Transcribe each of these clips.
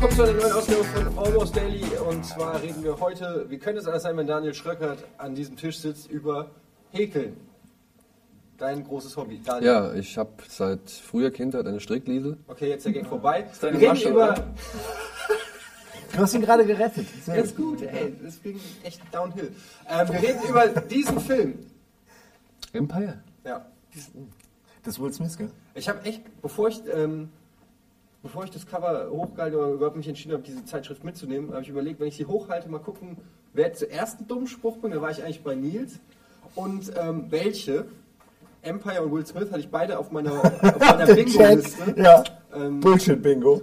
willkommen zu einer neuen Ausgabe von Almost Daily. Und zwar reden wir heute, wie könnte es anders sein, wenn Daniel Schröckert an diesem Tisch sitzt, über Häkeln. Dein großes Hobby. Daniel. Ja, ich habe seit früher Kindheit eine Strickliesel. Okay, jetzt der Gang vorbei. Wir deine reden Masche, über. Du hast ihn gerade gerettet. Sehr Ganz gut, ey, das ging echt downhill. Ähm, wir reden über diesen Film. Empire. Ja. Das ist Will Smith, gell? Ich habe echt, bevor ich, ähm, bevor ich das Cover hochgehalten oder überhaupt mich entschieden habe, diese Zeitschrift mitzunehmen, habe ich überlegt, wenn ich sie hochhalte, mal gucken, wer zuerst einen dummen Spruch bringt. Da war ich eigentlich bei Nils. Und ähm, welche, Empire und Will Smith, hatte ich beide auf meiner, auf meiner Bingo-Liste. Ja. Ähm, Bullshit-Bingo.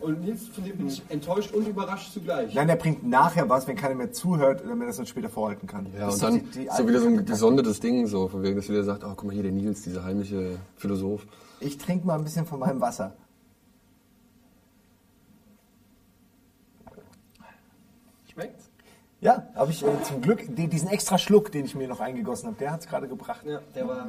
und Nils, von dem bin ich enttäuscht und überrascht zugleich. Nein, der bringt nachher was, wenn keiner mehr zuhört, damit er das dann später vorhalten kann. Ja, Das und ist dann die- die so wieder so ein gesondertes Ding, so von wegen, dass wieder sagt, oh, guck mal hier, der Nils, dieser heimliche Philosoph. Ich trinke mal ein bisschen von meinem Wasser. Schmeckt's? Ja, habe ich äh, zum Glück die, diesen extra Schluck, den ich mir noch eingegossen habe, der hat es gerade gebracht. Ja, der war.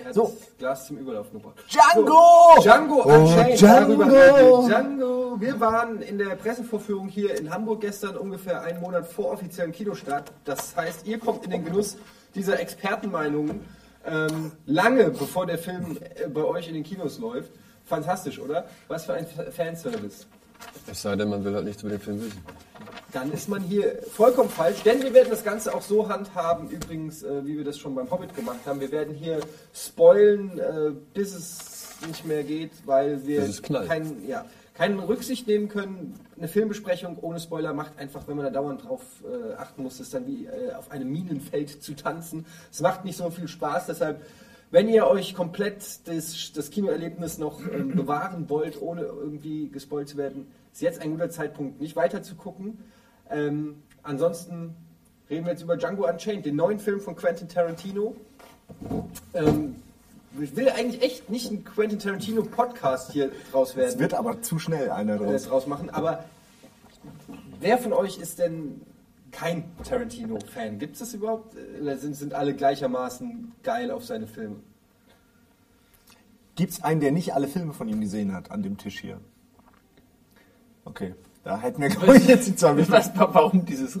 Der hat So. das Glas zum Überlaufen gebracht. Django! So, Django Oh, Unchained. Django! darüber. Django. Wir waren in der Pressevorführung hier in Hamburg gestern ungefähr einen Monat vor offiziellem Kinostart. Das heißt, ihr kommt in den Genuss dieser Expertenmeinungen ähm, lange bevor der Film äh, bei euch in den Kinos läuft. Fantastisch, oder? Was für ein Fanservice. Es sei denn, man will halt nichts über den Film wissen. Dann ist man hier vollkommen falsch, denn wir werden das Ganze auch so handhaben, übrigens, äh, wie wir das schon beim Hobbit gemacht haben. Wir werden hier spoilen, äh, bis es nicht mehr geht, weil wir Bis es knallt. kein, ja, keine Rücksicht nehmen können. Eine Filmbesprechung ohne Spoiler macht einfach, wenn man da dauernd drauf äh, achten muss, ist dann wie äh, auf einem Minenfeld zu tanzen. Es macht nicht so viel Spaß, deshalb. Wenn ihr euch komplett das, das Kinoerlebnis noch ähm, bewahren wollt, ohne irgendwie gespoilt zu werden, ist jetzt ein guter Zeitpunkt, nicht weiter zu gucken. Ähm, ansonsten reden wir jetzt über Django Unchained, den neuen Film von Quentin Tarantino. Ähm, ich will eigentlich echt nicht einen Quentin Tarantino Podcast hier draus Es werden, wird aber zu schnell einer äh, draus. draus machen, aber wer von euch ist denn kein Tarantino-Fan? Gibt es das überhaupt? Oder sind, sind alle gleichermaßen geil auf seine Filme? Gibt es einen, der nicht alle Filme von ihm gesehen hat, an dem Tisch hier? Okay, da hätten wir, glaube ich, jetzt die zwei Ich weiß mal, warum dieses,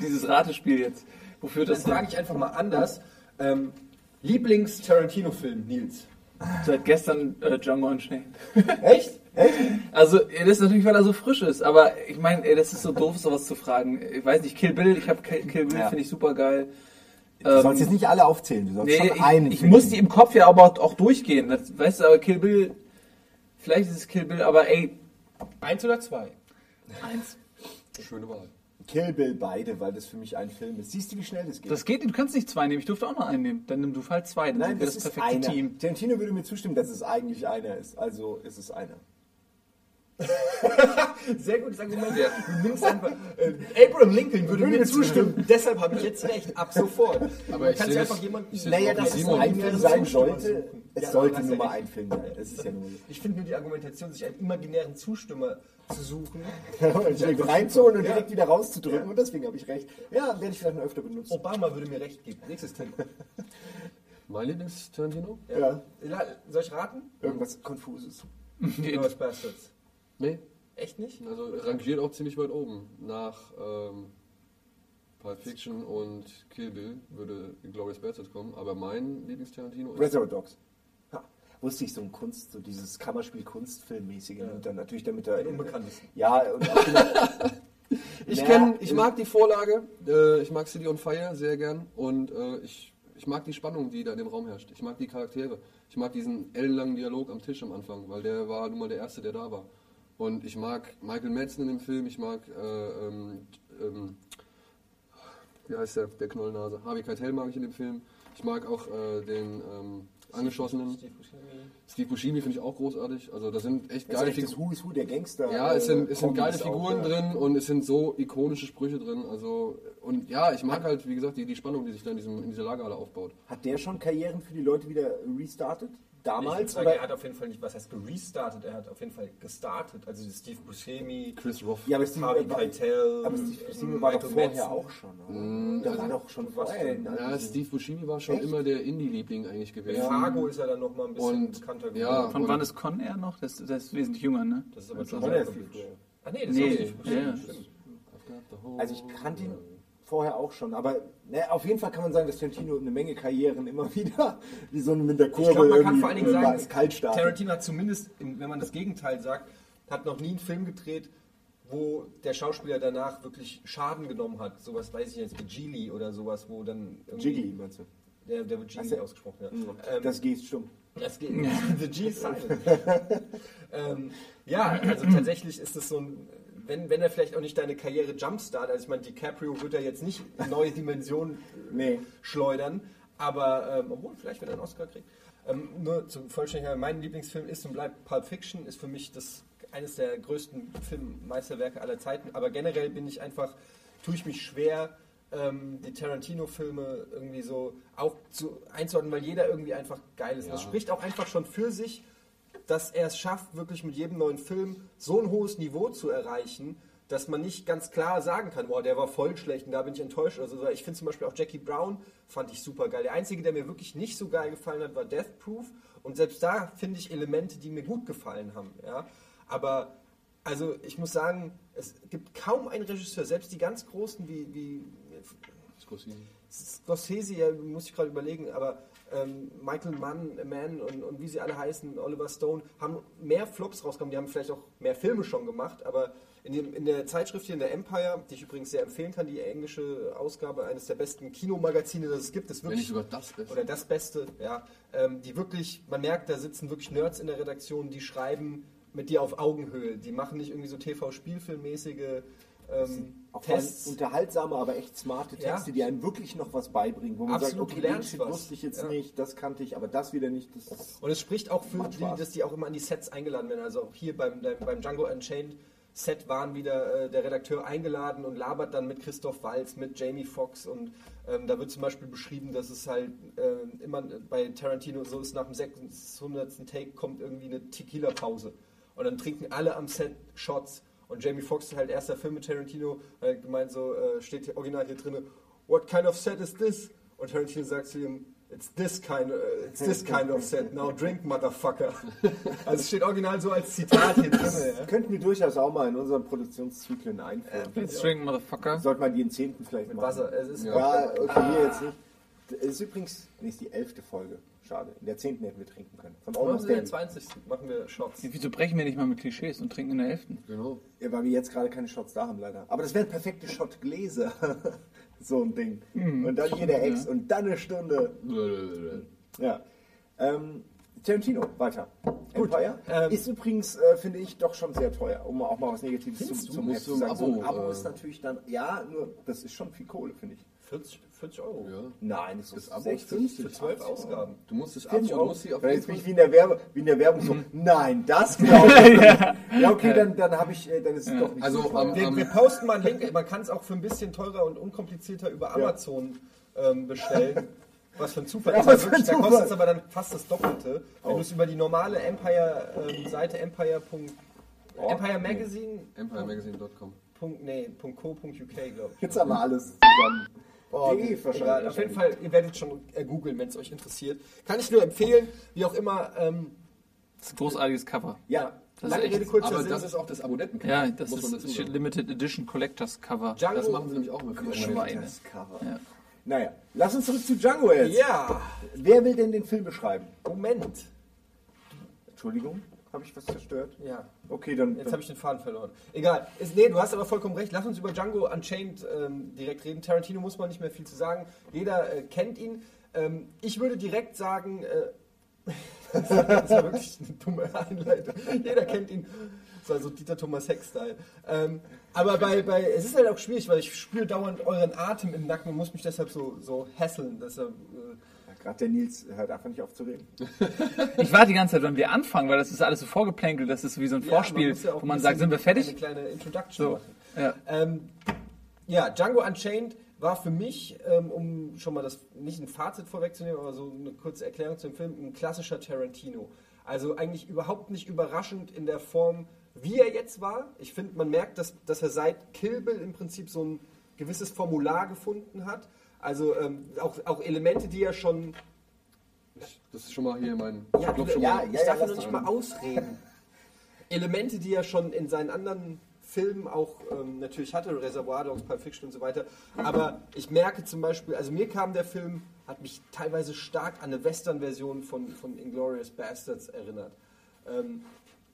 dieses Ratespiel jetzt. Wofür Das das frage ich einfach mal anders. Ähm, Lieblings-Tarantino-Film, Nils? seit gestern äh, Django Unchained. Echt? Also, äh, das ist natürlich, weil er so frisch ist, aber ich meine, ey, das ist so doof, sowas zu fragen. Ich weiß nicht, Kill Bill, ich habe Kill Kill Bill, Ja. finde ich super geil. Du sollst jetzt nicht alle aufzählen, du sollst Nee, schon einen ich, ich finden. muss die im Kopf ja aber auch durchgehen. Das, weißt du, aber Kill Bill, vielleicht ist es Kill Bill, aber ey, Eins oder zwei? Eins. Schöne Wahl. Kill Bill beide, weil das für mich ein Film ist. Siehst du, wie schnell das geht? Das geht, du kannst nicht zwei nehmen, ich durfte auch noch einen nehmen. Dann nimm du halt zwei, dann Nein, das, das, ist perfekte einer. Team. Tarantino würde mir zustimmen, dass es eigentlich einer ist. Also ist es einer. Sehr gutes Argument. Du nimmst einfach. Äh, Abraham Lincoln würde mir zustimmen. Deshalb habe ich jetzt recht. Ab sofort. Aber du ich kannst sehe einfach jemanden. Naja, dass es ein Film sein sollte. Es Ja, sollte nur ja mal ein Film sein. Das ist ja nur. Ich finde nur die Argumentation, sich einen imaginären Zustimmer zu suchen. und direkt reinzuholen und Ja. direkt wieder rauszudrücken. Ja. Und deswegen habe ich recht. Ja, werde ich vielleicht noch öfter benutzen. Obama würde mir recht geben. Nächstes Thema. Mein Lieblings-Tarantino? Ja. La- Soll ich raten? Irgendwas Konfuses. Glorious Bastards. Nee. Echt nicht? Also rangiert auch ziemlich weit oben. Nach ähm, Pulp Fiction und Kill Bill würde Glorious Bastards kommen. Aber mein Lieblings-Tarantino ist... Reservoir Dogs. Ja. Wusste ich, so ein Kunst, so dieses Kammerspiel-Kunstfilmmäßige. Und dann natürlich damit er. Den Unbekanntesten. Ja, und auch Ich Ja, kenn, ich mag die Vorlage, äh, ich mag City on Fire sehr gern und äh, ich, ich mag die Spannung, die da in dem Raum herrscht. Ich mag die Charaktere. Ich mag diesen ellenlangen Dialog am Tisch am Anfang, weil der war nun mal der Erste, der da war. Und ich mag Michael Madsen in dem Film, ich mag, äh, ähm, ähm, wie heißt der, der Knollnase? Harvey Keitel mag ich in dem Film. Ich mag auch äh, den ähm, Angeschossenen. Steve Buscemi. Steve Buscemi finde ich auch großartig. Also da sind echt das ist geile Figuren. Who is Who der Gangster. Ja, es sind, es sind geile Kombis auch, Figuren ja. drin und es sind so ikonische Sprüche drin. Also, und ja, ich mag halt, wie gesagt, die, die Spannung, die sich da in, diesem, in dieser Lagerhalle aufbaut. Hat der schon Karrieren für die Leute wieder restartet? Damals? Oder? er hat auf jeden Fall nicht, was heißt gerestartet, er hat auf jeden Fall gestartet. Also Steve Buscemi, Chris Roth. Ja, aber Steve, Harvey Keitel, aber Steve Buscemi war doch Michael vorher Madsen. auch schon. Oder? Der war doch schon vorher. in all ja, Steve Buscemi war schon Echt? immer der Indie-Liebling eigentlich gewesen. Fargo ist er dann nochmal ein bisschen Und- bekannter geworden. ja. Von Und- wann ist Con Air noch? Das, das ist wesentlich jünger, ne? Das ist aber schon Air sehr viel früher. Ah nee, das Nee, ist auch nicht. ja. Also ich kannte ihn vorher auch schon, aber ne, auf jeden Fall kann man sagen, dass Tarantino eine Menge Karrieren immer wieder wie so eine mit der Kurve Ich glaube, man kann irgendwie vor allen Dingen sagen, kalt. Tarantino hat zumindest, in, wenn man das Gegenteil sagt, hat noch nie einen Film gedreht, wo der Schauspieler danach wirklich Schaden genommen hat. Sowas weiß ich jetzt wie Geely oder sowas, wo dann Jiggly, meinst du? Der, der wird so. ausgesprochen, ja. Ähm, Das geht stumm. Das geht. The G is silent. ähm, ja, also tatsächlich ist es so ein. Wenn, wenn er vielleicht auch nicht deine Karriere jumpstart, also ich meine, DiCaprio wird er jetzt nicht in neue Dimensionen Nee. schleudern, aber ähm, obwohl, vielleicht wenn er einen Oscar kriegt. Ähm, nur zum Vollständigen, mein Lieblingsfilm ist und bleibt Pulp Fiction, ist für mich das eines der größten Filmmeisterwerke aller Zeiten, aber generell bin ich einfach, tue ich mich schwer, ähm, die Tarantino-Filme irgendwie so auch zu, einzuordnen, weil jeder irgendwie einfach geil ist. Und Das spricht auch einfach schon für sich, dass er es schafft, wirklich mit jedem neuen Film so ein hohes Niveau zu erreichen, dass man nicht ganz klar sagen kann, boah, der war voll schlecht und da bin ich enttäuscht. Also ich finde zum Beispiel auch Jackie Brown fand ich super geil. Der einzige, der mir wirklich nicht so geil gefallen hat, war Death Proof. Und selbst da finde ich Elemente, die mir gut gefallen haben. Ja? Aber also ich muss sagen, es gibt kaum einen Regisseur, selbst die ganz großen wie, wie Scorsese. Scorsese, ja, muss ich gerade überlegen, aber ähm, Michael Mann, Mann und, und wie sie alle heißen, Oliver Stone, haben mehr Flops rausgekommen. Die haben vielleicht auch mehr Filme schon gemacht, aber in, dem, in der Zeitschrift hier in der Empire, die ich übrigens sehr empfehlen kann, die englische Ausgabe eines der besten Kinomagazine, das es gibt, ist Wenn wirklich nicht sogar das Beste. oder das Beste, ja, ähm, die wirklich, man merkt, da sitzen wirklich Nerds in der Redaktion, die schreiben mit dir auf Augenhöhe. Die machen nicht irgendwie so TV-Spielfilmmäßige ähm, Auch Tests. unterhaltsame, aber echt smarte Ja. Texte, die einem wirklich noch was beibringen, wo man Absolut, sagt, okay, den Shit wusste ich jetzt Ja. nicht, das kannte ich, aber das wieder nicht. Das Und es spricht auch für die, dass die auch immer an die Sets eingeladen werden. Also auch hier beim, beim Django Unchained Set waren wieder äh, der Redakteur eingeladen und labert dann mit Christoph Waltz, mit Jamie Foxx und ähm, da wird zum Beispiel beschrieben, dass es halt äh, immer bei Tarantino so ist, nach dem 600. Take kommt irgendwie eine Tequila-Pause und dann trinken alle am Set Shots und Jamie Foxx halt erster Film mit Tarantino, äh, gemeint so, äh, steht hier original hier drin, what kind of set is this? Und Tarantino sagt zu ihm, It's this kind of, it's this kind of set. Now drink, motherfucker. Also es steht original so als Zitat hier drin. Ja. könnten wir durchaus auch mal in unseren Produktionszyklen einführen. Let's drink, Motherfucker. Sollte man die in zehnten vielleicht Mit machen. Wasser. Es ist Ja, okay, hier jetzt nicht. Das ist übrigens, ist die elfte Folge. Schade. In der zehnten hätten wir trinken können. Von Machen wir den Daily. 20. Machen wir Shots. Wieso brechen wir nicht mal mit Klischees und trinken in der Elften? Genau. Ja, weil wir jetzt gerade keine Shots da haben, leider. Aber das wären perfekte Shotgläser. so ein Ding. und dann jeder Ex und dann eine Stunde. Ja. Ähm, Tarantino, weiter. Empire ähm, ist übrigens, äh, finde ich, doch schon sehr teuer, um auch mal was Negatives zum, zum zu sagen. So ein Abo, Abo äh, ist natürlich dann, ja, nur, das ist schon viel Kohle, finde ich. 40, 40 Euro. Ja. Nein, das Das ist Abo 60, 50. Für 12 Ausgaben. Du musst es 40 abholen, Euro. du musst sie auf jetzt bin ich wie in der, Werbe, wie in der Werbung so, nein, das glaube ich nicht. Ja, okay, dann, dann habe ich, äh, dann ist es doch nicht Also, so am- Wir, wir posten mal einen Link. Man kann es auch für ein bisschen teurer und unkomplizierter über Amazon ähm, bestellen. Was für ein Zufall. Ja, ist. was Aber für ein wirklich, da kostet es aber dann fast das Doppelte. Wenn Oh. du es über die normale Empire-Seite, Empire. Empire Magazine. EmpireMagazine.com. Punkt, nee, Punkt .co, Punkt .uk, glaube ich. Jetzt haben wir alles zusammen. Oh, egal. wahrscheinlich. Auf jeden Fall, ihr werdet schon äh, googeln, wenn es euch interessiert. Kann ich nur empfehlen, wie auch immer. Ähm, Das ist ein großartiges Cover. Ja, Das lange Rede, kurzer Aber Sinn. das ist auch das Abonnenten. Ja, das muss ist sagen. Limited Edition Collectors Cover. Django, Das machen sie nämlich auch mit vielen Schweine. Das Cover. Ja. Naja, lass uns zurück zu Django jetzt. Ja, Wer will denn den Film beschreiben? Moment. Entschuldigung, habe ich was zerstört? Ja. Okay, dann. Jetzt habe ich den Faden verloren. Egal. Ist, nee, du hast aber vollkommen recht. Lass uns über Django Unchained ähm, direkt reden. Tarantino muss man nicht mehr viel zu sagen. Jeder äh, kennt ihn. Ähm, ich würde direkt sagen, äh, das war wirklich eine dumme Einleitung. Jeder kennt ihn. Das war so Dieter Thomas Heck-Style. Ähm, aber bei, bei, es ist halt auch schwierig, weil ich spüre dauernd euren Atem im Nacken und muss mich deshalb so, so hasseln. Deshalb, äh, Gerade der Nils hört einfach nicht auf zu reden. Ich warte die ganze Zeit, wenn wir anfangen, weil das ist alles so vorgeplänkelt, das ist wie so ein ja, Vorspiel, ja auch wo ein man sagt, sind wir fertig? Eine kleine Introduction So. machen. Ja. Ähm, ja, Django Unchained war für mich, ähm, um schon mal das nicht ein Fazit vorwegzunehmen, aber so eine kurze Erklärung zum Film, ein klassischer Tarantino. Also eigentlich überhaupt nicht überraschend in der Form, wie er jetzt war. Ich finde, man merkt, dass, dass er seit Kill Bill im Prinzip so ein gewisses Formular gefunden hat. Also ähm, auch, auch Elemente, die er schon. Das ist schon mal hier mein. Ja, ich du, schon ja, mal- ich darf ja noch nicht mal ausreden. Elemente, die er schon in seinen anderen Filmen auch ähm, natürlich hatte, Reservoir Dogs, Pulp Fiction und so weiter. Aber ich merke zum Beispiel, also mir kam der Film, hat mich teilweise stark an eine Western-Version von, von Inglourious Bastards erinnert. Ähm,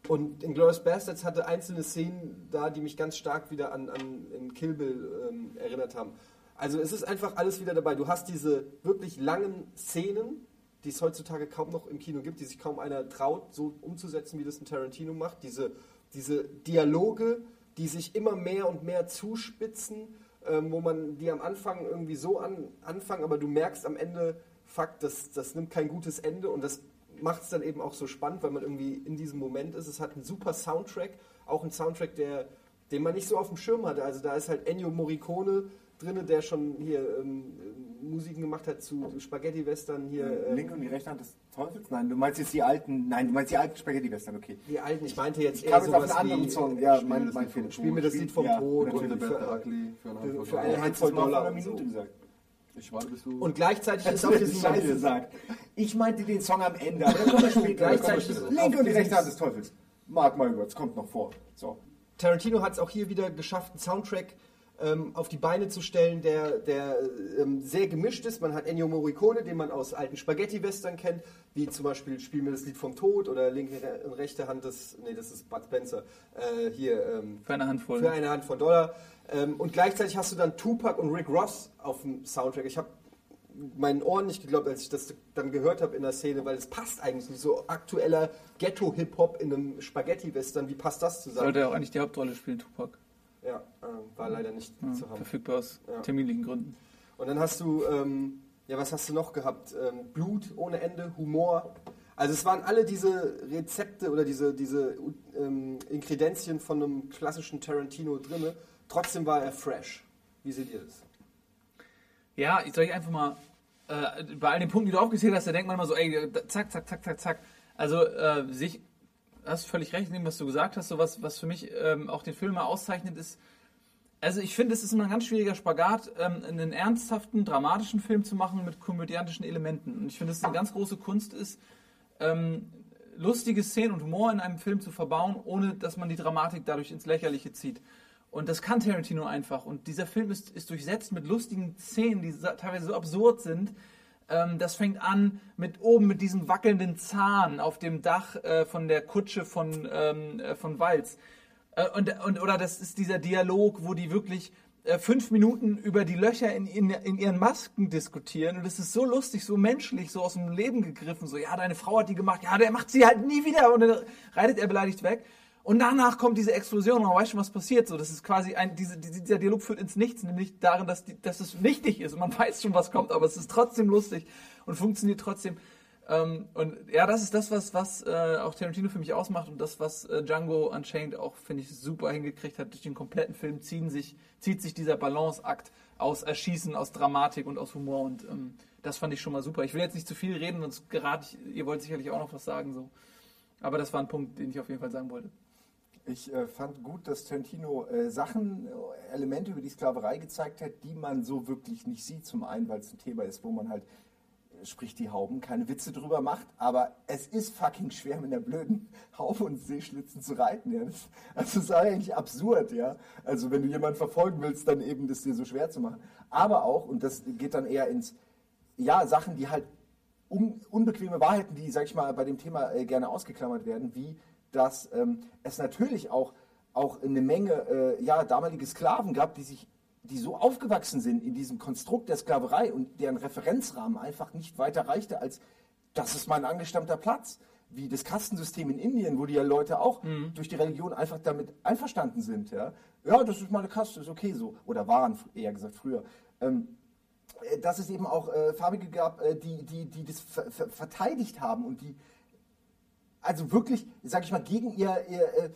und Inglourious Bastards hatte einzelne Szenen da, die mich ganz stark wieder an, an Kill Bill ähm, erinnert haben. Also es ist einfach alles wieder dabei. Du hast diese wirklich langen Szenen, die es heutzutage kaum noch im Kino gibt, die sich kaum einer traut, so umzusetzen, wie das ein Tarantino macht. Diese, diese Dialoge, die sich immer mehr und mehr zuspitzen, ähm, wo man die am Anfang irgendwie so an, anfangen, aber du merkst am Ende, fuck, das, das nimmt kein gutes Ende und das macht es dann eben auch so spannend, weil man irgendwie in diesem Moment ist. Es hat einen super Soundtrack, auch ein Soundtrack, der, den man nicht so auf dem Schirm hatte. Also da ist halt Ennio Morricone drin, der schon hier ähm, Musiken gemacht hat zu Spaghetti-Western hier. Ähm, Linke und die rechte Hand des Teufels? Nein, du meinst jetzt die alten, nein, du meinst die alten Spaghetti-Western, okay. die alten, ich meinte jetzt Ich eher jetzt auf sowas einen anderen Song, ja, Spiel mein, mein vom Fehler. Spiel mir das Lied vom Ja, Tod und Bad, für, Ugly, für eine Handvoll für eine Dollar. Handvoll Mal vor Dollar einer und Minute so. gesagt. Ich warte, bis du... Und gleichzeitig ist auf das diesem Scheiße sagt. Ich meinte den Song am Ende, ja. Gleichzeitig ist ja. Linke und die rechte Hand des Teufels. Mark my words, kommt noch vor. So. Tarantino hat es auch hier wieder geschafft, einen Soundtrack ähm, auf die Beine zu stellen, der, der ähm, sehr gemischt ist. Man hat Ennio Morricone, den man aus alten Spaghetti-Western kennt, wie zum Beispiel Spiel mir das Lied vom Tod oder linke und rechte Hand des, nee, das ist Bud Spencer, äh, hier ähm, Für eine Handvoll. für eine Hand von Dollar. Ähm, und gleichzeitig hast du dann Tupac und Rick Ross auf dem Soundtrack. Ich habe meinen Ohren nicht geglaubt, als ich das dann gehört habe in der Szene, weil es passt eigentlich nicht. So aktueller Ghetto-Hip-Hop in einem Spaghetti-Western, wie passt das zusammen? Sollte ja auch eigentlich die Hauptrolle spielen, Tupac. Ja, äh, war leider nicht Ja, zu haben. verfügbar aus Ja. terminlichen Gründen. Und dann hast du, ähm, ja, was hast du noch gehabt? Ähm, Blut ohne Ende, Humor. Also es waren alle diese Rezepte oder diese, diese ähm, Inkredenzien von einem klassischen Tarantino drinne. Trotzdem war er fresh. Wie seht ihr das? Ja, ich soll ich einfach mal, äh, bei all den Punkten, die du aufgezählt hast, da denkt man immer so, ey, zack, zack, zack, zack, zack. Also, äh, sich, hast völlig recht in dem, was du gesagt hast, so was, was für mich ähm, auch den Film mal auszeichnet, ist, also ich finde, es ist immer ein ganz schwieriger Spagat, ähm, einen ernsthaften, dramatischen Film zu machen mit komödiantischen Elementen. Und ich finde, dass es eine ganz große Kunst ist, ähm, lustige Szenen und Humor in einem Film zu verbauen, ohne dass man die Dramatik dadurch ins Lächerliche zieht. Und das kann Tarantino einfach. Und dieser Film ist, ist durchsetzt mit lustigen Szenen, die teilweise so absurd sind. Ähm, das fängt an mit oben mit diesem wackelnden Zahn auf dem Dach äh, von der Kutsche von, ähm, äh, von Walz. Äh, und, und, oder das ist dieser Dialog, wo die wirklich fünf Minuten über die Löcher in, in, in ihren Masken diskutieren. Und es ist so lustig, so menschlich, so aus dem Leben gegriffen. So, ja, deine Frau hat die gemacht. Ja, der macht sie halt nie wieder. Und dann reitet er beleidigt weg. Und danach kommt diese Explosion und man weiß schon, was passiert. So, das ist quasi ein, diese, dieser Dialog führt ins Nichts, nämlich darin, dass, die, dass es nichtig ist und man weiß schon, was kommt, aber es ist trotzdem lustig und funktioniert trotzdem. Ähm, und ja, das ist das, was, was äh, auch Tarantino für mich ausmacht und das, was äh, Django Unchained auch, finde ich, super hingekriegt hat. Durch den kompletten Film ziehen sich, zieht sich dieser Balanceakt aus Erschießen, aus Dramatik und aus Humor und ähm, das fand ich schon mal super. Ich will jetzt nicht zu viel reden, sonst gerate ich, ihr wollt sicherlich auch noch was sagen, so. Aber das war ein Punkt, den ich auf jeden Fall sagen wollte. Ich äh, fand gut, dass Tarantino äh, Sachen, äh, Elemente über die Sklaverei gezeigt hat, die man so wirklich nicht sieht. Zum einen, weil es ein Thema ist, wo man halt, äh, sprich die Hauben, keine Witze drüber macht. Aber es ist fucking schwer, mit einer blöden Haube und Seeschlitzen zu reiten. Ja. Das, also das ist eigentlich absurd, ja. Also wenn du jemanden verfolgen willst, dann eben das dir so schwer zu machen. Aber auch, und das geht dann eher ins, ja, Sachen, die halt un unbequeme Wahrheiten, die, sag ich mal, bei dem Thema äh, gerne ausgeklammert werden, wie dass ähm, es natürlich auch, auch eine Menge äh, ja, damalige Sklaven gab, die sich die so aufgewachsen sind in diesem Konstrukt der Sklaverei und deren Referenzrahmen einfach nicht weiter reichte als das ist mein angestammter Platz. Wie das Kastensystem in Indien, wo die ja Leute auch durch die Religion einfach damit einverstanden sind. Ja, ja das ist meine Kaste, ist okay so. Oder waren eher gesagt früher. Ähm, äh, dass es eben auch äh, Farbige gab, äh, die, die, die das ver ver verteidigt haben und die also wirklich, sag ich mal, gegen ihr, ihr äh,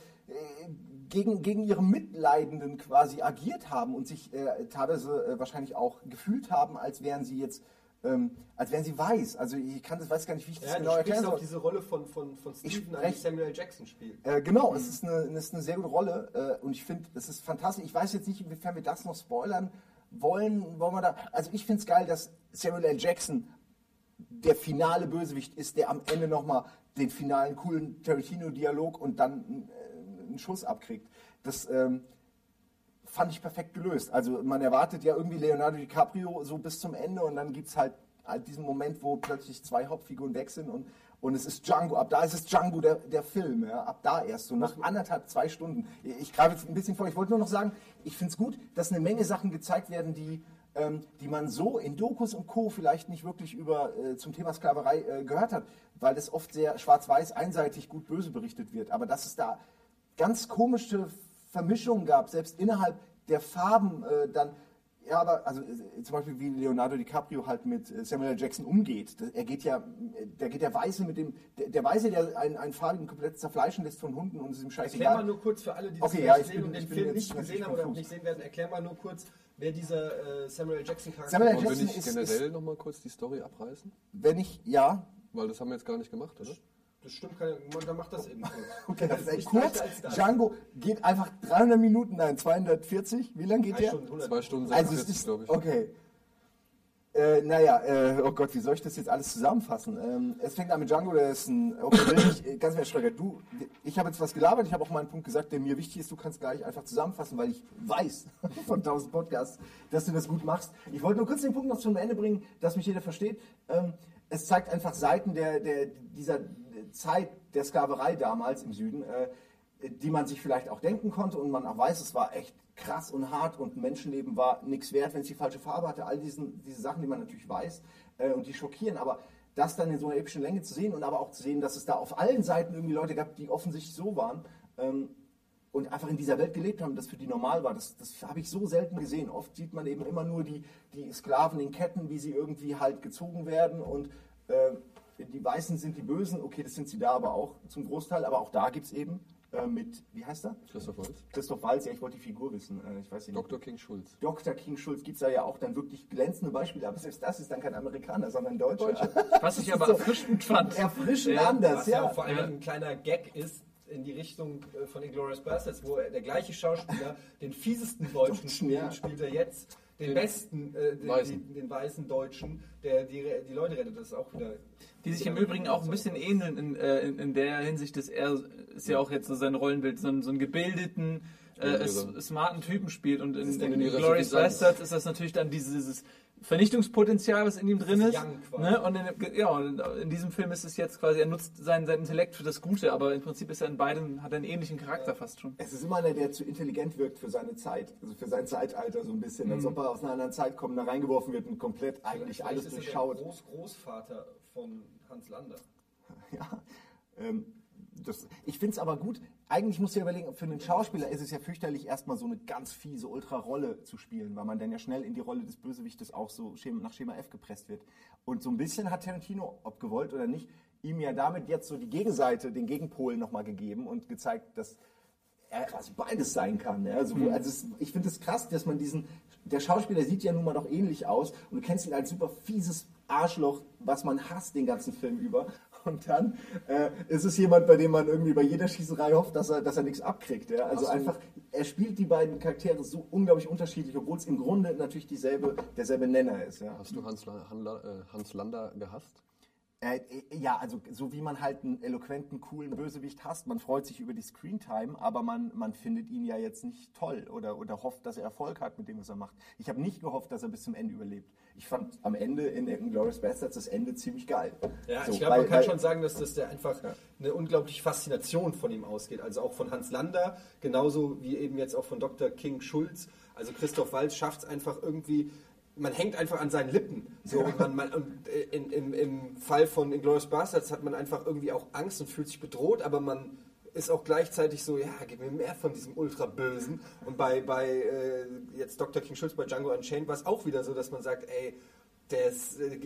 gegen, gegen ihre Mitleidenden quasi agiert haben und sich äh, teilweise äh, wahrscheinlich auch gefühlt haben, als wären sie jetzt, ähm, als wären sie weiß. Also ich kann das, weiß gar nicht, wie ich das Ja, genau sprichst auch diese Rolle von, von, von Steven, die Samuel L. Jackson spielt. Äh, genau, es ist eine, es ist eine sehr gute Rolle äh, und ich finde, es ist fantastisch. Ich weiß jetzt nicht, inwiefern wir das noch spoilern wollen. Wollen wir da? Also ich finde es geil, dass Samuel L. Jackson der finale Bösewicht ist, der am Ende nochmal den finalen coolen Tarantino-Dialog und dann äh, einen Schuss abkriegt. Das ähm, fand ich perfekt gelöst. Also man erwartet ja irgendwie Leonardo DiCaprio so bis zum Ende und dann gibt es halt, halt diesen Moment, wo plötzlich zwei Hauptfiguren weg sind und, und es ist Django. Ab da ist es Django der, der Film. Ja? Ab da erst, so nach anderthalb, zwei Stunden. Ich greife jetzt ein bisschen vor. Ich wollte nur noch sagen, ich finde es gut, dass eine Menge Sachen gezeigt werden, die ähm, die man so in Dokus und Co. vielleicht nicht wirklich über äh, zum Thema Sklaverei äh, gehört hat, weil das oft sehr schwarz-weiß, einseitig, gut-böse berichtet wird. Aber dass es da ganz komische Vermischungen gab, selbst innerhalb der Farben äh, dann ja, aber also äh, zum Beispiel wie Leonardo DiCaprio halt mit äh, Samuel. Jackson umgeht. Er geht ja, der geht der Weiße mit dem, der, der Weiße, der einen, einen Farbigen komplett zerfleischen lässt von Hunden und es ist ihm Erklär mal scheißegal. nur kurz für alle, die Okay, das ja, nicht ich sehen bin- und den Film nicht gesehen haben oder nicht sehen werden. Erklär mal nur kurz, wer dieser äh, Samuel. Jackson Charakter Samuel ist. Will Jackson ich ist- generell nochmal kurz die Story abreißen? Wenn ich, ja, Weil das haben wir jetzt gar nicht gemacht, oder? Das stimmt, kann, man, dann macht das eben kurz. okay, das ist echt kurz. Django geht einfach 300 Minuten, nein, 240. Wie lange geht Drei der? Stunden, 100. Zwei Stunden Also es 46, ist, glaube ich. okay. Äh, naja, äh, oh Gott, wie soll ich das jetzt alles zusammenfassen? Ähm, es fängt an mit Django, der ist ein, okay, ich, äh, ganz ehrlich, Schröger, du, ich habe jetzt was gelabert, ich habe auch mal einen Punkt gesagt, der mir wichtig ist, du kannst gleich einfach zusammenfassen, weil ich weiß von 1000 Podcasts, dass du das gut machst. Ich wollte nur kurz den Punkt noch zum Ende bringen, dass mich jeder versteht. Ähm, es zeigt einfach Seiten der, der, dieser Zeit der Sklaverei damals im Süden, äh, die man sich vielleicht auch denken konnte und man auch weiß, es war echt krass und hart und Menschenleben war nichts wert, wenn es die falsche Farbe hatte. All diesen, diese Sachen, die man natürlich weiß äh, und die schockieren, aber das dann in so einer epischen Länge zu sehen und aber auch zu sehen, dass es da auf allen Seiten irgendwie Leute gab, die offensichtlich so waren ähm, und einfach in dieser Welt gelebt haben, das für die normal war. Das, das habe ich so selten gesehen. Oft sieht man eben immer nur die, die Sklaven in Ketten, wie sie irgendwie halt gezogen werden und äh, die Weißen sind die Bösen, okay, das sind sie da aber auch zum Großteil, aber auch da gibt es eben äh, mit, wie heißt er? Christoph Waltz. Christoph Walz, ja, ich wollte die Figur wissen, äh, ich weiß nicht. Dr. King Schulz. Dr. King Schulz gibt es da ja auch dann wirklich glänzende Beispiele, aber selbst das ist dann kein Amerikaner, sondern ein Deutscher. Was ich aber so erfrischend fand. Erfrischend Ja, anders, Was ja ja. vor allem ein kleiner Gag ist in die Richtung äh, von Inglourious Basterds, wo er- der gleiche Schauspieler den fiesesten Deutschen ja. spielt er jetzt den, Den besten, äh, den, Weißen. den, den weißen Deutschen, der die, die Leute rettet. Das ist auch wieder. Die sich im Übrigen auch ein bisschen ähneln in, äh, in, in der Hinsicht, dass er ist ja auch jetzt so sein Rollenbild, so, einen- so einen gebildeten, äh, ja. smarten Typen spielt und in, in ihre Glorious. Bastards ist das natürlich dann dieses Vernichtungspotenzial, was in ihm drin Das ist. Quasi. Ne? Und in, ja, und in diesem Film ist es jetzt quasi, er nutzt seinen, seinen Intellekt für das Gute, aber im Prinzip ist er in beiden, hat er einen ähnlichen Charakter fast schon. Es ist immer einer, der zu intelligent wirkt für seine Zeit, also für sein Zeitalter so ein bisschen, als ob er aus einer anderen Zeit kommt, da reingeworfen wird und komplett eigentlich alles ist er der durchschaut. Groß Großvater von Hans Lander. Ja, ähm, das, ich finde es aber gut. Eigentlich musst du dir überlegen, für einen Schauspieler ist es ja fürchterlich, erstmal so eine ganz fiese Ultra-Rolle zu spielen, weil man dann ja schnell in die Rolle des Bösewichtes auch so nach Schema F gepresst wird. Und so ein bisschen hat Tarantino, ob gewollt oder nicht, ihm ja damit jetzt so die Gegenseite, den Gegenpol nochmal gegeben und gezeigt, dass er quasi beides sein kann. Also, also es, ich finde es krass, dass man diesen, der Schauspieler sieht ja nun mal doch ähnlich aus und du kennst ihn als super fieses Arschloch, was man hasst den ganzen Film über. Und dann äh, ist es jemand, bei dem man irgendwie bei jeder Schießerei hofft, dass er, dass er nichts abkriegt. Ja? Also du- einfach, er spielt die beiden Charaktere so unglaublich unterschiedlich, obwohl es im Grunde natürlich dieselbe, derselbe Nenner ist. Ja? Hast du Hans, Hanla, äh, Hans Lander gehasst? Äh, ja, also so wie man halt einen eloquenten, coolen Bösewicht hasst, man freut sich über die Screentime, aber man, man findet ihn ja jetzt nicht toll oder, oder hofft, dass er Erfolg hat mit dem, was er macht. Ich habe nicht gehofft, dass er bis zum Ende überlebt. Ich fand am Ende in Inglourious Bastards das Ende ziemlich geil. Ja, So, ich glaube, man kann weil- schon sagen, dass das der einfach eine unglaubliche Faszination von ihm ausgeht. Also auch von Hans Lander, genauso wie eben jetzt auch von Dr. King Schulz. Also Christoph Waltz schafft es einfach irgendwie, man hängt einfach an seinen Lippen. So, und man, man, und äh, in, im, im Fall von Inglourious Bastards hat man einfach irgendwie auch Angst und fühlt sich bedroht, aber man ist auch gleichzeitig so, ja, gib mir mehr von diesem Ultra-Bösen. Und bei, bei äh, jetzt Dr. King Schulz bei Django Unchained war es auch wieder so, dass man sagt, ey, der ist, äh,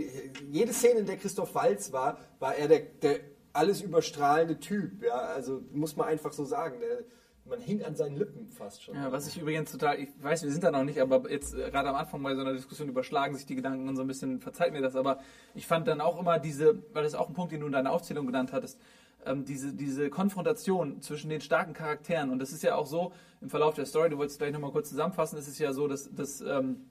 jede Szene, in der Christoph Waltz war, war er der, der alles überstrahlende Typ. Ja? Also muss man einfach so sagen. Der, man hing an seinen Lippen fast schon. Ja, was ich übrigens total, ich weiß, wir sind da noch nicht, aber jetzt äh, gerade am Anfang bei so einer Diskussion überschlagen sich die Gedanken und so ein bisschen, verzeiht mir das, aber ich fand dann auch immer diese, weil das ist auch ein Punkt, den du in deiner Aufzählung genannt hattest, ähm, diese, diese Konfrontation zwischen den starken Charakteren und das ist ja auch so im Verlauf der Story, du wolltest gleich nochmal kurz zusammenfassen, es ist ja so, dass, dass ähm,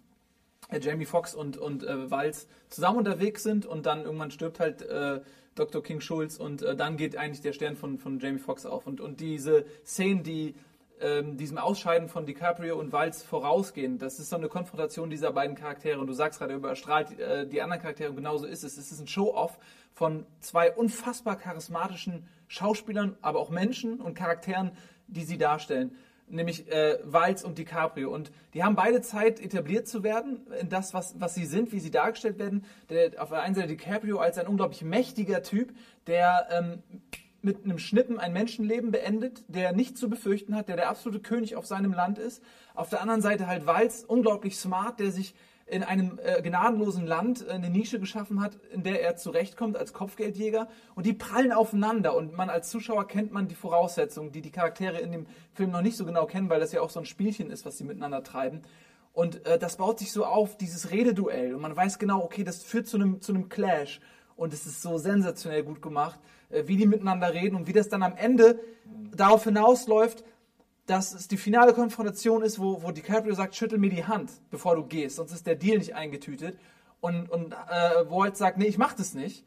äh, Jamie Foxx und, und äh, Walz zusammen unterwegs sind und dann irgendwann stirbt halt äh, Dr. King Schulz und äh, dann geht eigentlich der Stern von, von Jamie Foxx auf. Und, und diese Szenen, die ähm, diesem Ausscheiden von DiCaprio und Walz vorausgehen, das ist so eine Konfrontation dieser beiden Charaktere. Und du sagst gerade, überstrahlt äh, die anderen Charaktere und genauso ist es. Es ist ein Show-Off von zwei unfassbar charismatischen Schauspielern, aber auch Menschen und Charakteren, die sie darstellen nämlich äh, Walz und DiCaprio. Und die haben beide Zeit, etabliert zu werden in das, was, was sie sind, wie sie dargestellt werden. Der, auf der einen Seite DiCaprio als ein unglaublich mächtiger Typ, der ähm, mit einem Schnippen ein Menschenleben beendet, der nichts zu befürchten hat, der der absolute König auf seinem Land ist. Auf der anderen Seite halt Walz, unglaublich smart, der sich in einem äh, gnadenlosen Land eine Nische geschaffen hat, in der er zurechtkommt als Kopfgeldjäger. Und die prallen aufeinander. Und man als Zuschauer kennt man die Voraussetzungen, die die Charaktere in dem Film noch nicht so genau kennen, weil das ja auch so ein Spielchen ist, was sie miteinander treiben. Und äh, das baut sich so auf, dieses Rededuell. Und man weiß genau, okay, das führt zu einem zu einem Clash. Und es ist so sensationell gut gemacht, äh, wie die miteinander reden und wie das dann am Ende darauf hinausläuft, dass es die finale Konfrontation ist, wo, wo DiCaprio sagt, schüttel mir die Hand, bevor du gehst, sonst ist der Deal nicht eingetütet. Und, und äh, Walt sagt, nee, ich mach das nicht.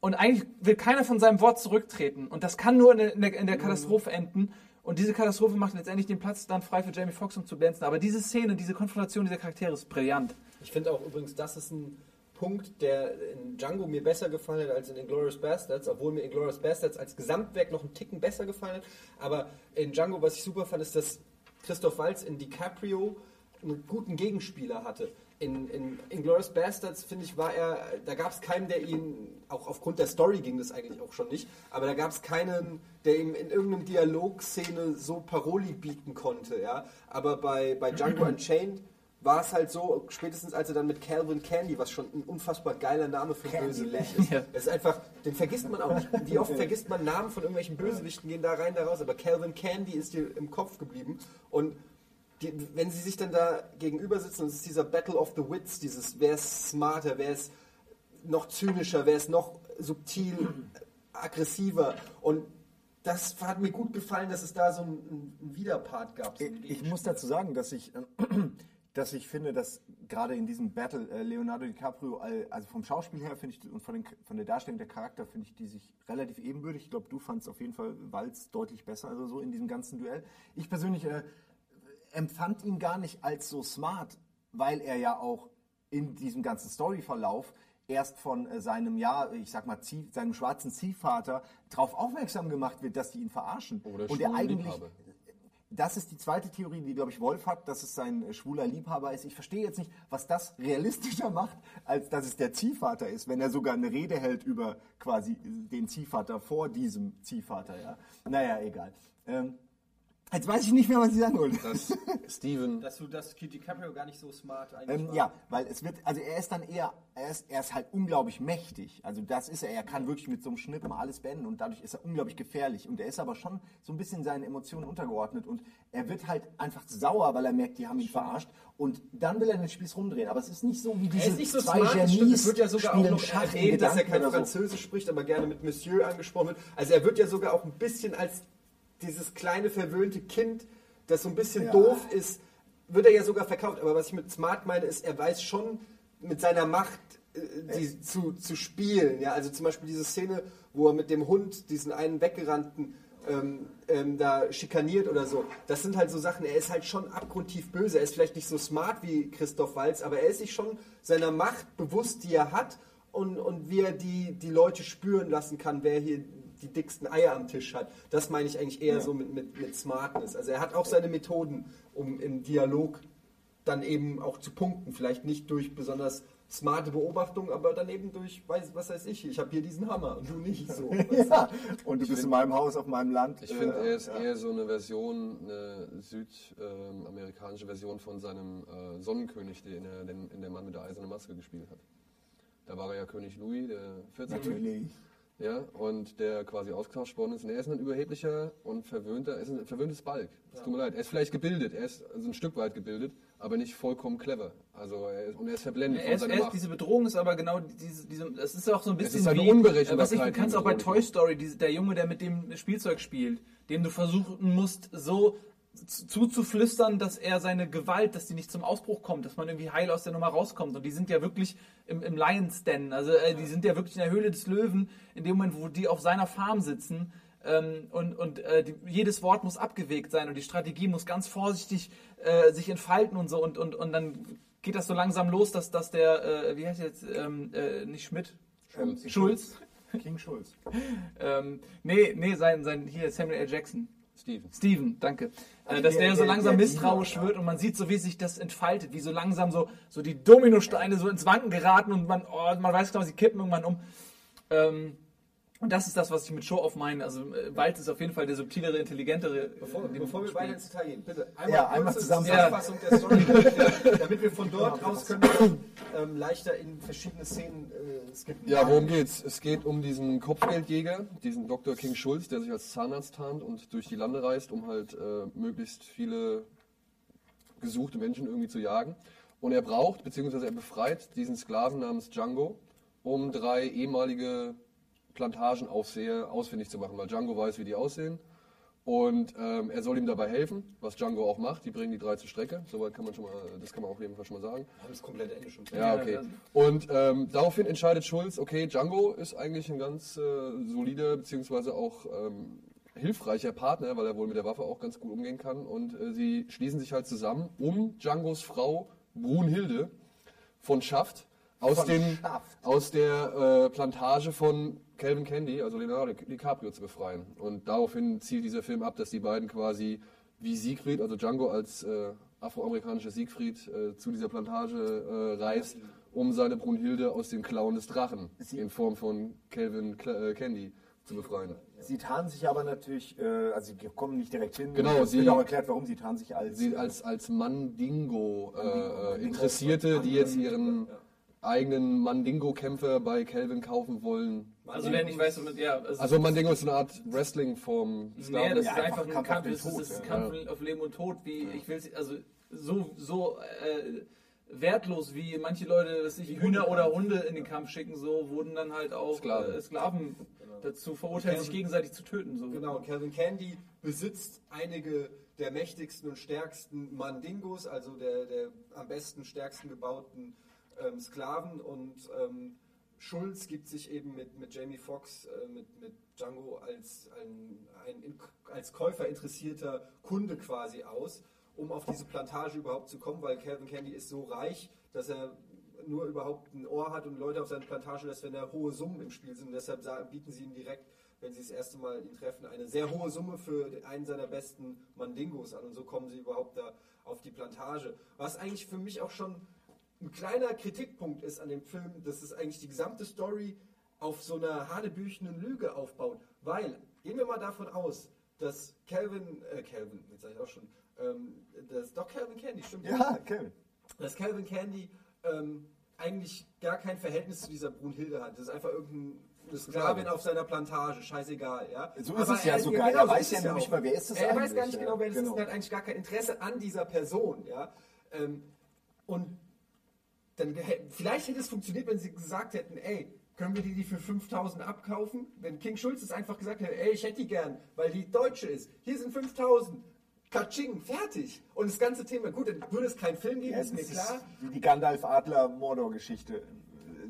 Und eigentlich will keiner von seinem Wort zurücktreten. Und das kann nur in der, in der, in der Katastrophe enden. Und diese Katastrophe macht letztendlich den Platz dann frei für Jamie Foxx, um zu glänzen. Aber diese Szene, diese Konfrontation dieser Charaktere ist brillant. Ich finde auch übrigens, das ist ein Punkt, der in Django mir besser gefallen hat als in Inglourious Bastards, obwohl mir Inglourious Bastards als Gesamtwerk noch einen Ticken besser gefallen hat. Aber in Django, was ich super fand, ist, dass Christoph Waltz in DiCaprio einen guten Gegenspieler hatte. In, in Inglourious Bastards, finde ich, war er, da gab es keinen, der ihn, auch aufgrund der Story ging das eigentlich auch schon nicht, aber da gab es keinen, der ihm in irgendeinem Dialogszene so Paroli bieten konnte. Ja? Aber bei, bei Django Unchained war es halt so, spätestens als er dann mit Calvin Candy, was schon ein unfassbar geiler Name für einen Bösewicht ist, Ja. das ist einfach, den vergisst man auch nicht. Wie oft vergisst man Namen von irgendwelchen Bösewichten, gehen da rein, da raus, aber Calvin Candy ist dir im Kopf geblieben und die, wenn sie sich dann da gegenüber sitzen, und es ist dieser Battle of the Wits, dieses, wer ist smarter, wer ist noch zynischer, wer ist noch subtil aggressiver und das hat mir gut gefallen, dass es da so einen, einen Widerpart gab. So einen Ich muss dazu sagen, dass ich, äh, dass ich finde, dass gerade in diesem Battle äh, Leonardo DiCaprio, also vom Schauspiel her finde ich und von, den, von der Darstellung der Charakter finde ich die sich relativ ebenbürtig. Ich glaube, du fandst auf jeden Fall Walz deutlich besser, also so in diesem ganzen Duell. Ich persönlich äh, empfand ihn gar nicht als so smart, weil er ja auch in diesem ganzen Storyverlauf erst von äh, seinem, ja, ich sag mal, Zieh, seinem schwarzen Ziehvater darauf aufmerksam gemacht wird, dass die ihn verarschen. Oder und er eigentlich. Das ist die zweite Theorie, die, glaube ich, Wolf hat, dass es sein äh, schwuler Liebhaber ist. Ich verstehe jetzt nicht, was das realistischer macht, als dass es der Ziehvater ist, wenn er sogar eine Rede hält über quasi den Ziehvater vor diesem Ziehvater. Ja? Naja, egal. Ähm, jetzt weiß ich nicht mehr, was ich sagen wollte. Dass Steven Dass du das DiCaprio gar nicht so smart eigentlich Ähm, war. ja, weil es wird, also er ist dann eher, er ist, er ist halt unglaublich mächtig. Also das ist er, er kann wirklich mit so einem Schnipp mal alles beenden und dadurch ist er unglaublich gefährlich. Und er ist aber schon so ein bisschen seinen Emotionen untergeordnet und er wird halt einfach sauer, weil er merkt, die haben ihn verarscht. Und dann will er den Spieß rumdrehen. Aber es ist nicht so wie diese Er ist nicht so zwei smart. Genies Es wird ja sogar auch noch erwähnt, dass er kein oder so. Französisch spricht, aber gerne mit Monsieur angesprochen wird. Also er wird ja sogar auch ein bisschen als dieses kleine verwöhnte Kind, das so ein bisschen Ja. doof ist, wird er ja sogar verkauft. Aber was ich mit smart meine, ist, er weiß schon mit seiner Macht äh, die, zu, zu spielen. Ja, also zum Beispiel diese Szene, wo er mit dem Hund diesen einen weggerannten ähm, ähm, da schikaniert oder so. Das sind halt so Sachen, er ist halt schon abgrundtief böse. Er ist vielleicht nicht so smart wie Christoph Walz, aber er ist sich schon seiner Macht bewusst, die er hat und, und wie er die, die Leute spüren lassen kann, wer hier die dicksten Eier am Tisch hat. Das meine ich eigentlich eher so mit, mit, mit Smartness. Also er hat auch seine Methoden, um im Dialog dann eben auch zu punkten. Vielleicht nicht durch besonders smarte Beobachtung, aber dann eben durch, weiß, was weiß ich, ich habe hier diesen Hammer und du nicht. So. Ja, und du bist in meinem Haus auf meinem Land. Ich finde, Äh, er ist eher so eine Version, eine südamerikanische Version von seinem äh, Sonnenkönig, den er den, in der Mann mit der eisernen Maske gespielt hat. Da war er ja König Louis, der 14. Natürlich. Ja, und der quasi ausgetauscht worden ist. Und er ist ein überheblicher und verwöhnter, er ist ein verwöhntes Balk. Es tut mir leid. Er ist vielleicht gebildet, er ist also ein Stück weit gebildet, aber nicht vollkommen clever. Also er ist, und er ist verblendet Er von ist, seiner er ist, Macht. diese Bedrohung ist aber genau diese, diese das ist auch so ein bisschen ist eine wie, Unberechenbarkeit, was ich, du die kannst auch bei Toy Story, diese, der Junge, der mit dem Spielzeug spielt, dem du versuchen musst, so zuzuflüstern, dass er seine Gewalt, dass die nicht zum Ausbruch kommt, dass man irgendwie heil aus der Nummer rauskommt. Und die sind ja wirklich im, im Lions Den, also äh, die sind ja wirklich in der Höhle des Löwen, in dem Moment, wo die auf seiner Farm sitzen. Ähm, und und äh, die, jedes Wort muss abgewegt sein und die Strategie muss ganz vorsichtig äh, sich entfalten und so. Und, und, und dann geht das so langsam los, dass, dass der, äh, wie heißt jetzt, ähm, äh, nicht Schmidt? Schulz. Schulz. King Schulz. Ähm, nee, nee, sein, sein, hier Samuel L. Jackson. Steven. Steven, danke. Also äh, dass der- der, so langsam der misstrauisch Diener, wird und man sieht so, wie sich das entfaltet, wie so langsam so, so die Dominosteine so ins Wanken geraten und man, oh, man weiß genau, sie kippen irgendwann um. Ähm, und das ist das, was ich mit Show-Off meine. Also äh, Walz ist auf jeden Fall der subtilere, intelligentere. Bevor, bevor wir weiter ins Detail gehen, bitte einmal Ja, einmal zusammen- Zusammenfassung der Story, damit wir- von dort aus können ähm, leichter in verschiedene Szenen äh, skippen. Ja, worum geht's? Es geht um diesen Kopfgeldjäger, diesen Dr. King Schulz, der sich als Zahnarzt tarnt und durch die Lande reist, um halt äh, möglichst viele gesuchte Menschen irgendwie zu jagen. Und er braucht, beziehungsweise er befreit diesen Sklaven namens Django, um drei ehemalige Plantagenaufseher ausfindig zu machen, weil Django weiß, wie die aussehen. Und ähm, er soll ihm dabei helfen, was Django auch macht. Die bringen die drei zur Strecke. Soweit kann man schon mal, das kann man auf jeden Fall schon mal sagen. Das komplette Ende schon. Ja, okay. Und ähm, daraufhin entscheidet Schulz, okay, Django ist eigentlich ein ganz äh, solider beziehungsweise auch ähm, hilfreicher Partner, weil er wohl mit der Waffe auch ganz gut umgehen kann. Und äh, sie schließen sich halt zusammen, um Djangos Frau Brunhilde von Schaft aus, Von den, Schaft. aus der äh, Plantage von Calvin Candy, also Leonardo DiCaprio, zu befreien. Und daraufhin zielt dieser Film ab, dass die beiden quasi wie Siegfried, also Django als äh, afroamerikanischer Siegfried, äh, zu dieser Plantage äh, reist, um seine Brunhilde aus den Klauen des Drachen Sie- in Form von Calvin Cla- äh, Candy zu befreien. Sie tarnen sich aber natürlich, äh, also sie kommen nicht direkt hin. Genau, es sie- wird auch erklärt, warum sie tarnen sich als. Sie als, als Mandingo, äh, Mandingo. äh, Interessierte, die jetzt ihren eigenen Mandingo-Kämpfer bei Calvin kaufen wollen. Also wer nicht weiß, womit, ja. Also Mandingo ist eine Art Wrestling-Form. Nee, das Ja, ist einfach einfach ein Kampf das ist, ist ja. Kampf auf Leben und Tod, wie ich will also so so äh, wertlos wie manche Leute, dass sich Hühner oder Hunde in den Kampf schicken, so wurden dann halt auch Sklaven. Sklaven, äh, Sklaven dazu verurteilt, sich gegenseitig zu töten. So. Genau, Calvin Candy besitzt einige der mächtigsten und stärksten Mandingos, also der, der am besten, stärksten gebauten ähm, Sklaven und ähm, Schulz gibt sich eben mit, mit Jamie Foxx, äh, mit, mit Django als, ein, ein in, als Käufer interessierter Kunde quasi aus, um auf diese Plantage überhaupt zu kommen, weil Calvin Candy ist so reich, dass er nur überhaupt ein Ohr hat und Leute auf seine Plantage lässt, wenn da hohe Summen im Spiel sind. Und deshalb bieten sie ihm direkt, wenn sie das erste Mal ihn treffen, eine sehr hohe Summe für einen seiner besten Mandingos an. Und so kommen sie überhaupt da auf die Plantage. Was eigentlich für mich auch schon ein kleiner Kritikpunkt ist an dem Film, dass es eigentlich die gesamte Story auf so einer hanebüchenen Lüge aufbaut. Weil, gehen wir mal davon aus, dass Calvin, äh, Calvin, jetzt sage ich auch schon, ähm, das, doch Calvin Candy, stimmt. ja, Kevin. Dass Calvin Candy ähm, eigentlich gar kein Verhältnis zu dieser Brunhilde hat. Das ist einfach irgendeine Sklavin auf seiner Plantage, scheißegal, ja. So ist es ja sogar. genau Er weiß ist ja nicht mal, wer ist das Er weiß eigentlich, gar nicht genau, wer das ist Genau. und hat eigentlich gar kein Interesse an dieser Person, ja. Ähm, und dann vielleicht hätte es funktioniert, wenn sie gesagt hätten, ey, können wir die, die für 5000 abkaufen? Wenn King Schulz es einfach gesagt hätte, ey, ich hätte die gern, weil die Deutsche ist. Hier sind 5000. Katsching, fertig. Und das ganze Thema, gut, dann würde es keinen Film geben, Ja, ist mir das klar. ist wie die Gandalf-Adler-Mordor-Geschichte.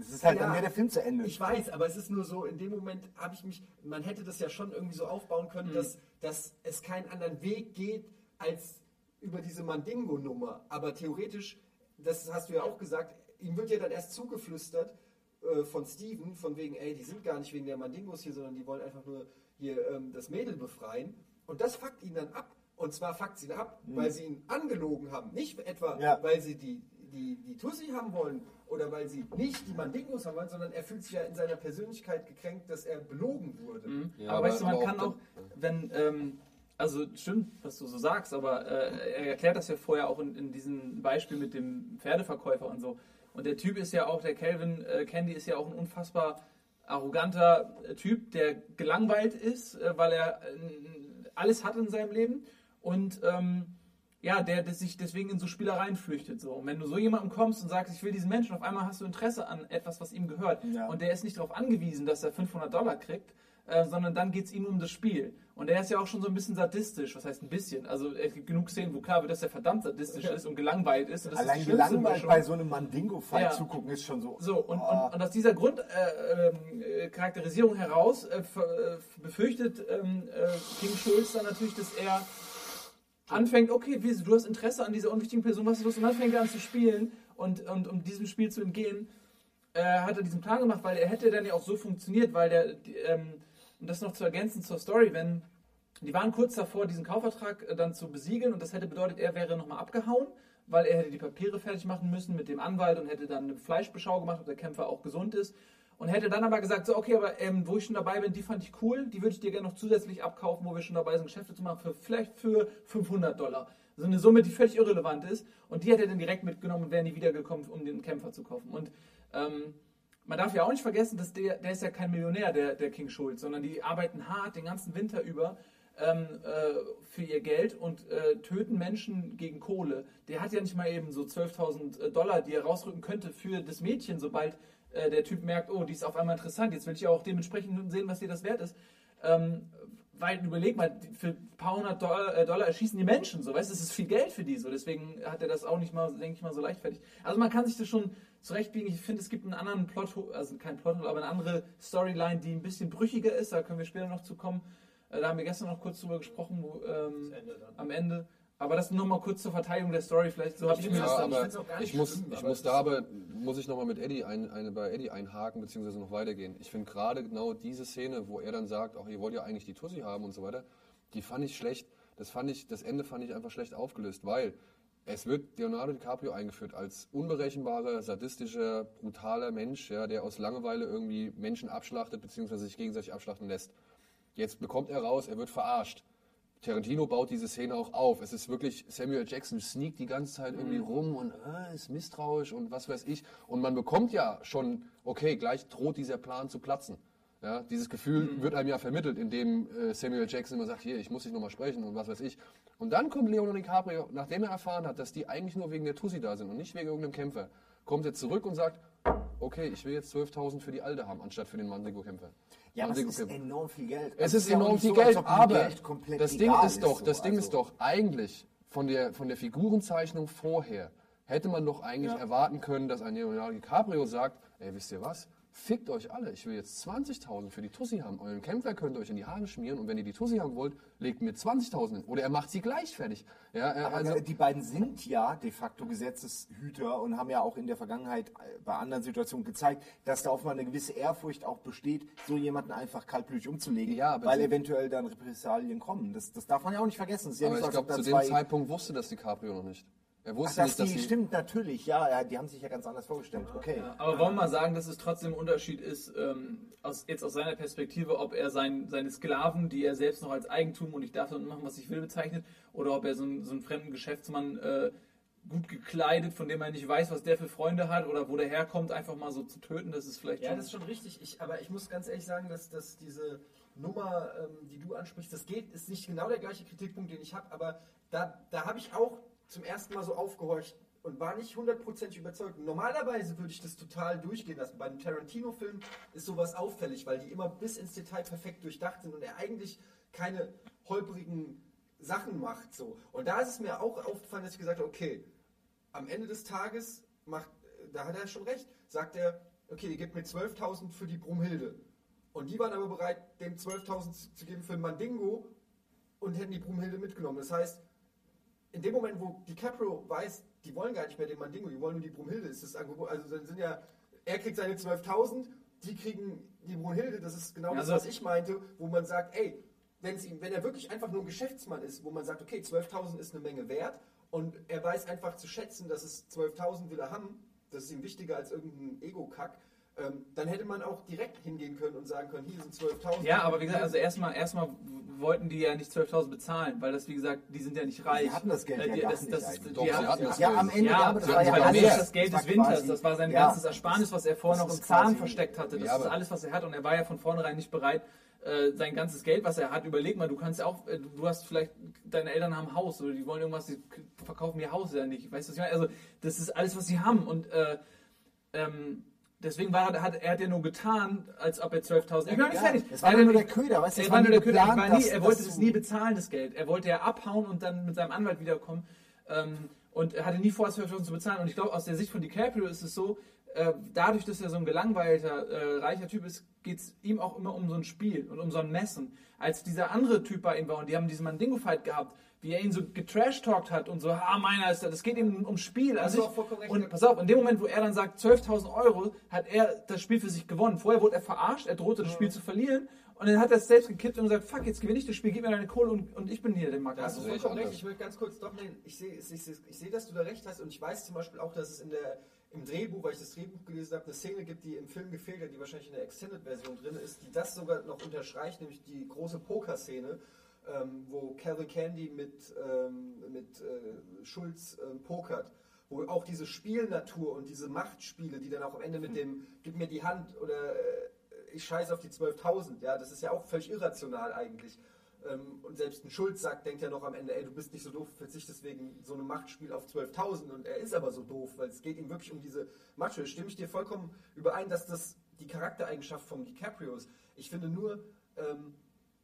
Es ist halt Ja, dann wäre der Film zu Ende. Ich weiß, aber es ist nur so, in dem Moment habe ich mich, man hätte das ja schon irgendwie so aufbauen können, dass, dass es keinen anderen Weg geht, als über diese Mandingo-Nummer. Aber theoretisch, das hast du ja auch gesagt, ihm wird ja dann erst zugeflüstert äh, von Steven, von wegen, ey, die sind gar nicht wegen der Mandingos hier, sondern die wollen einfach nur hier ähm, das Mädel befreien. Und das fuckt ihn dann ab. Und zwar fuckt sie ihn ab, weil sie ihn angelogen haben. Nicht etwa, Ja. weil sie die, die, die Tussi haben wollen oder weil sie nicht die Mandingos haben wollen, sondern er fühlt sich ja in seiner Persönlichkeit gekränkt, dass er belogen wurde. Ja, aber, weißt du, man aber kann auch auch, wenn, ähm, also stimmt, was du so sagst, aber äh, er erklärt das ja vorher auch in, in diesem Beispiel mit dem Pferdeverkäufer und so. Und der Typ ist ja auch, der Calvin äh, Candy ist ja auch ein unfassbar arroganter äh, Typ, der gelangweilt ist, äh, weil er äh, alles hat in seinem Leben und ähm, ja, der, der sich deswegen in so Spielereien flüchtet. So. Und wenn du so jemandem kommst und sagst, ich will diesen Menschen, auf einmal hast du Interesse an etwas, was ihm gehört Ja. und der ist nicht darauf angewiesen, dass er 500 Dollar kriegt, äh, sondern dann geht es ihm um das Spiel. Und er ist ja auch schon so ein bisschen sadistisch, was heißt ein bisschen? Also es gibt genug Szenen, wo klar wird, dass er verdammt sadistisch ist und gelangweilt ist. Und Allein ist gelangweilt bei so einem Mandingo-Fight Ja. zugucken ist schon so. So, und, oh. und, und aus dieser Grundcharakterisierung äh, Charakterisierung heraus äh, äh, befürchtet ähm, äh, King Schulz dann natürlich, dass er anfängt, okay, du hast Interesse an dieser unwichtigen Person, was ist los? Und dann fängt er an zu spielen und, und um diesem Spiel zu entgehen, äh, hat er diesen Plan gemacht, weil er hätte dann ja auch so funktioniert, weil der, die, ähm, um das noch zu ergänzen zur Story, wenn die waren kurz davor, diesen Kaufvertrag äh, dann zu besiegeln und das hätte bedeutet, er wäre nochmal abgehauen, weil er hätte die Papiere fertig machen müssen mit dem Anwalt und hätte dann eine Fleischbeschau gemacht, ob der Kämpfer auch gesund ist. Und hätte dann aber gesagt, so okay, aber ähm, wo ich schon dabei bin, die fand ich cool, die würde ich dir gerne noch zusätzlich abkaufen, wo wir schon dabei sind, Geschäfte zu machen, für, vielleicht für 500 Dollar. So eine Summe, die völlig irrelevant ist. Und die hätte er dann direkt mitgenommen und wäre nie wiedergekommen, um den Kämpfer zu kaufen. Und ähm, man darf ja auch nicht vergessen, dass der, der ist ja kein Millionär, der, der King Schulz, sondern die arbeiten hart den ganzen Winter über ähm, äh, für ihr Geld und äh, töten Menschen gegen Kohle. Der hat ja nicht mal eben so 12.000 Dollar, die er rausrücken könnte für das Mädchen, sobald äh, der Typ merkt, oh, die ist auf einmal interessant, jetzt will ich auch dementsprechend sehen, was dir das wert ist. Ähm, weil überleg mal, für ein paar hundert Dollar, äh, Dollar erschießen die Menschen, so weißt du, das ist viel Geld für die, so deswegen hat er das auch nicht mal, denke ich mal, so leichtfertig. Also man kann sich das schon zurechtbiegen. Ich finde, es gibt einen anderen Plot, also kein Plot, aber eine andere Storyline, die ein bisschen brüchiger ist. Da können wir später noch zu kommen. Äh, Da haben wir gestern noch kurz drüber gesprochen, wo, ähm, Ende am Ende. Aber das nur mal kurz zur Verteidigung der Story. Vielleicht so habe ich mir das Ja, auch- dann. ich aber auch ich muss, schlimm, ich muss da aber, muss ich nochmal mit Eddie ein, eine, bei Eddie einhaken, beziehungsweise noch weitergehen. Ich finde gerade genau diese Szene, wo er dann sagt, ach, ihr wollt ja eigentlich die Tussi haben und so weiter, die fand ich schlecht. Das fand ich, das Ende fand ich einfach schlecht aufgelöst, weil es wird Leonardo DiCaprio eingeführt als unberechenbarer, sadistischer, brutaler Mensch, ja, der aus Langeweile irgendwie Menschen abschlachtet, beziehungsweise sich gegenseitig abschlachten lässt. Jetzt bekommt er raus, er wird verarscht. Tarantino baut diese Szene auch auf. Es ist wirklich, Samuel Jackson sneakt die ganze Zeit irgendwie rum und äh, ist misstrauisch und was weiß ich. Und man bekommt ja schon, okay, gleich droht dieser Plan zu platzen. Ja, dieses Gefühl wird einem ja vermittelt, indem äh, Samuel Jackson immer sagt, hier, ich muss dich nochmal sprechen und was weiß ich. Und dann kommt Leonardo DiCaprio, nachdem er erfahren hat, dass die eigentlich nur wegen der Tussi da sind und nicht wegen irgendeinem Kämpfer, kommt er zurück und sagt, okay, ich will jetzt 12.000 für die Alte haben, anstatt für den Mandingo-Kämpfer. Ja, aber es ist enorm viel Geld. Es Also ist ja auch enorm viel so, Geld, aber Geld das Ding ist doch, so. das Ding Also, ist doch eigentlich von der, von der Figurenzeichnung vorher hätte man doch eigentlich erwarten können, dass ein Leonardo DiCaprio sagt, ey, wisst ihr was? Fickt euch alle, ich will jetzt 20.000 für die Tussi haben. Euren Kämpfer könnt ihr euch in die Haare schmieren und wenn ihr die Tussi haben wollt, legt mir 20.000 hin. Oder er macht sie gleich fertig. Ja, äh, also, die beiden sind ja de facto Gesetzeshüter und haben ja auch in der Vergangenheit äh, bei anderen Situationen gezeigt, dass da offenbar eine gewisse Ehrfurcht auch besteht, so jemanden einfach kaltblütig umzulegen, Ja, weil eventuell dann Repressalien kommen. Das, das darf man ja auch nicht vergessen. Ja aber nicht ich glaube, zu dem Zeitpunkt wusste das DiCaprio noch nicht. Er Ach, wusste das nicht, dass die, sie... stimmt natürlich, ja, ja, die haben sich ja ganz anders vorgestellt. Okay. Aber wollen wir mal sagen, dass es trotzdem ein Unterschied ist, ähm, aus, jetzt aus seiner Perspektive, ob er sein, seine Sklaven, die er selbst noch als Eigentum und ich darf damit machen, was ich will, bezeichnet, oder ob er so einen, so einen fremden Geschäftsmann äh, gut gekleidet, von dem er nicht weiß, was der für Freunde hat oder wo der herkommt, einfach mal so zu töten, das ist vielleicht Ja, schon... das ist schon richtig. Ich, aber ich muss ganz ehrlich sagen, dass, dass diese Nummer, ähm, die du ansprichst, das geht, ist nicht genau der gleiche Kritikpunkt, den ich habe, aber da, da habe ich auch zum ersten Mal so aufgehorcht und war nicht hundertprozentig überzeugt. Normalerweise würde ich das total durchgehen lassen. Bei einem Tarantino-Film ist sowas auffällig, weil die immer bis ins Detail perfekt durchdacht sind und er eigentlich keine holprigen Sachen macht. So. Und da ist es mir auch aufgefallen, dass ich gesagt habe, okay, am Ende des Tages macht, da hat er schon recht, sagt er, okay, ihr gebt mir 12.000 für die Brumhilde. Und die waren aber bereit, dem 12.000 zu- geben für Mandingo und hätten die Brumhilde mitgenommen. Das heißt, in dem Moment, wo DiCaprio weiß, die wollen gar nicht mehr den Mandingo, die wollen nur die Brumhilde, ist das Angebot, also dann sind ja, er kriegt seine 12.000, die kriegen die Brumhilde, das ist genau das, Also- was ich meinte, wo man sagt, ey, wenn's ihm, wenn er wirklich einfach nur ein Geschäftsmann ist, wo man sagt, okay, 12.000 ist eine Menge wert und er weiß einfach zu schätzen, dass es 12.000 will er haben, das ist ihm wichtiger als irgendein Ego-Kack, ähm, dann hätte man auch direkt hingehen können und sagen können, hier sind 12.000. Ja, aber wie gesagt, also erstmal erstmal wollten die ja nicht 12.000 bezahlen, weil das, wie gesagt, die sind ja nicht reich. Sie hatten das Geld Äh, ja die, gar das, nicht das, ist- die Doch, haben- hatten das Ja, Geld. am Ende, Ja, aber das das, war ja war alles. nicht das Geld des Winters, quasi- das war sein ja, ganzes Ersparnis, was er vorher das noch im Zahn quasi- versteckt hatte. Das Ja, ist alles, was er hat und er war ja von vornherein nicht bereit, äh, sein ganzes Geld, was er hat, überleg mal, du kannst auch, äh, du hast vielleicht, deine Eltern haben ein Haus oder die wollen irgendwas, die verkaufen ihr Haus ja nicht, weißt du, was ich meine? Also, das ist alles, was sie haben und äh, ähm, deswegen war, hat, er hat ja nur getan, als ob er 12.000. Ich bin noch nicht fertig. es war Er nur der Köder, weißt du, Er war nur der Köder. geplant, war nie, dass- er wollte es nie bezahlen, das Geld. Er wollte ja abhauen und dann mit seinem Anwalt wiederkommen. Ähm, und er hatte nie vor, 12.000 zu bezahlen. Und ich glaube, aus der Sicht von DiCaprio ist es so, äh, dadurch, dass er so ein gelangweilter, äh, reicher Typ ist, geht es ihm auch immer um so ein Spiel und um so ein Messen. Als dieser andere Typ bei ihm war und die haben diesen Mandingo-Fight gehabt, wie er ihn so getrash-talkt hat und so, ah, meiner ist das, das geht ihm ums Spiel. Also ich, recht. und pass auf, in dem Moment, wo er dann sagt, 12.000 Euro, hat er das Spiel für sich gewonnen. Vorher wurde er verarscht, er drohte das Spiel zu verlieren und dann hat er es selbst gekippt und gesagt, fuck, jetzt gewinne ich das Spiel, gib mir deine Kohle und, und ich bin hier der. Da hast du ich vollkommen recht. Ich will ganz kurz doch nehmen. Ich sehe, ich, sehe, ich sehe, dass du da recht hast und ich weiß zum Beispiel auch, dass es in der, im Drehbuch, weil ich das Drehbuch gelesen habe, eine Szene gibt, die im Film gefehlt hat, die wahrscheinlich in der Extended-Version drin ist, die das sogar noch unterstreicht, nämlich die große Poker-Szene, ähm, wo Calvin Candy mit, ähm, mit äh, Schulz ähm, pokert. Wo auch diese Spielnatur und diese Machtspiele, die dann auch am Ende mit dem Gib mir die Hand oder äh, ich scheiße auf die 12.000, ja, das ist ja auch völlig irrational eigentlich. Ähm, und selbst ein Schulz sagt, denkt ja noch am Ende, ey, du bist nicht so doof, verzichtest wegen so einem Machtspiel auf 12.000 und er ist aber so doof, weil es geht ihm wirklich um diese Machtspiele. Stimme ich dir vollkommen überein, dass das die Charaktereigenschaft vom DiCaprio ist. Ich finde nur, ähm,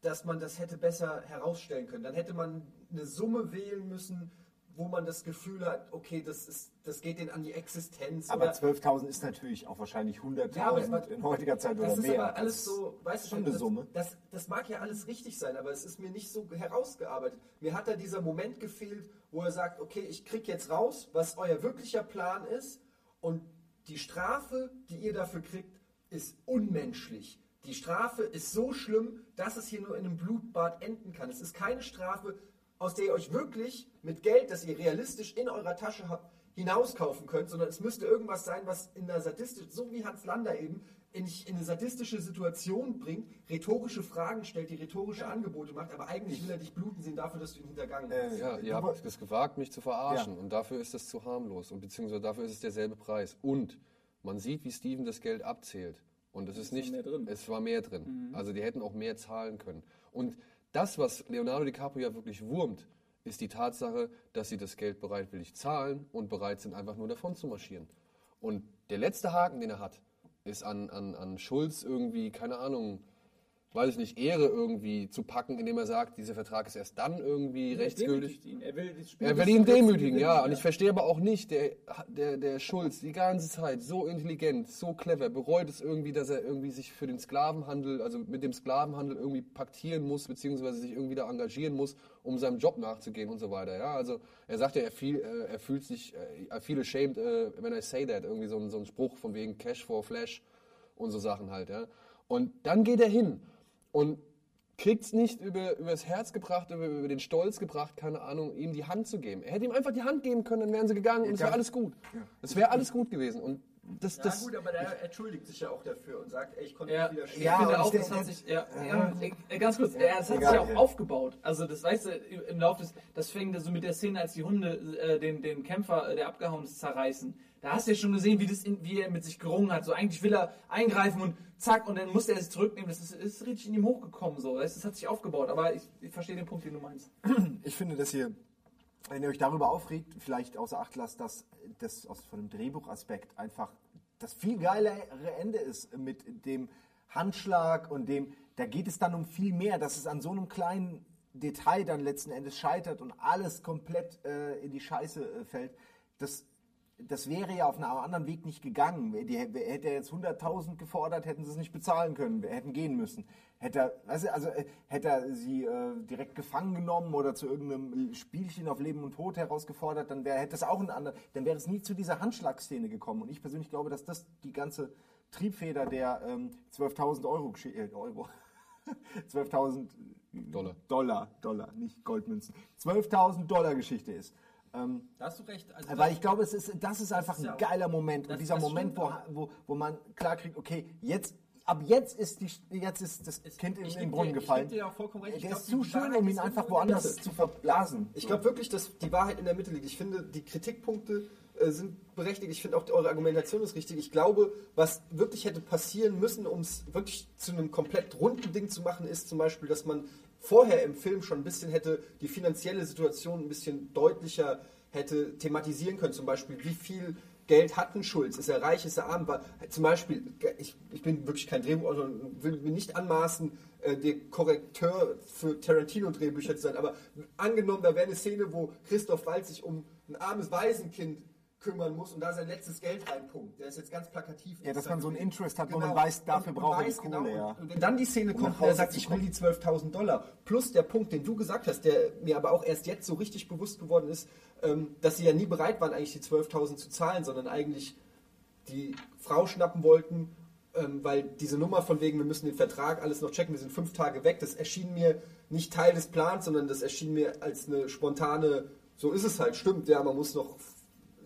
dass man das hätte besser herausstellen können. Dann hätte man eine Summe wählen müssen, wo man das Gefühl hat, okay, das, ist, das geht denen an die Existenz. Aber oder- 12.000 ist natürlich auch wahrscheinlich 100.000 Ja, in heutiger Zeit oder das ist mehr. aber alles so, weißt du schon schon, eine das, Summe. Das, das mag ja alles richtig sein, aber es ist mir nicht so herausgearbeitet. Mir hat da dieser Moment gefehlt, wo er sagt, okay, ich krieg jetzt raus, was euer wirklicher Plan ist und die Strafe, die ihr dafür kriegt, ist unmenschlich. Die Strafe ist so schlimm, dass es hier nur in einem Blutbad enden kann. Es ist keine Strafe, aus der ihr euch wirklich mit Geld, das ihr realistisch in eurer Tasche habt, hinauskaufen könnt, sondern es müsste irgendwas sein, was in einer sadistischen, so wie Hans Lander eben, in, in eine sadistische Situation bringt, rhetorische Fragen stellt, die rhetorische Angebote macht, aber eigentlich will er dich bluten sehen dafür, dass du ihn hintergangen hast. Äh, Ja, ihr Aber- habt es gewagt, mich zu verarschen. Ja. Und dafür ist das zu harmlos. Und beziehungsweise dafür ist es derselbe Preis. Und man sieht, wie Steven das Geld abzählt. Und es ist nicht, mehr drin. es war mehr drin. Also die hätten auch mehr zahlen können. Und das, was Leonardo DiCaprio ja wirklich wurmt, ist die Tatsache, dass sie das Geld bereitwillig zahlen und bereit sind, einfach nur davon zu marschieren. Und der letzte Haken, den er hat, ist an, an, an Schulz irgendwie, keine Ahnung, weiß ich nicht, Ehre irgendwie zu packen, indem er sagt, dieser Vertrag ist erst dann irgendwie rechtsgültig. Ihn. Er will das Spiel Er will ihn demütigen, ja. Und ich verstehe aber auch nicht, der, der, der Schulz die ganze Zeit so intelligent, so clever, bereut es irgendwie, dass er irgendwie sich für den Sklavenhandel, also mit dem Sklavenhandel irgendwie paktieren muss, beziehungsweise sich irgendwie da engagieren muss, um seinem Job nachzugehen und so weiter, ja. Also er sagt ja, er, viel, äh, er fühlt sich, äh, I feel ashamed äh, when I say that, irgendwie so ein, so ein Spruch von wegen Cash for Flash und so Sachen halt, ja. Und dann geht er hin und kriegt's nicht über, übers Herz gebracht, über, über den Stolz gebracht, keine Ahnung, ihm die Hand zu geben. Er hätte ihm einfach die Hand geben können, dann wären sie gegangen und es wäre alles gut. Es wäre alles gut gewesen. Und das, Ja das, gut, aber der entschuldigt sich ja auch dafür und sagt, ey, ich konnte Ja, nicht wieder ich stehen. Ja, finde und auch, das hat sich, ja, ja, äh, ganz kurz, ja, das hat Egal, sich auch ja. aufgebaut. Also das weißt du, im Laufe des, das fängt so mit der Szene, als die Hunde äh, den, den Kämpfer, äh, der abgehauen ist, zerreißen. Da hast du ja schon gesehen, wie, das in, wie er mit sich gerungen hat. So eigentlich will er eingreifen und zack, und dann musste er es zurücknehmen. Das ist, ist richtig in ihm hochgekommen. So. Das, das hat sich aufgebaut. Aber ich, ich verstehe den Punkt, den du meinst. Ich finde, dass ihr, wenn ihr euch darüber aufregt, vielleicht außer Acht lasst, dass das aus, von dem Drehbuchaspekt einfach das viel geilere Ende ist mit dem Handschlag und dem, da geht es dann um viel mehr, dass es an so einem kleinen Detail dann letzten Endes scheitert und alles komplett äh, in die Scheiße äh, fällt. Das, das wäre ja auf einem anderen Weg nicht gegangen. Die, hätte er jetzt 100.000 gefordert, hätten sie es nicht bezahlen können, wir hätten gehen müssen. Hätte er, weißt du, also äh, hätte er sie äh, direkt gefangen genommen oder zu irgendeinem Spielchen auf Leben und Tod herausgefordert, dann wäre hätte es auch ein anderer, dann wäre es nie zu dieser Handschlagszene gekommen. Und ich persönlich glaube, dass das die ganze Triebfeder der ähm, 12.000 Euro, äh, Euro 12.000 Dollar. Dollar, Dollar, nicht Goldmünzen, 12.000 Dollar Geschichte ist. Ähm, Da hast du recht. Also weil ich glaube, es ist, das ist einfach ist ja ein auch- geiler Moment. das- und dieser das Moment, wo, wo, wo man klar kriegt, okay, jetzt, ab jetzt ist, die, jetzt ist das Kind in ich den Brunnen dir- ich gefallen. geb dir auch vollkommen recht. Ich Der glaub, ist zu schön, Wahrheit um ist ihn einfach woanders zu verblasen. Ich glaube wirklich, dass die Wahrheit in der Mitte liegt. Ich finde, die Kritikpunkte äh, sind berechtigt. Ich finde auch, eure Argumentation ist richtig. Ich glaube, was wirklich hätte passieren müssen, um es wirklich zu einem komplett runden Ding zu machen, ist zum Beispiel, dass man vorher im Film schon ein bisschen hätte die finanzielle Situation ein bisschen deutlicher hätte thematisieren können. Zum Beispiel, wie viel Geld hat ein Schulz, ist er reich, ist er arm, war, zum Beispiel, ich, ich bin wirklich kein Drehbuchautor und will mir nicht anmaßen, äh, der Korrekteur für Tarantino-Drehbücher zu sein, aber angenommen, da wäre eine Szene, wo Christoph Waltz sich um ein armes Waisenkind kümmern muss und da sein letztes Geld reinpumpt. Der ist jetzt ganz plakativ. Ja, dass man so einen Interest hat, wo Genau. man weiß, dafür er die weiß Kohle, genau, ja. Und, wenn dann die Szene kommt, wo er sagt, ich will die 12.000 Dollar, plus der Punkt, den du gesagt hast, der mir aber auch erst jetzt so richtig bewusst geworden ist, ähm, dass sie ja nie bereit waren, eigentlich die 12.000 zu zahlen, sondern eigentlich die Frau schnappen wollten, ähm, weil diese Nummer von wegen, wir müssen den Vertrag alles noch checken, wir sind fünf Tage weg, das erschien mir nicht Teil des Plans, sondern das erschien mir als eine spontane, so ist es halt, stimmt, ja, man muss noch,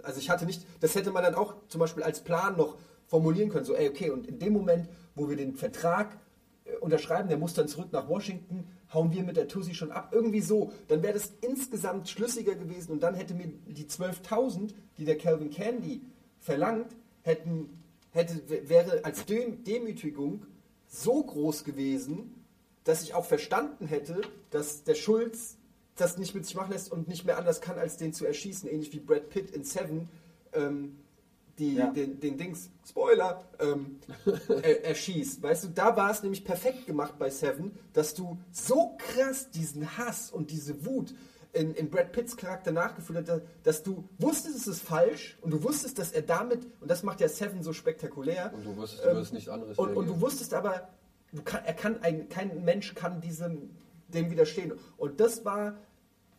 also ich hatte nicht, das hätte man dann auch zum Beispiel als Plan noch formulieren können, so, ey, okay, und in dem Moment, wo wir den Vertrag äh, unterschreiben, der muss dann zurück nach Washington, hauen wir mit der Tussi schon ab, irgendwie so, dann wäre das insgesamt schlüssiger gewesen und dann hätte mir die 12.000, die der Calvin Candy verlangt, hätten, hätte, wäre als Dem Demütigung so groß gewesen, dass ich auch verstanden hätte, dass der Schulz das nicht mit sich machen lässt und nicht mehr anders kann, als den zu erschießen, ähnlich wie Brad Pitt in Seven ähm, die, Ja. den, den Dings, Spoiler, ähm, er, erschießt. Weißt du, da war es nämlich perfekt gemacht bei Seven, dass du so krass diesen Hass und diese Wut in, in Brad Pitts Charakter nachgefühlt hast, dass du wusstest, es ist falsch und du wusstest, dass er damit, und das macht ja Seven so spektakulär. Und du wusstest, du wirst nicht anderes Und, und du wusstest aber, du kann, er kann ein, kein Mensch kann diesem dem widerstehen. Und das war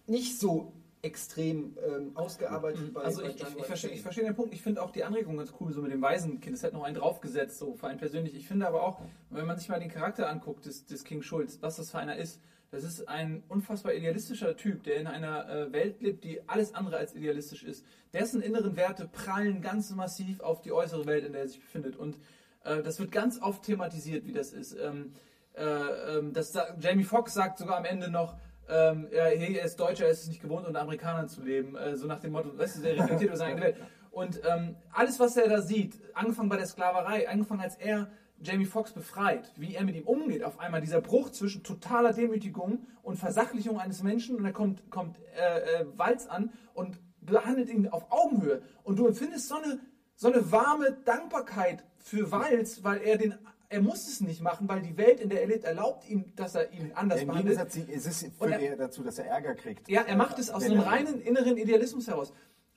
nicht so extrem ähm, ausgearbeitet bei Also bei ich, ich, ich, verstehe, verstehe den Punkt. Ich finde auch die Anregung ganz cool, so mit dem Waisenkind. Es hätte noch einen draufgesetzt, so für einen persönlich. Ich finde aber auch, wenn man sich mal den Charakter anguckt, des, des King Schulz, was das für einer ist, das ist ein unfassbar idealistischer Typ, der in einer äh, Welt lebt, die alles andere als idealistisch ist. Dessen inneren Werte prallen ganz massiv auf die äußere Welt, in der er sich befindet. Und äh, das wird ganz oft thematisiert, wie das ist. Ähm, äh, ähm, das, Jamie Foxx sagt sogar am Ende noch, ähm, hey, er ist Deutscher, er ist es nicht gewohnt, unter Amerikanern zu leben. Äh, so nach dem Motto, weißt du, der reflektiert über seine eigene Welt. Und ähm, alles, was er da sieht, angefangen bei der Sklaverei, angefangen als er Jamie Foxx befreit, wie er mit ihm umgeht, auf einmal dieser Bruch zwischen totaler Demütigung und Versachlichung eines Menschen und da kommt, kommt äh, äh, Walz an und behandelt ihn auf Augenhöhe. Und du empfindest so eine, so eine warme Dankbarkeit für Walz, weil er den er muss es nicht machen, weil die Welt, in der er lebt, erlaubt ihm, dass er ihn anders Im behandelt. Gegensatz, es ist führt er- eher dazu, dass er Ärger kriegt. Ja, er macht es aus einem er- reinen inneren Idealismus heraus.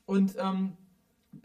Und ähm,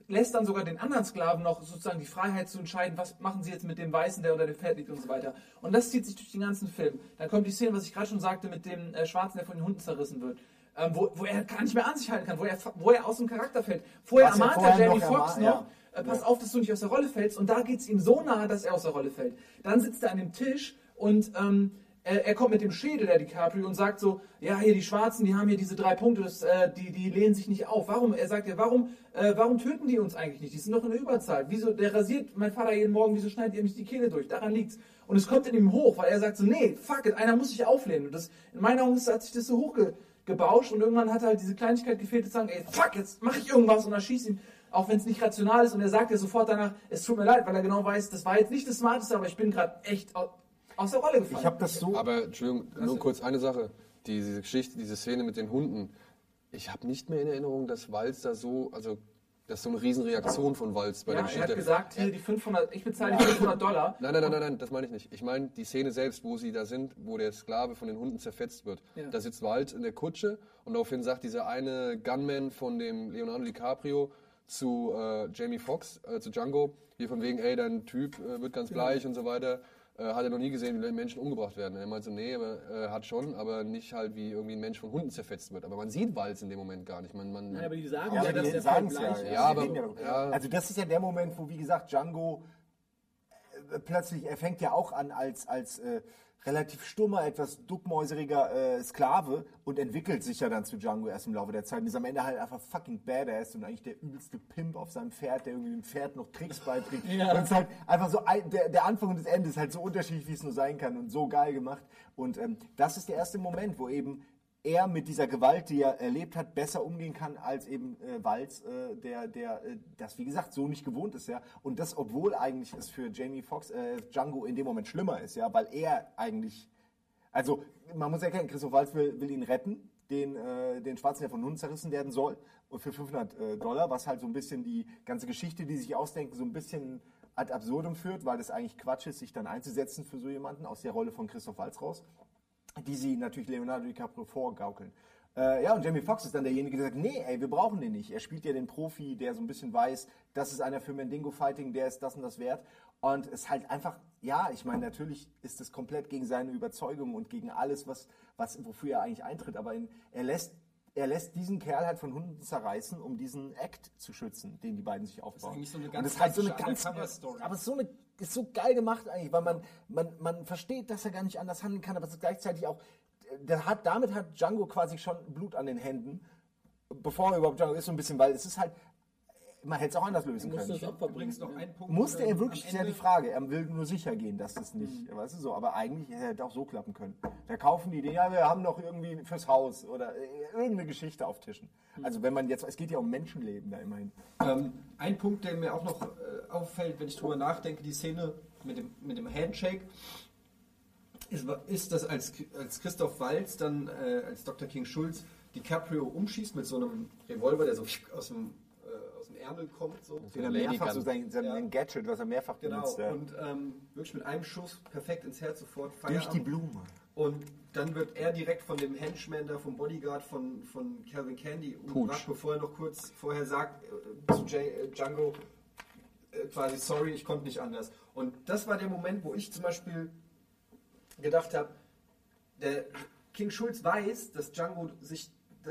lässt dann sogar den anderen Sklaven noch sozusagen die Freiheit zu entscheiden, was machen sie jetzt mit dem Weißen, der unter dem Pferd liegt und so weiter. Und das zieht sich durch den ganzen Film. Dann kommt die Szene, was ich gerade schon sagte, mit dem äh, Schwarzen, der von den Hunden zerrissen wird. Ähm, wo, wo er gar nicht mehr an sich halten kann, wo er, wo er aus dem Charakter fällt. Vorher Was er ermahnt er Jamie noch Foxx noch, ja. Äh, pass auf, dass du nicht aus der Rolle fällst. Und da geht es ihm so nahe, dass er aus der Rolle fällt. Dann sitzt er an dem Tisch und ähm, er, er kommt mit dem Schädel, der DiCaprio, und sagt so, ja, hier die Schwarzen, die haben hier diese drei Punkte, das, äh, die, die lehnen sich nicht auf. Warum? Er sagt ja, warum, äh, warum töten die uns eigentlich nicht? Die sind doch in der Überzahl. Wieso, der rasiert mein Vater jeden Morgen, wieso schneidet ihr mich die Kehle durch? Daran liegt's. Und es kommt in ihm hoch, weil er sagt so, nee, fuck it, einer muss sich auflehnen. Und das, in meinen Augen hat sich das so hochgebauscht und irgendwann hat halt diese Kleinigkeit gefehlt, zu sagen, ey, fuck, jetzt mache ich irgendwas und dann ihn, auch wenn es nicht rational ist. Und er sagt ja sofort danach, es tut mir leid, weil er genau weiß, das war jetzt nicht das Smarteste, aber ich bin gerade echt au- aus der Rolle gefallen. Ich habe das so. Aber Entschuldigung, nur kurz eine Sache. Diese Geschichte, diese Szene mit den Hunden. Ich habe nicht mehr in Erinnerung, dass Walz da so, also das ist so eine Riesenreaktion von Walz bei ja, der er Geschichte. hat gesagt, hier die 500, ich bezahle die 500 Dollar. Nein, nein, nein, nein, nein, das meine ich nicht. Ich meine die Szene selbst, wo sie da sind, wo der Sklave von den Hunden zerfetzt wird. Ja. Da sitzt Wald in der Kutsche und daraufhin sagt dieser eine Gunman von dem Leonardo DiCaprio zu äh, Jamie Foxx, äh, zu Django, hier von wegen, ey, dein Typ äh, wird ganz gleich und so weiter. Äh, hat er noch nie gesehen, wie Menschen umgebracht werden. Er meinte so, nee, aber, äh, hat schon, aber nicht halt, wie irgendwie ein Mensch von Hunden zerfetzt wird. Aber man sieht Walz in dem Moment gar nicht. Man, man, Nein, aber die sagen Ja, ja, es ja. ist. Ja, aber- ja. Also das ist ja der Moment, wo, wie gesagt, Django plötzlich, er fängt ja auch an als, als äh, relativ stummer, etwas duckmäuseriger äh, Sklave und entwickelt sich ja dann zu Django erst im Laufe der Zeit und ist am Ende halt einfach fucking badass und eigentlich der übelste Pimp auf seinem Pferd, der irgendwie dem Pferd noch Tricks beibringt. Ja. Und es ist halt einfach so, ein, der, der Anfang und das Ende ist halt so unterschiedlich, wie es nur sein kann und so geil gemacht. Und ähm, das ist der erste Moment, wo eben er mit dieser Gewalt, die er erlebt hat, besser umgehen kann als eben äh, Walz, äh, der, der äh, das wie gesagt so nicht gewohnt ist, ja. Und das, obwohl eigentlich es für Jamie Foxx, äh, Django in dem Moment schlimmer ist, ja, weil er eigentlich Also, man muss erkennen, Christoph Waltz will, will ihn retten, den, äh, den Schwarzen, der von Hunden zerrissen werden soll, für 500 äh, Dollar, was halt so ein bisschen die ganze Geschichte, die sich ausdenken, so ein bisschen ad absurdum führt, weil das eigentlich Quatsch ist, sich dann einzusetzen für so jemanden aus der Rolle von Christoph Waltz raus, die sie natürlich Leonardo DiCaprio vorgaukeln. Äh, ja, und Jamie Foxx ist dann derjenige, der sagt, nee, ey, wir brauchen den nicht. Er spielt ja den Profi, der so ein bisschen weiß, das ist einer für Mandingo Fighting, der ist das und das wert. Und es ist halt einfach, ja, ich meine, natürlich ist es komplett gegen seine Überzeugung und gegen alles, was, was, wofür er eigentlich eintritt. Aber in, er lässt er lässt diesen Kerl halt von Hunden zerreißen, um diesen Act zu schützen, den die beiden sich aufbauen. eigentlich so eine und ganz das ist halt so eine ganz, aber es ist so eine, ist so geil gemacht eigentlich, weil man, man, man versteht, dass er gar nicht anders handeln kann, aber es ist gleichzeitig auch, der hat, damit hat Django quasi schon Blut an den Händen, bevor er überhaupt Django ist, so ein bisschen, weil es ist halt, man hätte es auch anders lösen können. das Opfer bringst noch einen Punkt. Musste ähm, er wirklich, am ist ja die Frage. Er will nur sicher gehen, dass das nicht, Mhm. weißt du so. Aber eigentlich hätte er auch so klappen können. Da kaufen die den, ja, wir haben noch irgendwie fürs Haus oder äh, irgendeine Geschichte auftischen. Mhm. Also wenn man jetzt, es geht ja um Menschenleben da immerhin. Ähm, ein Punkt, der mir auch noch äh, auffällt, wenn ich drüber nachdenke, die Szene mit dem, mit dem Handshake, ist, ist dass als, als Christoph Waltz dann äh, als Dr. King Schulz DiCaprio umschießt mit so einem Revolver, der so aus dem Ärmel kommt. So. Den er Lady mehrfach so sein, sein Ja. Gadget, was er mehrfach Genau, benutzt. Ja. und ähm, wirklich mit einem Schuss perfekt ins Herz sofort Durch Feierabend. die Blume. Und dann wird er direkt von dem Henchman da, vom Bodyguard von, von Calvin Candy umgebracht, bevor er noch kurz vorher sagt äh, zu Jay, äh, Django äh, quasi, sorry, ich konnte nicht anders. Und das war der Moment, wo ich zum Beispiel gedacht habe, der King Schulz weiß, dass Django sich,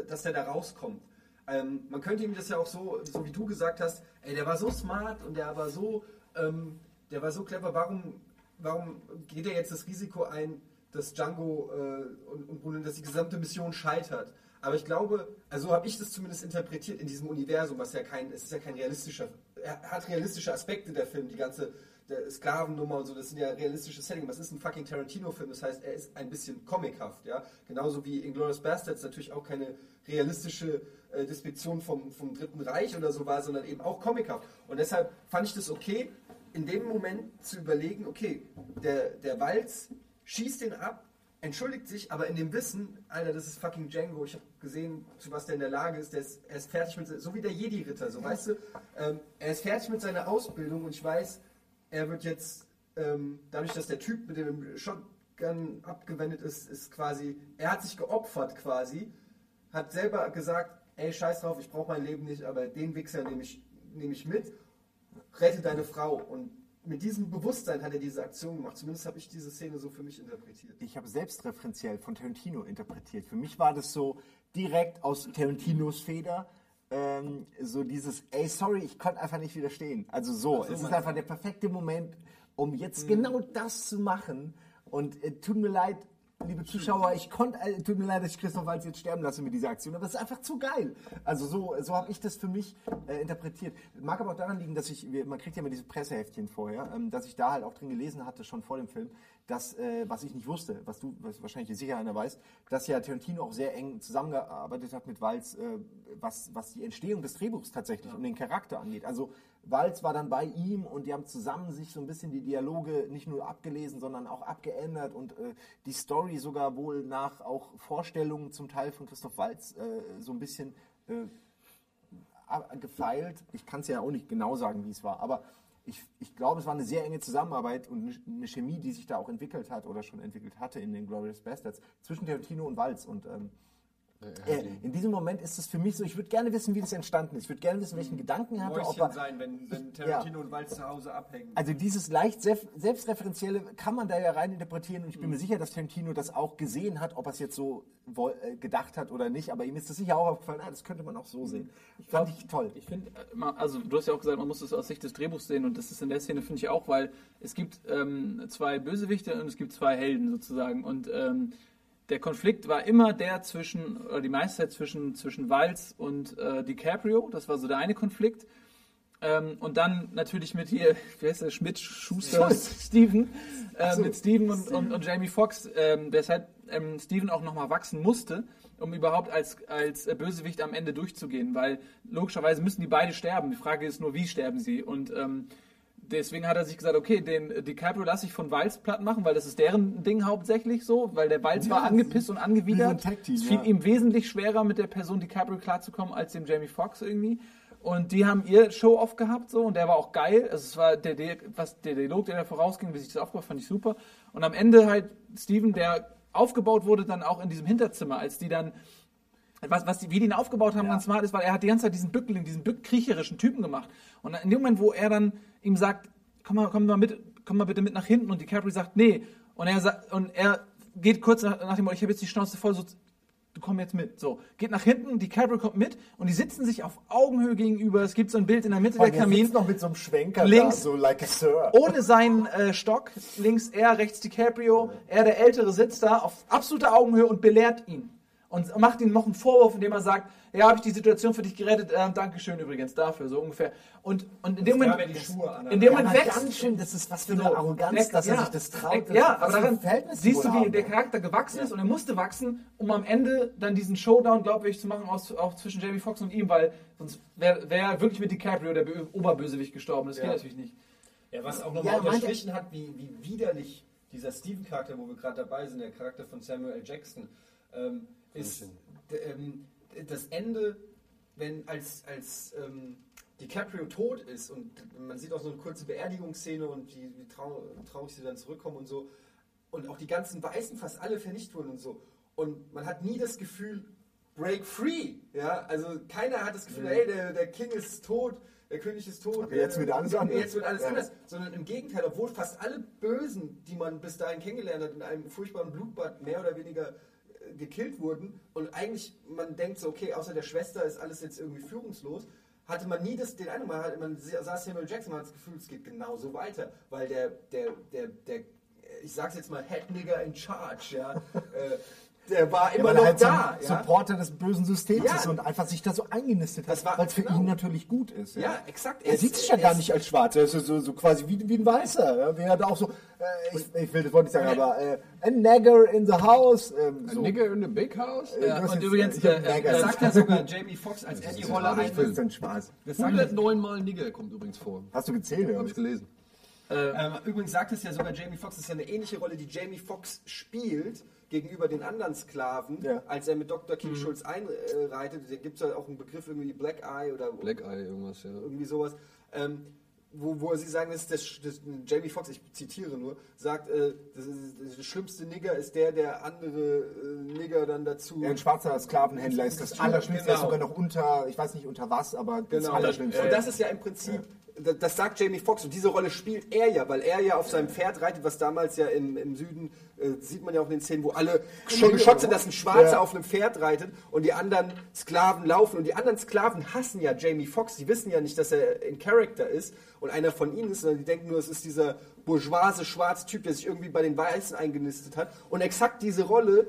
dass er da rauskommt. Ähm, man könnte ihm das ja auch so, so wie du gesagt hast, ey, der war so smart und der war so, ähm, der war so clever, warum, warum geht er jetzt das Risiko ein, dass Django äh, und, und Brunel, dass die gesamte Mission scheitert? Aber ich glaube, also so habe ich das zumindest interpretiert in diesem Universum, was ja kein, es ist ja kein realistischer, er hat realistische Aspekte der Film, die ganze der Sklavennummer und so, das sind ja realistische Settings. Was ist ein fucking Tarantino-Film? Das heißt, er ist ein bisschen comichaft, ja. Genauso wie Inglourious Bastards natürlich auch keine realistische äh, Despektion vom, vom Dritten Reich oder so war, sondern eben auch comichaft. Und deshalb fand ich das okay, in dem Moment zu überlegen, okay, der, der Walz schießt den ab, entschuldigt sich, aber in dem Wissen, Alter, das ist fucking Django, ich habe gesehen, zu was der in der Lage ist, der ist er ist fertig mit, so wie der Jedi-Ritter, so weißt du, ähm, er ist fertig mit seiner Ausbildung und ich weiß, er wird jetzt, ähm, dadurch, dass der Typ mit dem Shotgun abgewendet ist, ist quasi, er hat sich geopfert quasi, hat selber gesagt, ey, scheiß drauf, ich brauche mein Leben nicht, aber den Wichser nehme ich, nehme ich mit, rette deine Frau. Und mit diesem Bewusstsein hat er diese Aktion gemacht. Zumindest habe ich diese Szene so für mich interpretiert. Ich habe selbstreferenziell von Tarantino interpretiert. Für mich war das so direkt aus Tarantinos Feder. Ähm, so dieses, ey, sorry, ich konnte einfach nicht widerstehen. Also so, so, es ist einfach der perfekte Moment, um jetzt genau das zu machen. Und äh, tut mir leid, liebe Zuschauer, ich konnte, äh, tut mir leid, dass ich Christoph Waltz jetzt sterben lasse mit dieser Aktion, aber es ist einfach zu geil. Also so, so habe ich das für mich äh, interpretiert. Mag aber auch daran liegen, dass ich, man kriegt ja immer diese Presseheftchen vorher, ähm, dass ich da halt auch drin gelesen hatte, schon vor dem Film, dass, äh, was ich nicht wusste, was du was wahrscheinlich sicher einer weißt, dass ja Tarantino auch sehr eng zusammengearbeitet hat mit Walz, äh, was, was die Entstehung des Drehbuchs tatsächlich und den Charakter angeht. Also Walz war dann bei ihm und die haben zusammen sich so ein bisschen die Dialoge nicht nur abgelesen, sondern auch abgeändert und äh, die Story sogar wohl nach auch Vorstellungen zum Teil von Christoph Walz äh, so ein bisschen äh, gefeilt. Ich kann es ja auch nicht genau sagen, wie es war, aber ich, ich glaube, es war eine sehr enge Zusammenarbeit und eine- Chemie, die sich da auch entwickelt hat oder schon entwickelt hatte in den Glorious Bastards zwischen Tarantino und Walz. Und ähm, äh, in diesem Moment ist es für mich so, ich würde gerne wissen, wie das entstanden ist. Ich würde gerne wissen, welchen Gedanken er hatte. Ob Mäuschen er, sein, wenn, wenn Ich- Tarantino und Walz zu Hause abhängen. also dieses leicht selbst, selbstreferenzielle kann man da ja rein interpretieren und ich bin mir sicher, dass Tarantino das auch gesehen hat, ob er es jetzt so äh, gedacht hat oder nicht, aber ihm ist das sicher auch aufgefallen, ah, das könnte man auch so sehen. Fand ich toll. Ich finde, also du hast ja auch gesagt, man muss es aus Sicht des Drehbuchs sehen und das ist in der Szene, finde ich auch, weil es gibt ähm, zwei Bösewichte und es gibt zwei Helden sozusagen und ähm, der Konflikt war immer der zwischen, oder die meiste Zeit zwischen, zwischen Walz und äh, DiCaprio, das war so der eine Konflikt. Ähm, und dann natürlich mit hier, wie heißt der, Schmidt, Schuster, Steven, äh, mit Steven und, und, und Jamie Foxx, ähm, weshalb ähm, Steven auch nochmal wachsen musste, um überhaupt als, als Bösewicht am Ende durchzugehen, weil logischerweise müssen die beide sterben. Die Frage ist nur, wie sterben sie? Und ähm, deswegen hat er sich gesagt, okay, den DiCaprio lasse ich von Walz platt machen, weil das ist deren Ding hauptsächlich so, weil der Walz war angepisst und angewidert. Es fiel ja. ihm wesentlich schwerer, mit der Person DiCaprio klarzukommen, als dem Jamie Foxx irgendwie. Und die haben ihr Show-Off gehabt so und der war auch geil. Also es war der, der, was, der Dialog, der da vorausging, wie sich das aufgebaut, fand ich super. Und am Ende halt Steven, der aufgebaut wurde dann auch in diesem Hinterzimmer, als die dann was, was die, wie die ihn aufgebaut haben, ganz smart ist, weil er hat die ganze Zeit diesen Bückling, diesen bückkriecherischen Typen gemacht. Und in dem Moment, wo er dann ihm sagt, komm mal, komm mal mit, komm mal bitte mit nach hinten und DiCaprio sagt, nee. Und er sagt, und er geht kurz nach, nach dem, ich habe jetzt die Schnauze voll, so, du komm jetzt mit. So, geht nach hinten, DiCaprio kommt mit und die sitzen sich auf Augenhöhe gegenüber. Es gibt so ein Bild in der Mitte der Der Kamin. noch mit so einem Schwenker Links- da, so like a Sir. Ohne seinen äh, Stock, links er, rechts DiCaprio, er der Ältere sitzt da auf absoluter Augenhöhe und belehrt ihn. Und macht ihm noch einen Vorwurf, indem er sagt, ja, habe ich die Situation für dich gerettet, äh, Dankeschön übrigens dafür, so ungefähr. Und, und in dem Moment, wer die Schuhe anhat. in dem Ja, Moment aber wächst, ganz schön, das ist was für eine So, Arroganz, weg- dass er ja, sich das traut. Ja, aber daran siehst du, wie haben, der ja. Charakter gewachsen ist und er musste wachsen, um am Ende dann diesen Showdown glaubwürdig zu machen, aus, auch zwischen Jamie Foxx und ihm, weil sonst wäre wär er wirklich mit DiCaprio der Bö- Oberbösewicht gestorben. Das geht Ja. natürlich nicht. Ja, was auch Ja, nochmal unterstrichen hat, wie, wie widerlich dieser Steven-Charakter, wo wir gerade dabei sind, der Charakter von Samuel L. Jackson, ähm, ist ähm, das Ende, wenn als, als ähm, DiCaprio tot ist und man sieht auch so eine kurze Beerdigungsszene und wie, wie trau traurig sie dann zurückkommen und so und auch die ganzen Weißen fast alle vernichtet wurden und so und man hat nie das Gefühl, break free, ja, also keiner hat das Gefühl, hey, der, der King ist tot, der König ist tot, Okay, jetzt wird alles äh, anders. Jetzt wird alles Ja. anders, sondern im Gegenteil, obwohl fast alle Bösen, die man bis dahin kennengelernt hat, in einem furchtbaren Blutbad mehr oder weniger äh, gekillt wurden und eigentlich man denkt so, okay, außer der Schwester ist alles jetzt irgendwie führungslos, hatte man nie das, den Eindruck, man, hat, man sah Samuel Jackson, man hat das Gefühl, es geht genauso weiter, weil der, der, der, der, ich sag's jetzt mal, Head Nigger in Charge, ja, äh, der war Ja, immer weil noch halt so da, ein ja. Supporter des bösen Systems Ja. ist und einfach sich da so eingenistet Das hat, weil es für genau. ihn natürlich gut ist. Ja, exakt. Er Es- sieht sich ja es- gar nicht als Schwarz, er ist so, so quasi wie, wie ein Weißer. Ja? Er da auch so, äh, ich, ich will das Wort nicht sagen, aber äh, a nagger in the house. Ähm, A so. nigger in the big house? Ja, Du hast und jetzt- übrigens, ich äh, Nagger. äh, Das sagt ja sogar Jamie Foxx, als er die Rolle Das ist einnimmt. ein Spaß. Das sagt er 109 Mal Nigger kommt übrigens vor. Hast du gezählt? Habe Oder? ich gelesen. Ähm, übrigens sagt es ja sogar Jamie Foxx, das ist ja eine ähnliche Rolle, die Jamie Foxx spielt gegenüber den anderen Sklaven, Ja. als er mit Dr. King Schulz einreitet. Da gibt es ja auch einen Begriff irgendwie Black Eye oder Black Eye, irgendwas, ja. irgendwie sowas. Ähm, wo, wo sie sagen, das ist das, das, Jamie Foxx, ich zitiere nur, sagt, äh, das, ist, das schlimmste Nigger ist der, der andere äh, Nigger dann dazu. Ja, ein schwarzer Sklavenhändler ist das Allerschlimmste. Er ist Genau. sogar noch unter, ich weiß nicht unter was, aber das Genau. Allerschlimmste. Und das ist ja im Prinzip, da- das sagt Jamie Foxx und diese Rolle spielt er ja, weil er ja auf seinem Pferd reitet, was damals ja im, im Süden, äh, sieht man ja auch in den Szenen, wo alle schon geschockt sind, dass ein Schwarzer Ja. auf einem Pferd reitet und die anderen Sklaven laufen. Und die anderen Sklaven hassen ja Jamie Foxx, die wissen ja nicht, dass er in Character ist und einer von ihnen ist, sondern die denken nur, es ist dieser bourgeoise schwarze Typ, der sich irgendwie bei den Weißen eingenistet hat. Und exakt diese Rolle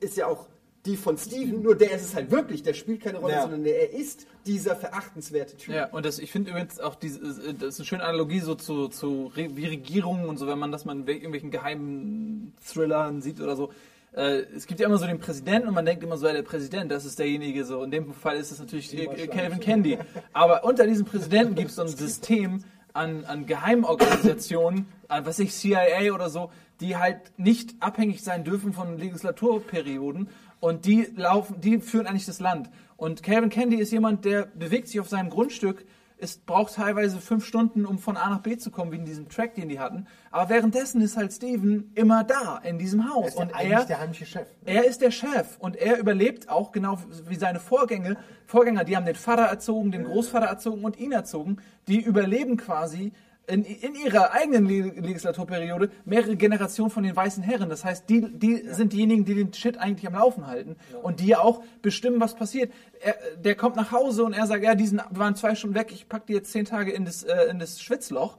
ist ja auch die von Steven, nur der ist es halt wirklich, der spielt keine Rolle, Ja. sondern er ist dieser verachtenswerte Typ. Ja, und das, ich finde übrigens auch diese, das ist eine schöne Analogie so zu, zu Regierungen und so, wenn man das mal in irgendwelchen geheimen Thrillern sieht oder so. Äh, es gibt ja immer so den Präsidenten und man denkt immer so, ja, der Präsident, das ist derjenige so. In dem Fall ist es natürlich Calvin Candy. Aber unter diesem Präsidenten gibt es so ein System an, an Geheimorganisationen, an was ich CIA oder so, die halt nicht abhängig sein dürfen von Legislaturperioden und die laufen, die führen eigentlich das Land. Und Calvin Candy ist jemand, der bewegt sich auf seinem Grundstück, es braucht teilweise fünf Stunden, um von A nach B zu kommen, wie in diesem Track, den die hatten. Aber währenddessen ist halt Steven immer da, in diesem Er Haus. ist ja und er, der heimliche Chef. er ist der Chef und er überlebt auch genau wie seine Vorgänge, Vorgänger. Die haben den Vater erzogen, den Großvater erzogen und ihn erzogen. Die überleben quasi in, in ihrer eigenen Le- Legislaturperiode mehrere Generationen von den weißen Herren. Das heißt, die, die sind diejenigen, die den Shit eigentlich am Laufen halten und die ja auch bestimmen, was passiert. Er, der kommt nach Hause und er sagt, ja, diesen wir waren zwei Stunden weg, ich pack die jetzt zehn Tage in das, äh, in das Schwitzloch.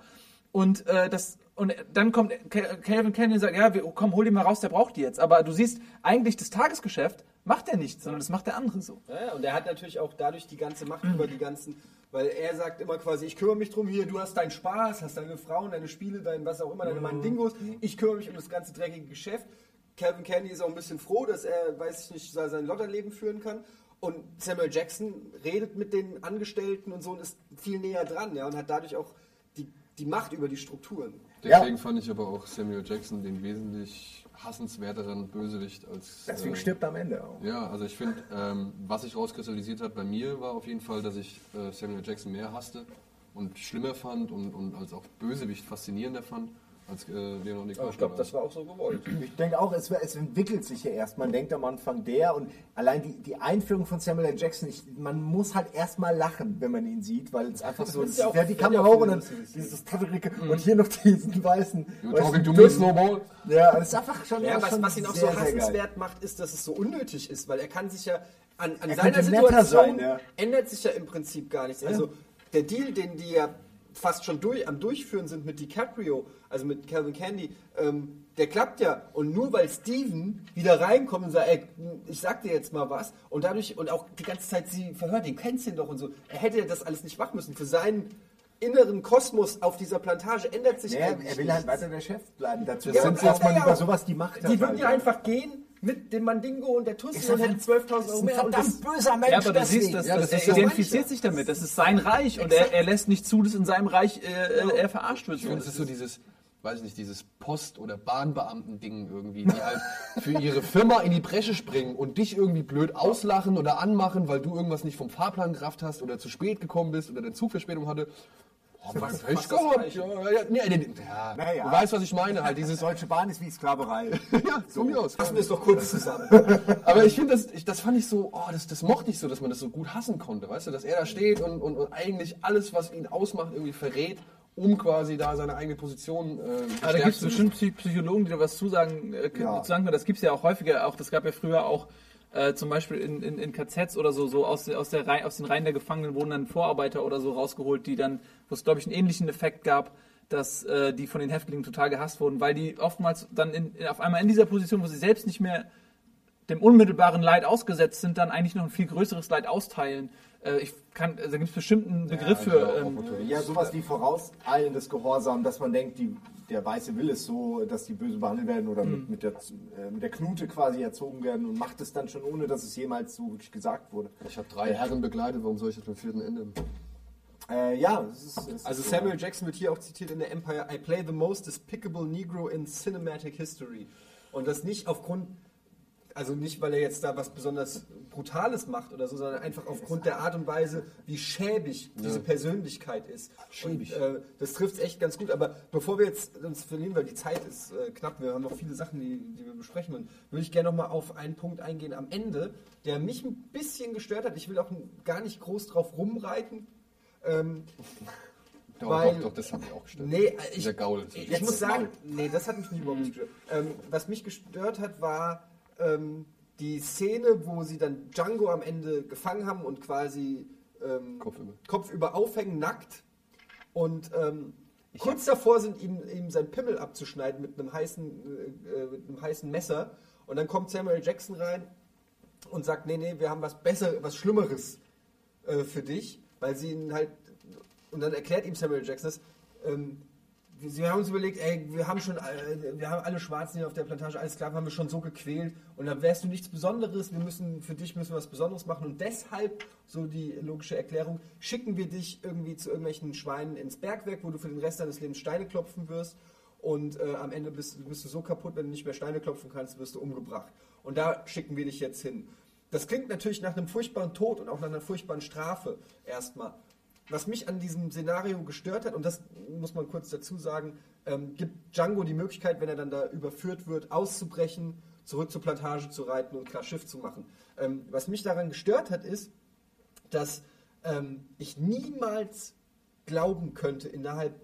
Und äh, das und dann kommt Cal- Calvin Candy und sagt, ja, wir, komm, hol die mal raus, der braucht die jetzt. Aber du siehst, eigentlich das Tagesgeschäft macht er nicht, sondern das macht der andere so. Ja, und er hat natürlich auch dadurch die ganze Macht über die ganzen, weil er sagt immer quasi, ich kümmere mich drum hier, du hast deinen Spaß, hast deine Frauen, deine Spiele, dein was auch immer, deine Mandingos, ich kümmere mich um das ganze dreckige Geschäft. Calvin Candy ist auch ein bisschen froh, dass er, weiß ich nicht, sein Lotterleben führen kann. Und Samuel Jackson redet mit den Angestellten und so und ist viel näher dran, ja, und hat dadurch auch die die Macht über die Strukturen. Deswegen fand ich aber auch Samuel Jackson den wesentlich hassenswerteren Bösewicht als. Deswegen äh, stirbt am Ende auch. Ja, also ich finde, ähm, was sich rauskristallisiert hat bei mir, war auf jeden Fall, dass ich äh, Samuel Jackson mehr hasste und schlimmer fand und, und als auch Bösewicht faszinierender fand als äh, Leonardo DiCaprio. Ich glaube, das war auch so gewollt. Ich denke auch, es, es entwickelt sich ja erst. Man denkt am Anfang der und allein die, die Einführung von Samuel L. Jackson, ich, man muss halt erstmal lachen, wenn man ihn sieht, weil es einfach so ist ja die Kamera hoch und dann dieses Tattericke und hier noch diesen weißen. You're weißen talking to me. Snowball? Ja, das ist einfach schon. Ja, was, schon was ihn auch sehr, so hassenswert macht, ist, dass es so unnötig ist, weil er kann sich ja an, an Er seiner Situation sein, ja. ändert sich ja im Prinzip gar nichts. Also der Deal, den die ja fast schon durch, am Durchführen sind mit DiCaprio, also mit Calvin Candy, ähm, der klappt ja. Und nur weil Steven wieder reinkommt und sagt, ey, ich sag dir jetzt mal was, und dadurch, und auch die ganze Zeit sie verhört, den kennst du ihn doch und so, er hätte ja das alles nicht machen müssen. Für seinen inneren Kosmos auf dieser Plantage ändert sich Ja, eigentlich er will halt weiter der Chef bleiben. Dazu kommt, sind dass man ja über sowas die Macht hat. Die würden halt. ja einfach gehen mit dem Mandingo und der Tussi und doch hätten 12.000 Euro mehr. Und das, verdammt böser Mensch. Ja, aber du siehst, dass, Ja, das ist er identifiziert mancher. sich damit. Das ist sein Reich und er, er lässt nicht zu, dass in seinem Reich äh, äh, er verarscht wird. Ich finde, es ist so dieses, weiß ich nicht, dieses Post- oder Bahnbeamten-Ding irgendwie, die halt für ihre Firma in die Bresche springen und dich irgendwie blöd auslachen oder anmachen, weil du irgendwas nicht vom Fahrplan gerafft hast oder zu spät gekommen bist oder dein Zug Verspätung hatte. Oh, was Pech gehabt. Ja, ja, nee, nee, ja, Naja. Du weißt, was ich meine, halt dieses, Deutsche Bahn ist wie Sklaverei. ja, von mir aus. fassen wir es doch kurz zusammen. Aber ich finde, das, ich, das fand ich so, oh, das, das mochte ich so, dass man das so gut hassen konnte, weißt du, dass er da steht und, und, und eigentlich alles, was ihn ausmacht, irgendwie verrät, um quasi da seine eigene Position äh, Aber da gestärkt gibt es bestimmt Psy- Psychologen, die da was zusagen, äh, Ja. sagen können. Das gibt es ja auch häufiger. Auch das gab ja früher auch äh, zum Beispiel in, in, in KZs oder so, so aus, aus, der Reihe, aus den Reihen der Gefangenen wurden dann Vorarbeiter oder so rausgeholt, die dann, wo es glaube ich einen ähnlichen Effekt gab, dass äh, die von den Häftlingen total gehasst wurden, weil die oftmals dann in, in, auf einmal in dieser Position, wo sie selbst nicht mehr dem unmittelbaren Leid ausgesetzt sind, dann eigentlich noch ein viel größeres Leid austeilen. Äh, ich kann, also da gibt es bestimmt einen Begriff Ja, für. Ähm, Ja, sowas wie vorauseilendes Gehorsam, dass man denkt, die, der Weiße will es so, dass die böse behandelt werden oder mit, mit, der, äh, mit der Knute quasi erzogen werden und macht es dann schon, ohne dass es jemals so wirklich gesagt wurde. Ich habe drei Herren begleitet, warum soll ich das beim vierten Ende? Äh, ja, es ist, es Also ist Samuel Jackson wird hier auch zitiert in der Empire, I play the most despicable Negro in cinematic history. Und das nicht aufgrund, also nicht, weil er jetzt da was besonders Brutales macht oder so, sondern einfach aufgrund der Art und Weise, wie schäbig diese Persönlichkeit ist. Schäbig. Und, äh, das trifft es echt ganz gut. Aber bevor wir jetzt uns verlieren, weil die Zeit ist äh, knapp, wir haben noch viele Sachen, die, die wir besprechen wollen, würde ich gerne noch mal auf einen Punkt eingehen am Ende, der mich ein bisschen gestört hat. Ich will auch gar nicht groß drauf rumreiten. Ähm, Doch, Weil- doch, doch, das hat mich auch gestört. Nee, äh, ich, Dieser Gaul. ich Jetzt muss sagen, nee, das hat mich nicht überhaupt nicht gestört. Ähm, was mich gestört hat, war ähm, die Szene, wo sie dann Django am Ende gefangen haben und quasi ähm, Kopfüber. kopfüber aufhängen, nackt. Und ähm, kurz davor sind, ihm, ihm sein Pimmel abzuschneiden mit einem, heißen, äh, äh, mit einem heißen Messer. Und dann kommt Samuel Jackson rein und sagt, nee, nee, wir haben was besser, was Schlimmeres äh, für dich, weil sie ihn halt und dann erklärt ihm Samuel Jackson das, ähm, wir haben uns überlegt, ey, wir haben schon, äh, wir haben alle Schwarzen hier auf der Plantage, alles Sklaven haben wir schon so gequält und dann wärst du nichts Besonderes, wir müssen, für dich müssen wir was Besonderes machen und deshalb, so die logische Erklärung, schicken wir dich irgendwie zu irgendwelchen Schweinen ins Bergwerk, wo du für den Rest deines Lebens Steine klopfen wirst und äh, am Ende bist, bist du so kaputt, wenn du nicht mehr Steine klopfen kannst, wirst du umgebracht. Und da schicken wir dich jetzt hin. Das klingt natürlich nach einem furchtbaren Tod und auch nach einer furchtbaren Strafe erstmal. Was mich an diesem Szenario gestört hat, und das muss man kurz dazu sagen, ähm, gibt Django die Möglichkeit, wenn er dann da überführt wird, auszubrechen, zurück zur Plantage zu reiten und klar Schiff zu machen. Ähm, was mich daran gestört hat, ist, dass ähm, ich niemals glauben könnte, innerhalb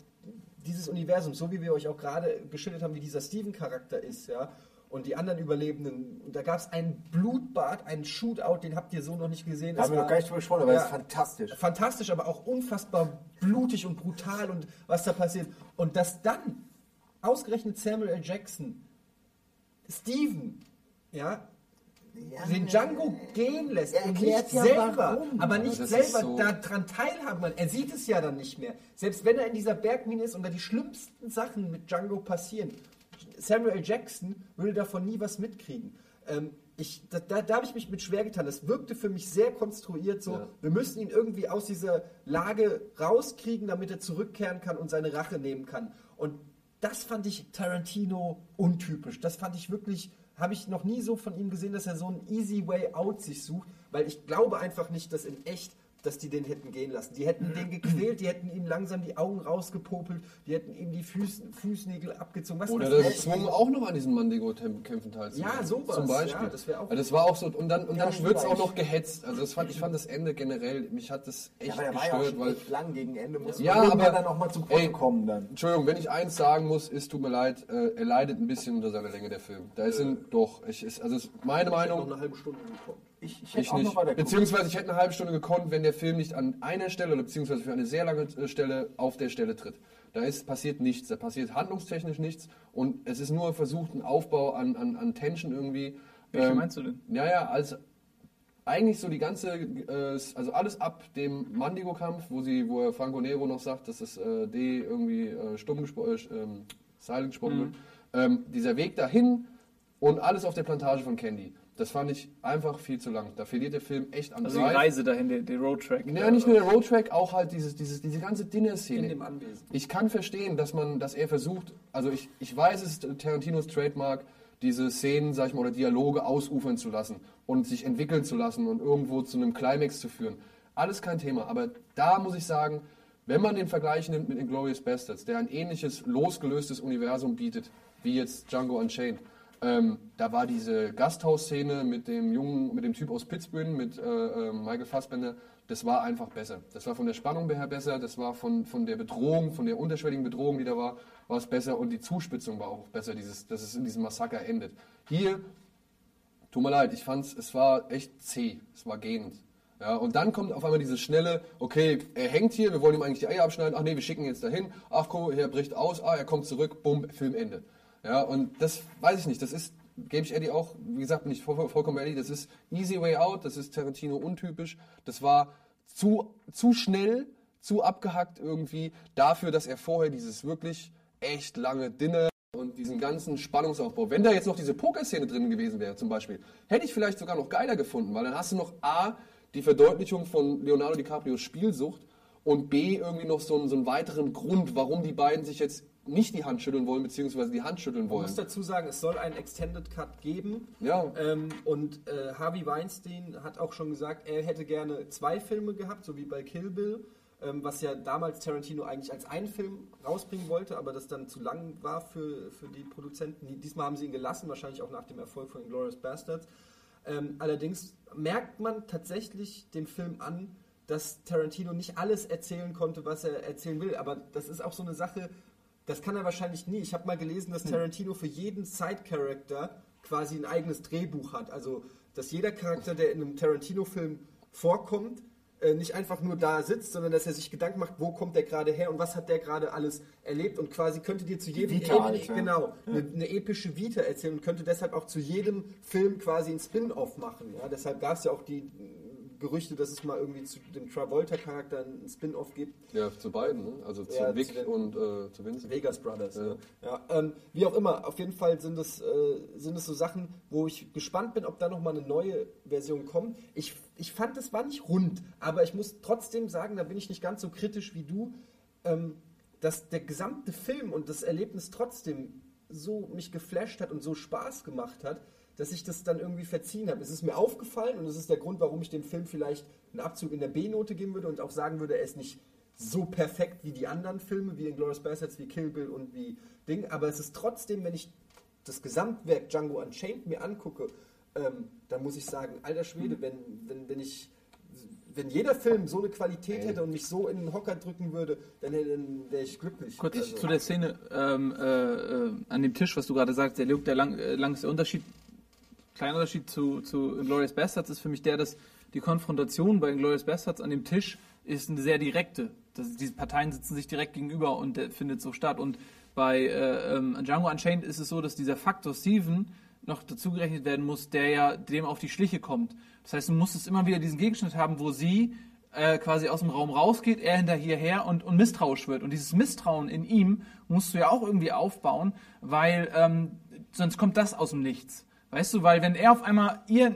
dieses Universums, so wie wir euch auch gerade geschildert haben, wie dieser Steven-Charakter ist, ja, und die anderen Überlebenden, und da gab es ein Blutbad, einen Shootout, den habt ihr so noch nicht gesehen. Da haben wir noch war- gar nicht drüber gesprochen, aber Ja. ist fantastisch. fantastisch, aber auch unfassbar blutig und brutal und was da passiert. Und dass dann ausgerechnet Samuel L. Jackson Steven, ja, den Django gehen lässt Er und erklärt nicht ja, selber, warum. aber nicht das selber so- daran teilhaben kann. Er sieht es ja dann nicht mehr. Selbst wenn er in dieser Bergmine ist und da die schlimmsten Sachen mit Django passieren, Samuel. Jackson würde davon nie was mitkriegen. Ähm, ich, da, da, da habe ich mich mit schwer getan. Das wirkte für mich sehr konstruiert so. Ja. Wir müssen ihn irgendwie aus dieser Lage rauskriegen, damit er zurückkehren kann und seine Rache nehmen kann. Und das fand ich Tarantino untypisch. Das fand ich wirklich, habe ich noch nie so von ihm gesehen, dass er so einen easy way out sich sucht, weil ich glaube einfach nicht, dass in echt dass die den hätten gehen lassen. Die hätten den gequält, die hätten ihm langsam die Augen rausgepopelt, die hätten ihm die Füß, Fußnägel abgezogen. Was Oder das gezwungen, auch noch an diesen Mandego-Kämpfen teilzunehmen. Ja, sowas, Zum Beispiel. ja, das auch- Also das war auch so, und dann, und Ja, dann wird es auch ich- noch gehetzt. Also das fand, ich fand das Ende generell, mich hat das echt Ja, aber der war ja auch gestört, weil lang gegen Ende. Muss Ja, man aber- dann auch mal zum Punkt kommen dann. Entschuldigung, wenn ich eins sagen muss, ist, tut mir leid, äh, er leidet ein bisschen unter seiner Länge der Film. Da sind doch, ich, ist, also ist meine noch Meinung, eine halbe Stunde gekommen. Ich, ich hätte ich nicht. Beziehungsweise ich hätte eine halbe Stunde gekonnt, wenn der Film nicht an einer Stelle oder beziehungsweise für eine sehr lange äh, Stelle auf der Stelle tritt. Da ist, passiert nichts, da passiert handlungstechnisch nichts und es ist nur versucht, ein Aufbau an, an, an Tension irgendwie. Welche Ähm, meinst du denn? Ja, ja, als eigentlich so die ganze, äh, also alles ab dem Mandigo-Kampf, wo sie, wo Franco Nero noch sagt, dass das äh, D irgendwie äh, stumm gesprochen, äh, ähm, silent gesprochen wird. Ähm, dieser Weg dahin und alles auf der Plantage von Candy. Das fand ich einfach viel zu lang. Da verliert der Film echt an Also die Drive. Reise dahin, der, der Roadtrack. Ja, nicht nur der Roadtrack, auch halt dieses, dieses, diese ganze Dinner-Szene. In dem Anwesen. Ich kann verstehen, dass man, dass er versucht, also ich, ich weiß, es ist Tarantinos Trademark, diese Szenen, sag ich mal, oder Dialoge ausufern zu lassen und sich entwickeln zu lassen und irgendwo zu einem Climax zu führen. Alles kein Thema, aber da muss ich sagen, wenn man den Vergleich nimmt mit Inglourious Bastards, der ein ähnliches losgelöstes Universum bietet, wie jetzt Django Unchained, ähm, da war diese Gasthaus-Szene mit dem Jungen, mit dem Typ aus Pittsburgh, mit äh, äh, Michael Fassbender, das war einfach besser. Das war von der Spannung her besser, das war von, von der Bedrohung, von der unterschwelligen Bedrohung, die da war, war es besser und die Zuspitzung war auch besser, dieses, dass es in diesem Massaker endet. Hier, tut mir leid, ich fand's, es war echt zäh, es war gähnend. Ja, und dann kommt auf einmal dieses schnelle, okay, er hängt hier, wir wollen ihm eigentlich die Eier abschneiden, ach nee, wir schicken ihn jetzt dahin, ach guck, er bricht aus, ah, er kommt zurück, bumm, Filmende. Ja, und das weiß ich nicht, das ist, gebe ich Eddie auch, wie gesagt, bin ich voll, vollkommen ehrlich, das ist easy way out, das ist Tarantino untypisch, das war zu, zu schnell, zu abgehackt irgendwie, dafür, dass er vorher dieses wirklich echt lange Dinner und diesen ganzen Spannungsaufbau. Wenn da jetzt noch diese Pokerszene drin gewesen wäre, zum Beispiel, hätte ich vielleicht sogar noch geiler gefunden, weil dann hast du noch A, die Verdeutlichung von Leonardo DiCaprios Spielsucht und B, irgendwie noch so so einen weiteren Grund, warum die beiden sich jetzt nicht die Hand schütteln wollen, beziehungsweise die Hand schütteln wollen. muss dazu sagen, es soll einen Extended Cut geben. Ja. Ähm, und äh, Harvey Weinstein hat auch schon gesagt, er hätte gerne zwei Filme gehabt, so wie bei Kill Bill, ähm, was ja damals Tarantino eigentlich als einen Film rausbringen wollte, aber das dann zu lang war für, für die Produzenten. Die- Diesmal haben sie ihn gelassen, wahrscheinlich auch nach dem Erfolg von Inglourious Bastards. Ähm, allerdings merkt man tatsächlich dem Film an, dass Tarantino nicht alles erzählen konnte, was er erzählen will. Aber das ist auch so eine Sache, das kann er wahrscheinlich nie. Ich habe mal gelesen, dass Tarantino für jeden Side-Character quasi ein eigenes Drehbuch hat. Also, dass jeder Charakter, der in einem Tarantino-Film vorkommt, äh, nicht einfach nur da sitzt, sondern dass er sich Gedanken macht, wo kommt der gerade her und was hat der gerade alles erlebt und quasi könnte dir zu jedem Vita halt, ja. genau eine, eine epische Vita erzählen und könnte deshalb auch zu jedem Film quasi ein Spin-off machen. Ja? Deshalb gab es ja auch die Gerüchte, dass es mal irgendwie zu dem Travolta-Charakter ein Spin-off gibt. Ja, zu beiden, ne? also zu Ja, Vic zu und äh, zu Vincent. Vegas Brothers. Ja. Ja. Ja, ähm, wie auch immer, auf jeden Fall sind es, äh, sind es so Sachen, wo ich gespannt bin, ob da nochmal eine neue Version kommt. Ich, ich fand, es war nicht rund, aber ich muss trotzdem sagen, da bin ich nicht ganz so kritisch wie du, ähm, dass der gesamte Film und das Erlebnis trotzdem so mich geflasht hat und so Spaß gemacht hat, dass ich das dann irgendwie verziehen habe. Es ist mir aufgefallen und es ist der Grund, warum ich dem Film vielleicht einen Abzug in der B-Note geben würde und auch sagen würde, er ist nicht so perfekt wie die anderen Filme, wie Inglourious Bastards, wie Kill Bill und wie Ding, aber es ist trotzdem, wenn ich das Gesamtwerk Django Unchained mir angucke, ähm, dann muss ich sagen, alter Schwede, wenn, wenn, wenn ich wenn jeder Film so eine Qualität hätte und mich so in den Hocker drücken würde, dann, dann wäre ich glücklich. Kurz Also- zu der Szene ähm, äh, äh, an dem Tisch, was du gerade sagst, der Luke, der lang, äh, langste Unterschied, kleiner Unterschied zu, zu Inglourious Bastards ist für mich der, dass die Konfrontation bei Inglourious Bastards an dem Tisch ist eine sehr direkte. Das, diese Parteien sitzen sich direkt gegenüber und der findet so statt. Und bei äh, ähm, Django Unchained ist es so, dass dieser Faktor Steven noch dazugerechnet werden muss, der ja dem auf die Schliche kommt. Das heißt, du musst es immer wieder diesen Gegenschnitt haben, wo sie äh, quasi aus dem Raum rausgeht, er hinterher und, und misstrauisch wird. Und dieses Misstrauen in ihm musst du ja auch irgendwie aufbauen, weil ähm, sonst kommt das aus dem Nichts. Weißt du, weil wenn er auf einmal ihr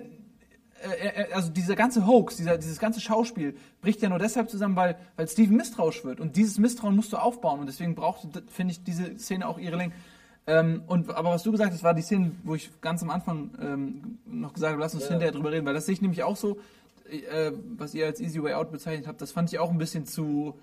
äh, äh, also dieser ganze Hoax, dieser, dieses ganze Schauspiel bricht ja nur deshalb zusammen, weil, weil Steven misstrauisch wird. Und dieses Misstrauen musst du aufbauen. Und deswegen braucht, finde ich, diese Szene auch ihre Länge. Ähm, und, aber was du gesagt hast, war die Szene, wo ich ganz am Anfang ähm, noch gesagt habe, lass uns Ja. hinterher drüber reden, weil das sehe ich nämlich auch so, äh, was ihr als Easy Way Out bezeichnet habt, das fand ich auch ein bisschen zu,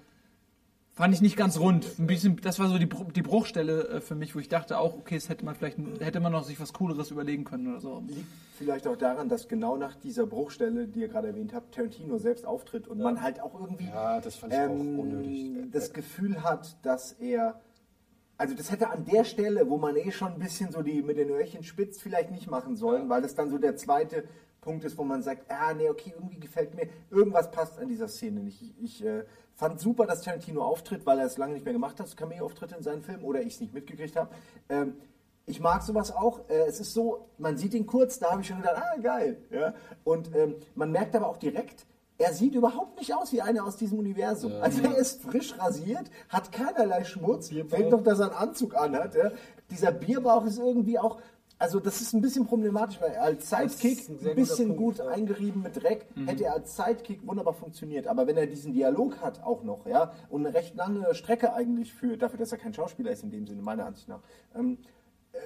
fand ich nicht ganz rund. Ein bisschen, das war so die, die Bruchstelle äh, für mich, wo ich dachte auch, okay, es hätte man vielleicht, hätte man noch sich was Cooleres überlegen können oder so. Liegt vielleicht auch daran, dass genau nach dieser Bruchstelle, die ihr gerade erwähnt habt, Tarantino selbst auftritt und man halt auch irgendwie Ja, das fand ich auch unnötig. ähm, das Gefühl hat, dass er. Also das hätte an der Stelle, wo man eh schon ein bisschen so die mit den Öhrchen spitzt, vielleicht nicht machen sollen, weil das dann so der zweite Punkt ist, wo man sagt, ah nee, okay, irgendwie gefällt mir, irgendwas passt an dieser Szene nicht. Ich, ich äh, fand super, dass Tarantino auftritt, weil er es lange nicht mehr gemacht hat, Cameo-Auftritte in seinen Filmen, oder ich es nicht mitgekriegt habe. Ähm, ich mag sowas auch. Äh, es ist so, man sieht ihn kurz, da habe ich schon gedacht, ah, geil. Ja? Und ähm, man merkt aber auch direkt, er sieht überhaupt nicht aus wie einer aus diesem Universum. Also er ist frisch rasiert, hat keinerlei Schmutz, fällt noch, dass er einen Anzug anhat. Ja? Dieser Bierbauch ist irgendwie auch, also das ist ein bisschen problematisch, weil er als Sidekick ein ein, bisschen Punkt, gut ja. eingerieben mit Dreck, hätte er als Sidekick wunderbar funktioniert. Aber wenn er diesen Dialog hat auch noch, ja, und eine recht lange Strecke eigentlich führt, dafür, dass er kein Schauspieler ist in dem Sinne, meiner Ansicht nach, ähm, äh,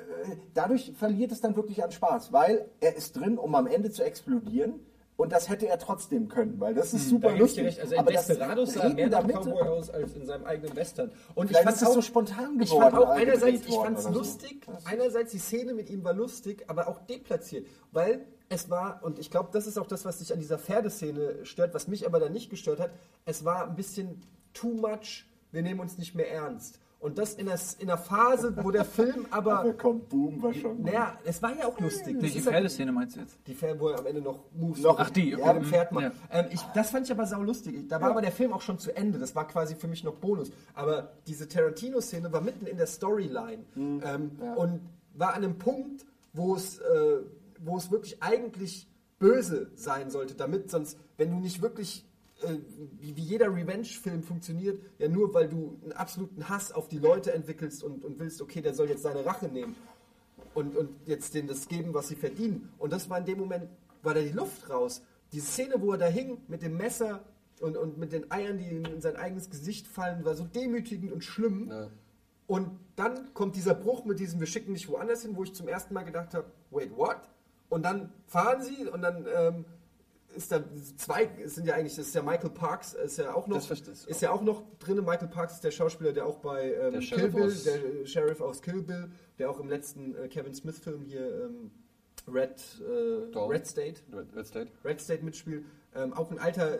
dadurch verliert es dann wirklich an Spaß, weil er ist drin, um am Ende zu explodieren. Und das hätte er trotzdem können, weil das ist super Da ich lustig. recht. Also in aber das Desperados sah mehr nach Cowboy aus als in seinem eigenen Western. Und Vielleicht ist es so spontan Ich geworden, fand auch einerseits, ich fand es oder so. lustig, einerseits die Szene mit ihm war lustig, aber auch deplatziert, weil es war, und ich glaube, das ist auch das, was dich an dieser Pferdeszene stört, was mich aber dann nicht gestört hat, es war ein bisschen too much, wir nehmen uns nicht mehr ernst. Und das in einer, in einer Phase, wo der Film Aber aber, kommt, boom, war schon. gut. naja, es war ja auch lustig. Das halt- Pferdeszene meinst du jetzt? die Fan, wo er am Ende noch Moves Noch- Ach, die, ja, okay. mit dem Pferd macht. Ja. Ähm, ich, das fand ich aber sau lustig. Da war aber der Film auch schon zu Ende. Das war quasi für mich noch Bonus. Aber diese Tarantino-Szene war mitten in der Storyline Mhm. ähm, und war an einem Punkt, wo es, äh, wo es wirklich eigentlich böse sein sollte, damit sonst, wenn du nicht wirklich wie, wie jeder Revenge-Film funktioniert, ja nur weil du einen absoluten Hass auf die Leute entwickelst und, und willst, okay, der soll jetzt seine Rache nehmen und, und jetzt denen das geben, was sie verdienen. Und das war in dem Moment, war da die Luft raus. Die Szene, wo er da hing mit dem Messer und, und mit den Eiern, die in sein eigenes Gesicht fallen, war so demütigend und schlimm. Ja. Und dann kommt dieser Bruch mit diesem, wir schicken dich woanders hin, wo ich zum ersten Mal gedacht habe, wait, what? Und dann fahren sie und dann ähm, ist da zwei, sind ja eigentlich, das ist ja Michael Parks, ist ja auch noch, Das ist ja auch noch drin. Michael Parks ist der Schauspieler, der auch bei ähm, Der Kill Bill, der Sheriff aus Kill Bill, der auch im letzten äh, Kevin Smith Film hier ähm, Red, äh. Red State Red, Red State. Red State mitspielt. Ähm, auch ein alter,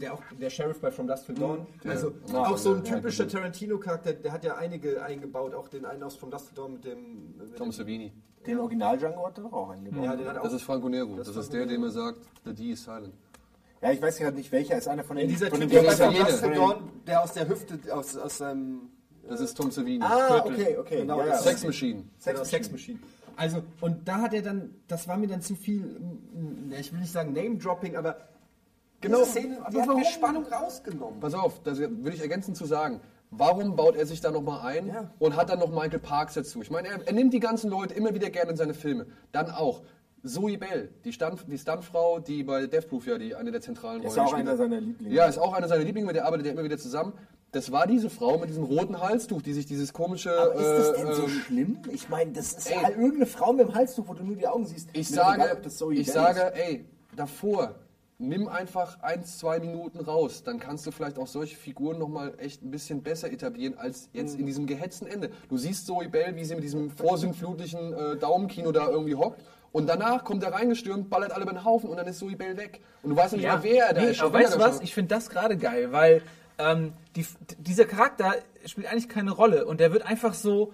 der auch der Sheriff bei From Dusk Till Dawn. Ja. Also Ja. auch so ein typischer genau. Tarantino-Charakter, der hat ja einige eingebaut, auch den einen aus From Dusk Till Dawn mit dem. Mit Tom Savini. Den Original Django hat er doch auch eingebaut. ja, den hat auch. Das ist Franco Nero. Das Das, ist der, dem er sagt, the D is silent. Ja, ich weiß gerade nicht welcher, ist einer von den ja, dieser von Typ, der bei From Dusk Till Dawn, der aus der Hüfte, aus, aus seinem. Das ist Tom Savini. Ah, Gürtel. okay, okay. Genau, ja. Sex Machine. Sex, genau, Sex Machine. Also, und da hat er dann, das war mir dann zu viel, ich will nicht sagen Name-Dropping, aber Genau, diese Szene, aber die hat mir Spannung rausgenommen. Pass auf, das will ich ergänzend zu sagen. Warum baut er sich da nochmal ein Ja. und hat dann noch Michael Parks dazu? Ich meine, er, er nimmt die ganzen Leute immer wieder gerne in seine Filme. Dann auch Zoe Bell, die, Stand, die Stuntfrau, die bei Death Proof ja die, eine der zentralen Ist Rollen auch einer seiner Lieblinge. Ja, ist auch einer seiner Lieblinge, mit der arbeitet er immer wieder zusammen. Das war diese Frau mit diesem roten Halstuch, die sich dieses komische... Aber ist das denn äh, so ähm, schlimm? Ich meine, das ist ey. ja irgendeine Frau mit dem Halstuch, wo du nur die Augen siehst. Ich sage, egal, ob das Zoe ich Bell sage, ist. ey, davor, nimm einfach ein, zwei Minuten raus. Dann kannst du vielleicht auch solche Figuren nochmal echt ein bisschen besser etablieren als Mhm. jetzt in diesem gehetzten Ende. Du siehst Zoe Bell, wie sie mit diesem vorsintflutlichen äh, Daumenkino da irgendwie hockt. Und danach kommt er reingestürmt, ballert alle über den Haufen und dann ist Zoe Bell weg. Und du weißt nicht mal, wer er da nee, ist. aber weißt du was? Ich finde das gerade geil, weil ähm, die, dieser Charakter spielt eigentlich keine Rolle und der wird einfach so.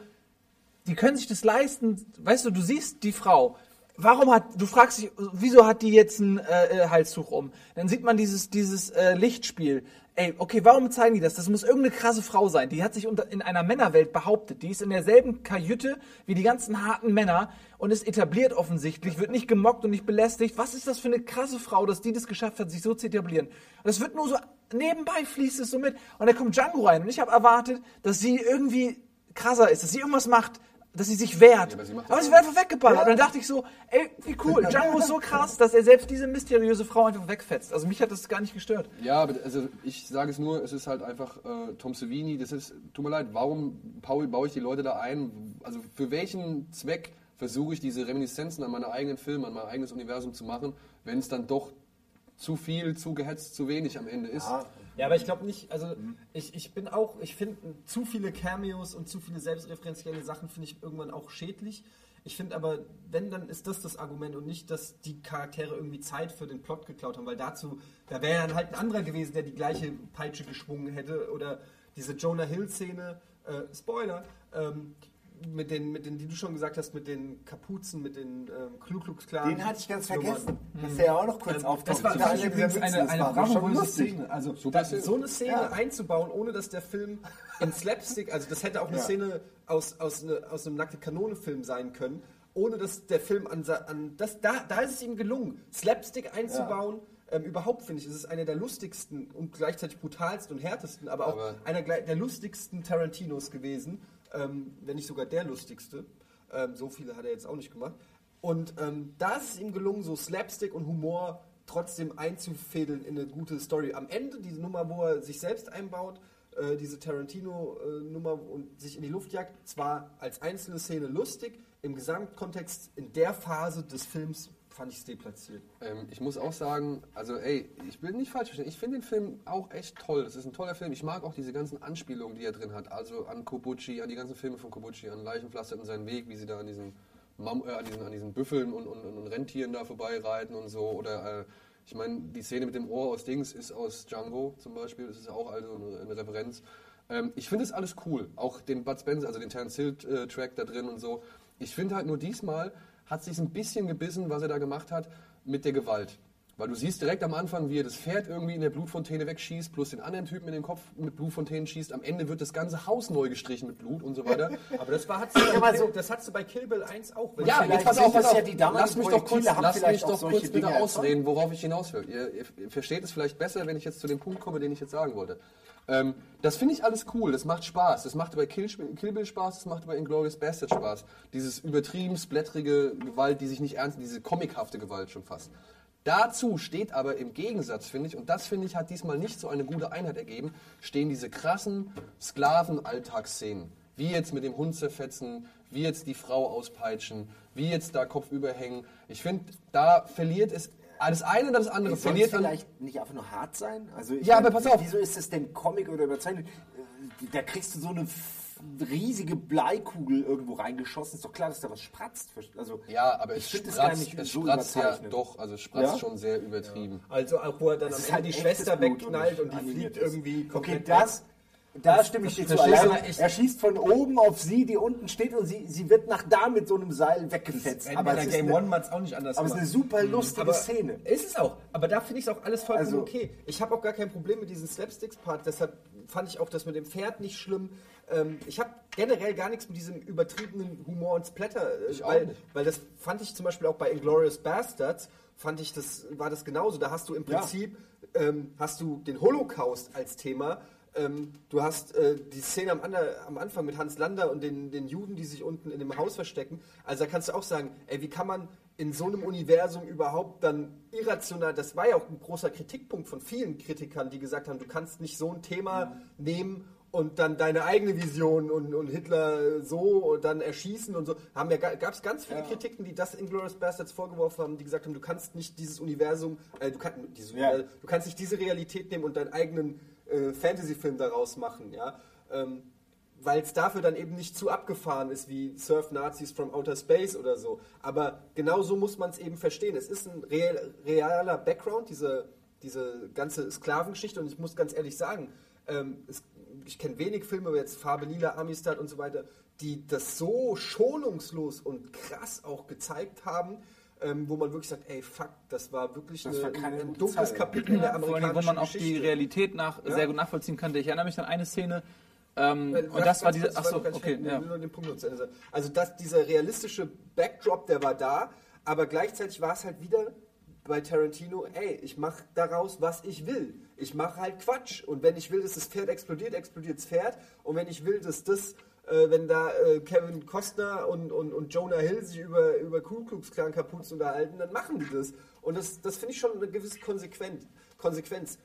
Die können sich das leisten. Weißt du, du siehst die Frau. Warum hat, du fragst dich, wieso hat die jetzt ein äh, äh, Halstuch um? Dann sieht man dieses, dieses äh, Lichtspiel. Ey, okay, warum zeigen die das? Das muss irgendeine krasse Frau sein. Die hat sich unter, in einer Männerwelt behauptet. Die ist in derselben Kajüte wie die ganzen harten Männer und ist etabliert offensichtlich, wird nicht gemockt und nicht belästigt. Was ist das für eine krasse Frau, dass die das geschafft hat, sich so zu etablieren? Das wird nur so, nebenbei fließt es so mit. Und da kommt Django rein und ich habe erwartet, dass sie irgendwie krasser ist, dass sie irgendwas macht, dass sie sich wehrt. Ja, aber sie aber wird einfach weggeballert. Und dann dachte ich so, ey, wie cool. Django ist so krass, dass er selbst diese mysteriöse Frau einfach wegfetzt. Also mich hat das gar nicht gestört. Ja, aber also ich sage es nur, es ist halt einfach äh, Tom Savini, das ist, tut mir leid, warum Paul, baue ich die Leute da ein? Also für welchen Zweck versuche ich diese Reminiszenzen an meine eigenen Filme, an mein eigenes Universum zu machen, wenn es dann doch zu viel, zu gehetzt, zu wenig am Ende ist? Ja, aber ich glaube nicht, also ich, ich bin auch, ich finde zu viele Cameos und zu viele selbstreferenzielle Sachen finde ich irgendwann auch schädlich. Ich finde aber, wenn, dann ist das das Argument und nicht, dass die Charaktere irgendwie Zeit für den Plot geklaut haben, weil dazu, da wäre dann halt ein anderer gewesen, der die gleiche Peitsche geschwungen hätte oder diese Jonah Hill-Szene, äh, Spoiler, ähm, mit den, mit den, die du schon gesagt hast, mit den Kapuzen, mit den ähm, Klu Klux Klan. Den hatte ich ganz vergessen. Dass der ja auch noch kurz Ähm, auftaucht. Das war, einer übrigens eine, eine bravouröse. Szene. Also Super da, Szene. so eine Szene Ja. einzubauen, ohne dass der Film in Slapstick, also das hätte auch eine Ja. Szene aus, aus, ne, aus einem nackte Kanone-Film sein können, ohne dass der Film an, an das, da, da ist es ihm gelungen, Slapstick einzubauen. Ähm, überhaupt finde ich, es ist einer der lustigsten und gleichzeitig brutalsten und härtesten, aber auch Aber- einer der lustigsten Tarantinos gewesen, ähm, wenn nicht sogar der lustigste. Ähm, so viele hat er jetzt auch nicht gemacht. Und ähm, da ist es ihm gelungen, so Slapstick und Humor trotzdem einzufädeln in eine gute Story. Am Ende diese Nummer, wo er sich selbst einbaut, äh, diese Tarantino-Nummer und sich in die Luft jagt, zwar als einzelne Szene lustig, im Gesamtkontext in der Phase des Films fand ich es deplatziert. Ähm, ich muss auch sagen, also ey, ich will nicht falsch verstehen, ich finde den Film auch echt toll. Das ist ein toller Film. Ich mag auch diese ganzen Anspielungen, die er drin hat. Also an Kobuchi, an die ganzen Filme von Kobuchi, an Leichenpflaster und seinen Weg, wie sie da an diesen, Mam äh, an diesen, an diesen Büffeln und, und, und Rentieren da vorbeireiten und so. Oder äh, ich meine, die Szene mit dem Ohr aus Dings ist aus Django zum Beispiel. Das ist auch also eine, eine Referenz. Ähm, ich finde das alles cool. Auch den Bud Spencer, also den Terence Hill-Track da drin und so. Ich finde halt nur diesmal hat sich ein bisschen gebissen, was er da gemacht hat, mit der Gewalt. Weil du siehst direkt am Anfang, wie er das Pferd irgendwie in der Blutfontäne wegschießt, plus den anderen Typen in den Kopf mit Blutfontänen schießt. Am Ende wird das ganze Haus neu gestrichen mit Blut und so weiter. Aber das, war, hat's bei Kill- so- das hast du bei Kill Bill 1 auch. Ja, jetzt pass auf, pass auf. ja lass mich doch kurz, lass mich doch kurz bitte ausreden, worauf ich hinaus will. Ihr, ihr versteht es vielleicht besser, wenn ich jetzt zu dem Punkt komme, den ich jetzt sagen wollte. Ähm, das finde ich alles cool, das macht Spaß. Das macht bei Kill, Kill Bill Spaß, das macht bei Inglourious Bastard Spaß. Dieses übertrieben splättrige Gewalt, die sich nicht ernst, diese comichafte Gewalt schon fast. Dazu steht aber im Gegensatz, finde ich, und das finde ich hat diesmal nicht so eine gute Einheit ergeben, stehen diese krassen Sklaven-Alltagsszenen. Wie jetzt mit dem Hund zerfetzen, wie jetzt die Frau auspeitschen, wie jetzt da Kopf überhängen. Ich finde, da verliert es das eine oder das andere. Soll verliert an, vielleicht nicht einfach nur hart sein? Also ich Ja, meine, aber pass auf. Wieso ist es denn Comic oder überzeichnet? Äh, Da kriegst du so eine riesige Bleikugel irgendwo reingeschossen. Ist doch klar, dass da was spratzt. Also, ja, aber ich es find es gar spratzt, nicht es so spratzt ja doch, also es spratzt Ja? schon sehr übertrieben. Also auch wo er dann am ist Ende halt die Schwester wegknallt und und die fliegt ist. irgendwie Okay, komplett das, da stimme ich dir zu. Ich- er schießt von oben auf sie, die unten steht und sie, sie wird nach da mit so einem Seil weggefetzt. weg. Aber ist Game eine, One man es auch nicht anders aber es ist eine super lustige Aber Szene. Ist es auch. Aber da finde ich es auch alles vollkommen Also- okay. Ich habe auch gar kein Problem mit diesem Slapsticks-Part. Deshalb fand ich auch das mit dem Pferd nicht schlimm. Ähm, ich habe generell gar nichts mit diesem übertriebenen Humor und Splatter. äh, weil, weil das fand ich zum Beispiel auch bei Inglourious Bastards, fand ich, das war das genauso. Da hast du im Ja. Prinzip ähm, hast du den Holocaust als Thema. Ähm, du hast äh, die Szene am, Ander, am Anfang mit Hans Lander und den, den Juden, die sich unten in dem Haus verstecken. Also da kannst du auch sagen, ey, wie kann man in so einem Universum überhaupt dann irrational, das war ja auch ein großer Kritikpunkt von vielen Kritikern, die gesagt haben, du kannst nicht so ein Thema nehmen und dann deine eigene Vision und, und Hitler so und dann erschießen und so. Haben ja, gab es ganz viele Kritiken, die das Inglourious Bastards vorgeworfen haben, die gesagt haben, du kannst nicht dieses Universum, äh, du, kann, dieses Ja. Universum, du kannst nicht diese Realität nehmen und deinen eigenen äh, Fantasy-Film daraus machen, ja. Ähm, weil es dafür dann eben nicht zu abgefahren ist wie Surf Nazis from Outer Space oder so. Aber genau so muss man es eben verstehen. Es ist ein real, realer Background, diese, diese ganze Sklavengeschichte. Und ich muss ganz ehrlich sagen, ähm, es, ich kenne wenig Filme, jetzt Farbe Lila, Amistad und so weiter, die das so schonungslos und krass auch gezeigt haben, ähm, wo man wirklich sagt, ey, fuck, das war wirklich Das eine, war ein dunkles Zeit. Kapitel in der Vor allem, amerikanischen wo man auch die Geschichte. Realität nach Ja. sehr gut nachvollziehen kann. Ich erinnere mich an eine Szene, ähm, und sag das war diese. Achso, okay, ja. Also das, dieser realistische Backdrop, der war da, aber gleichzeitig war es halt wieder bei Tarantino, ey, ich mache daraus, was ich will. Ich mache halt Quatsch. Und wenn ich will, dass das Pferd explodiert, explodiert das Pferd. Und wenn ich will, dass das äh, wenn da äh, Kevin Costner und, und, und Jonah Hill sich über, über Ku Klux Klan Kapuzen unterhalten, dann machen die das. Und das, das finde ich schon eine gewisse Konsequenz. Konsequenz.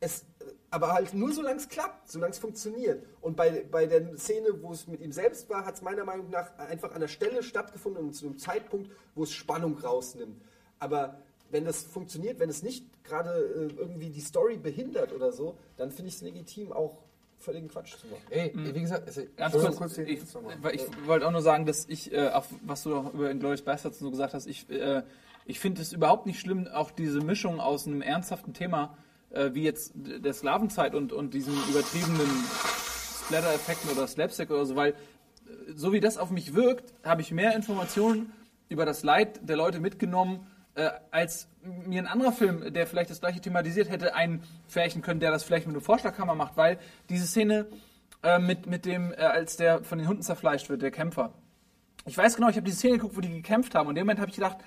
Es, aber halt nur solange es klappt, solange es funktioniert. Und bei, bei der Szene, wo es mit ihm selbst war, hat es meiner Meinung nach einfach an der Stelle stattgefunden und zu einem Zeitpunkt, wo es Spannung rausnimmt. Aber wenn das funktioniert, wenn es nicht gerade äh, irgendwie die Story behindert oder so, dann finde ich es legitim, auch völligen Quatsch zu machen. Ey, wie gesagt, es, Ganz kurz, ich kurz ich, ich wollte auch nur sagen, dass ich, äh, auf, was du auch über Inglourious Bastards so gesagt hast, ich, äh, ich finde es überhaupt nicht schlimm, auch diese Mischung aus einem ernsthaften Thema, äh, wie jetzt der Sklavenzeit und, und diesen übertriebenen Splatter-Effekten oder Slapstick oder so, weil äh, so wie das auf mich wirkt, habe ich mehr Informationen über das Leid der Leute mitgenommen, äh, als mir ein anderer Film, der vielleicht das gleiche thematisiert hätte, einfärchen können, der das vielleicht mit einem Vorschlaghammer macht, weil diese Szene äh, mit, mit dem, äh, als der von den Hunden zerfleischt wird, der Kämpfer. Ich weiß genau, ich habe diese Szene geguckt, wo die gekämpft haben und in dem Moment habe ich gedacht,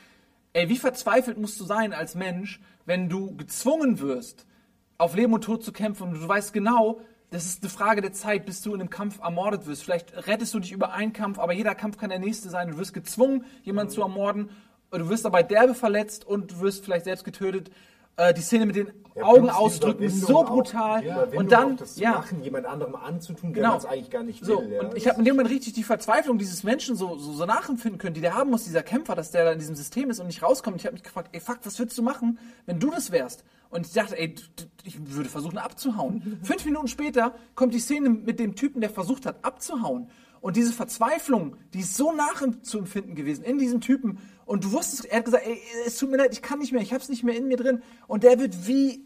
ey, wie verzweifelt musst du sein als Mensch, wenn du gezwungen wirst, auf Leben und Tod zu kämpfen und du weißt genau, das ist eine Frage der Zeit, bis du in einem Kampf ermordet wirst. Vielleicht rettest du dich über einen Kampf, aber jeder Kampf kann der nächste sein. Du wirst gezwungen, jemanden zu ermorden. Du wirst dabei derbe verletzt und du wirst vielleicht selbst getötet. Äh, die Szene mit den Ja, Augen ausdrücken so brutal. Überwindung und dann, das zu ja, machen, jemand anderem anzutun, der Genau. es eigentlich gar nicht so, will. ja. und ich habe in dem Moment richtig die Verzweiflung dieses Menschen so, so, so nachempfinden können, die der haben muss, dieser Kämpfer, dass der da in diesem System ist und nicht rauskommt. Ich habe mich gefragt, ey, fuck, was würdest du machen, wenn du das wärst? Und ich dachte, ey, ich würde versuchen abzuhauen. Fünf Minuten später kommt die Szene mit dem Typen, der versucht hat abzuhauen. Und diese Verzweiflung, die ist so nachzuempfinden gewesen in diesem Typen. Und du wusstest, er hat gesagt, ey, es tut mir leid, ich kann nicht mehr, ich hab's nicht mehr in mir drin. Und der wird wie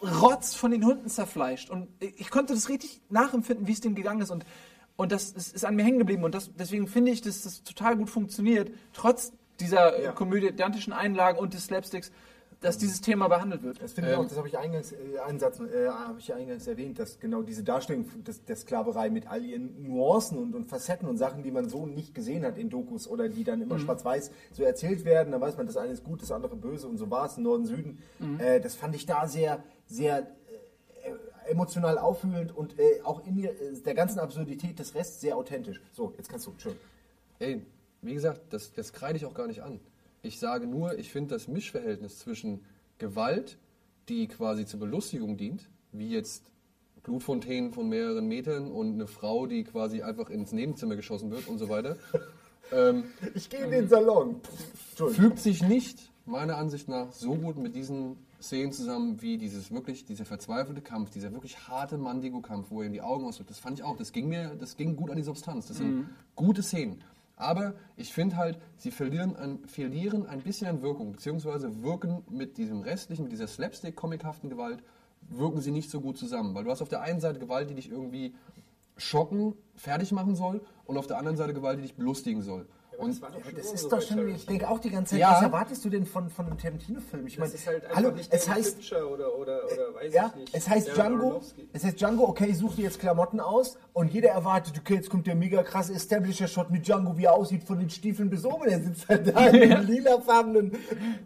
Rotz von den Hunden zerfleischt. Und ich konnte das richtig nachempfinden, wie es dem gegangen ist. Und, und das ist, ist an mir hängen geblieben. Und das, deswegen finde ich, dass das total gut funktioniert, trotz dieser Ja. äh, komödiantischen Einlagen und des Slapsticks, dass dieses Thema behandelt wird. Das finde ich auch, das habe ich eingangs, äh, einen Satz, äh, habe ich eingangs erwähnt, dass genau diese Darstellung des, der Sklaverei mit all ihren Nuancen und, und Facetten und Sachen, die man so nicht gesehen hat in Dokus oder die dann immer schwarz-weiß so erzählt werden, dann weiß man, das eine ist gut, das andere böse und so war es im Norden, Süden. Äh, das fand ich da sehr, sehr äh, emotional aufwühlend und äh, auch in äh, der ganzen Absurdität des Rests sehr authentisch. So, jetzt kannst du, schön. Ey, wie gesagt, das, das kreide ich auch gar nicht an. Ich sage nur, ich finde das Mischverhältnis zwischen Gewalt, die quasi zur Belustigung dient, wie jetzt Blutfontänen von mehreren Metern und eine Frau, die quasi einfach ins Nebenzimmer geschossen wird und so weiter, ähm, Ich gehe in den Salon. Fügt sich nicht meiner Ansicht nach so gut mit diesen Szenen zusammen, wie dieses wirklich, dieser verzweifelte Kampf, dieser wirklich harte Mandigo-Kampf, wo er in die Augen ausdrückt. Das fand ich auch, das ging mir, das ging gut an die Substanz. Das sind gute Szenen. Aber ich finde halt, sie verlieren ein, verlieren ein bisschen an Wirkung, beziehungsweise wirken mit diesem restlichen, mit dieser Slapstick-comichaften Gewalt, wirken sie nicht so gut zusammen. Weil du hast auf der einen Seite Gewalt, die dich irgendwie schocken, fertig machen soll, und auf der anderen Seite Gewalt, die dich belustigen soll. Und war doch schon Das immer ist so doch schon, ich denke auch die ganze Zeit, Ja. was erwartest du denn von, von einem Tarantino-Film? Ich meine, Das ist halt einfach hallo, nicht es heißt, oder, oder, oder weiß ja, ich nicht. es heißt Darren Django, es heißt Django, okay, such dir jetzt Klamotten aus und jeder erwartet, okay, jetzt kommt der mega krasse Establisher-Shot mit Django, wie er aussieht, von den Stiefeln bis oben. Er sitzt halt da in einem lilafarbenen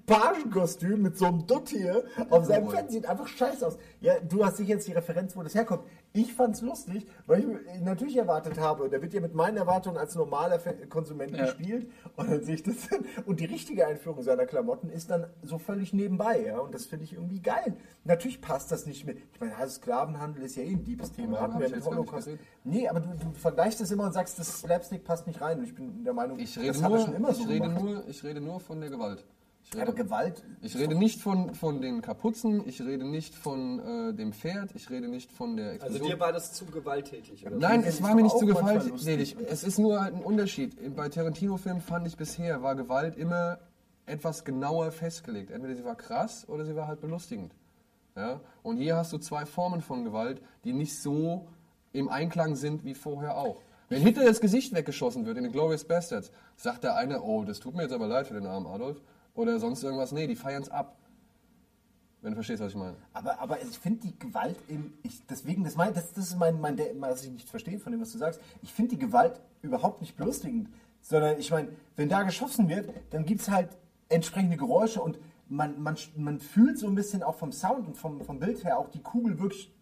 Pagenkostüm mit so einem Dutt hier auf seinem Fett, sieht einfach scheiße aus. Ja, du hast sicher jetzt die Referenz, wo das herkommt. Ich fand's lustig, weil ich natürlich erwartet habe, da wird ja mit meinen Erwartungen als normaler Konsument Ja. gespielt und dann sehe ich das und die richtige Einführung seiner Klamotten ist dann so völlig nebenbei, ja, und das finde ich irgendwie geil. Natürlich passt das nicht mit, ich meine, also Sklavenhandel ist ja eh ein Diebesthema, Aber hatten wir ich mit Holocaust. Nee, aber du, du vergleichst das immer und sagst, das Slapstick passt nicht rein und ich bin der Meinung, ich rede, das hat er nur, schon immer ich, so rede gemacht. nur, ich rede nur von der Gewalt. Ich rede, aber Gewalt, ich rede nicht von, von den Kapuzen, ich rede nicht von äh, dem Pferd, ich rede nicht von der Also Explosion. dir war das zu gewalttätig, oder? Nein, es war mir nicht zu gewalttätig. Es ist nur halt ein Unterschied. Bei Tarantino-Filmen fand ich bisher, war Gewalt immer etwas genauer festgelegt. Entweder sie war krass oder sie war halt belustigend. Ja? Und hier hast du zwei Formen von Gewalt, die nicht so im Einklang sind wie vorher auch. Wenn Hitler das Gesicht weggeschossen wird in den Glorious Bastards, sagt der eine, oh, das tut mir jetzt aber leid für den armen Adolf. Oder sonst irgendwas. Nee, die feiern es ab. Wenn du verstehst, was ich meine. aber, aber ich finde die Gewalt im, ich, deswegen, das, mein, das, das ist mein, mein, was ich nicht verstehe von dem, was du sagst. Ich finde die Gewalt überhaupt nicht belustigend, sondern ich meine, wenn da geschossen wird, dann gibt es halt entsprechende Geräusche und man, man, man fühlt so ein bisschen auch vom Sound und vom, vom Bild her auch die Kugel wirklich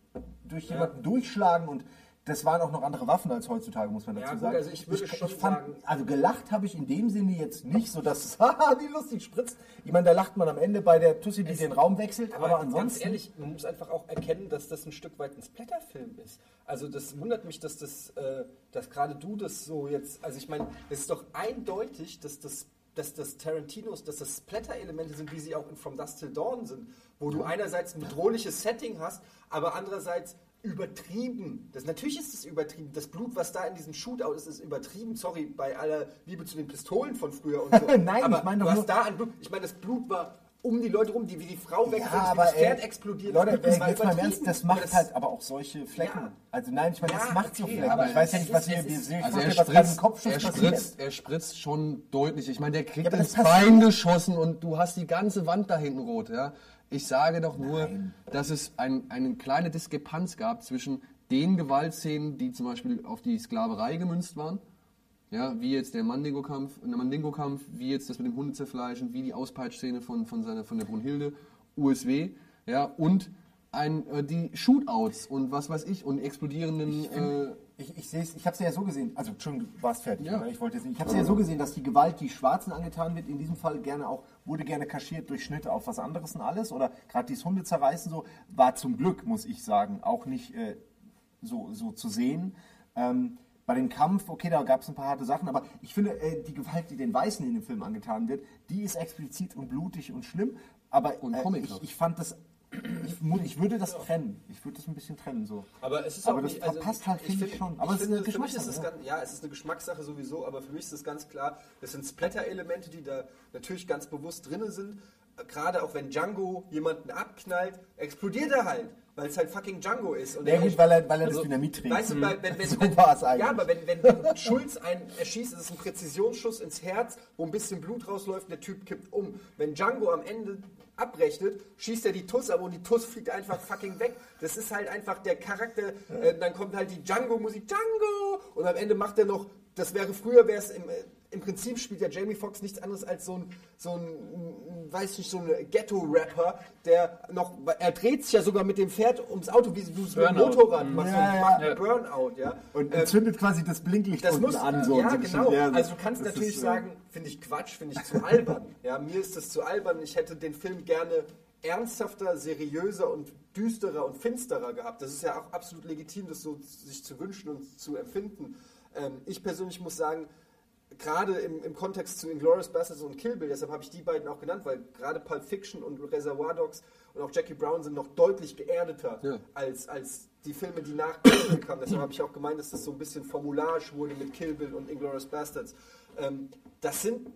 durch jemanden durchschlagen und das waren auch noch andere Waffen als heutzutage, muss man dazu Ja, gut, sagen. also ich würde schon fand, sagen- also gelacht habe ich in dem Sinne jetzt nicht, so dass es, haha, wie lustig spritzt. Ich meine, da lacht man am Ende bei der Tussi, die den Raum wechselt, aber, Aber, ansonsten. ganz ehrlich, man muss einfach auch erkennen, dass das ein Stück weit ein Splatterfilm ist. Also das wundert mich, dass das, äh, dass gerade du das so jetzt, also ich meine, es ist doch eindeutig, dass das dass das Tarantinos, dass das Splatter-Elemente sind, wie sie auch in From Dust Till Dawn sind, wo du einerseits ein bedrohliches Setting hast, aber andererseits übertrieben. Das, natürlich ist es übertrieben. Das Blut, was da in diesem Shootout ist, ist übertrieben. Sorry, bei aller Liebe zu den Pistolen von früher und so. Nein, aber ich meine du doch hast nur- da ein Blut. Ich meine, das Blut war um die Leute rum, die wie die Frau wegfällt, Ja, aber das Pferd ey, explodiert. Leute, das ey, jetzt mal. Ernst, das macht halt aber auch solche Flecken. Ja. Also nein, ich meine, das Ja, macht so okay, Flecken. aber ich weiß ja nicht, was hier, ist- ich Also weiß er spritzt, Kopfschuss er, spritzt, er spritzt schon deutlich. Ich meine, der kriegt Ja, ins das Bein geschossen und du hast die ganze Wand da hinten rot. Ja? Ich sage doch nur, Nein. dass es ein, eine kleine Diskrepanz gab zwischen den Gewaltszenen, die zum Beispiel auf die Sklaverei gemünzt waren, ja, wie jetzt der Mandingo-Kampf, der Mandingo-Kampf, wie jetzt das mit dem Hundezerfleischen, wie die Auspeitschszene von, von, seiner, von der Brunhilde, USW, ja, und ein, äh, die Shootouts und was weiß ich und explodierenden äh, Ich, ich sehe es, ich habe es ja so gesehen, also Entschuldigung, du warst fertig, Ja. oder? ich wollte jetzt nicht. Ich habe es ja so gesehen, dass die Gewalt, die Schwarzen angetan wird, in diesem Fall gerne auch, wurde gerne kaschiert durch Schnitte auf was anderes und alles, oder gerade dieses Hundezerreißen so, war zum Glück, muss ich sagen, auch nicht äh, so, so zu sehen. Ähm, bei dem Kampf, okay, da gab es ein paar harte Sachen, aber ich finde, äh, die Gewalt, die den Weißen in dem Film angetan wird, die ist explizit und blutig und schlimm, aber Und äh, ich, ich fand das, ich, ich würde das trennen, ich würde das ein bisschen trennen so. Aber es ist Aber auch das nicht, also verpasst halt, finde ich schon. Aber ich es ist finde, eine ist Geschmackssache, es ja. ganz, ja, es ist eine Geschmackssache sowieso, aber für mich ist es ganz klar, das sind Splatter-Elemente, die da natürlich ganz bewusst drin sind. Gerade auch wenn Django jemanden abknallt, explodiert er halt, weil es halt fucking Django ist. Und Ja er- gut, weil er, weil er also, das Dynamit trägt. Weißt du, weil, wenn, wenn, So wenn, war's eigentlich. Ja, aber wenn, wenn, wenn Schulz einen erschießt, ist es ein Präzisionsschuss ins Herz, wo ein bisschen Blut rausläuft und der Typ kippt um. Wenn Django am Ende abrechnet, schießt er die Tuss ab und die Tuss fliegt einfach fucking weg. Das ist halt einfach der Charakter. Äh, dann kommt halt die Django-Musik, Django! Und am Ende macht er noch, das wäre früher, wäre es im, äh, im Prinzip spielt ja Jamie Foxx nichts anderes als so ein, so ein, weiß nicht, so ein Ghetto-Rapper, der noch, er dreht sich ja sogar mit dem Pferd ums Auto, wie du es mit dem Burnout. Motorrad machst, Ja, so ja. macht einen Burnout, ja. und Ähm, entzündet quasi das Blinklicht das unten muss an. So, ja, genau. Ja, also du kannst natürlich ist, sagen, finde ich Quatsch, finde ich zu albern. Ja, mir ist das zu albern. Ich hätte den Film gerne ernsthafter, seriöser und düsterer und finsterer gehabt. Das ist ja auch absolut legitim, das so sich zu wünschen und zu empfinden. Ähm, ich persönlich muss sagen, gerade im, im Kontext zu Inglourious Basterds und Kill Bill, deshalb habe ich die beiden auch genannt, weil gerade Pulp Fiction und Reservoir Dogs und auch Jackie Brown sind noch deutlich geerdeter Ja. als, als die Filme, die nach Kill Bill kamen. Deshalb habe ich auch gemeint, dass das so ein bisschen Formularisch wurde mit Kill Bill und Inglourious Basterds. Ähm, das sind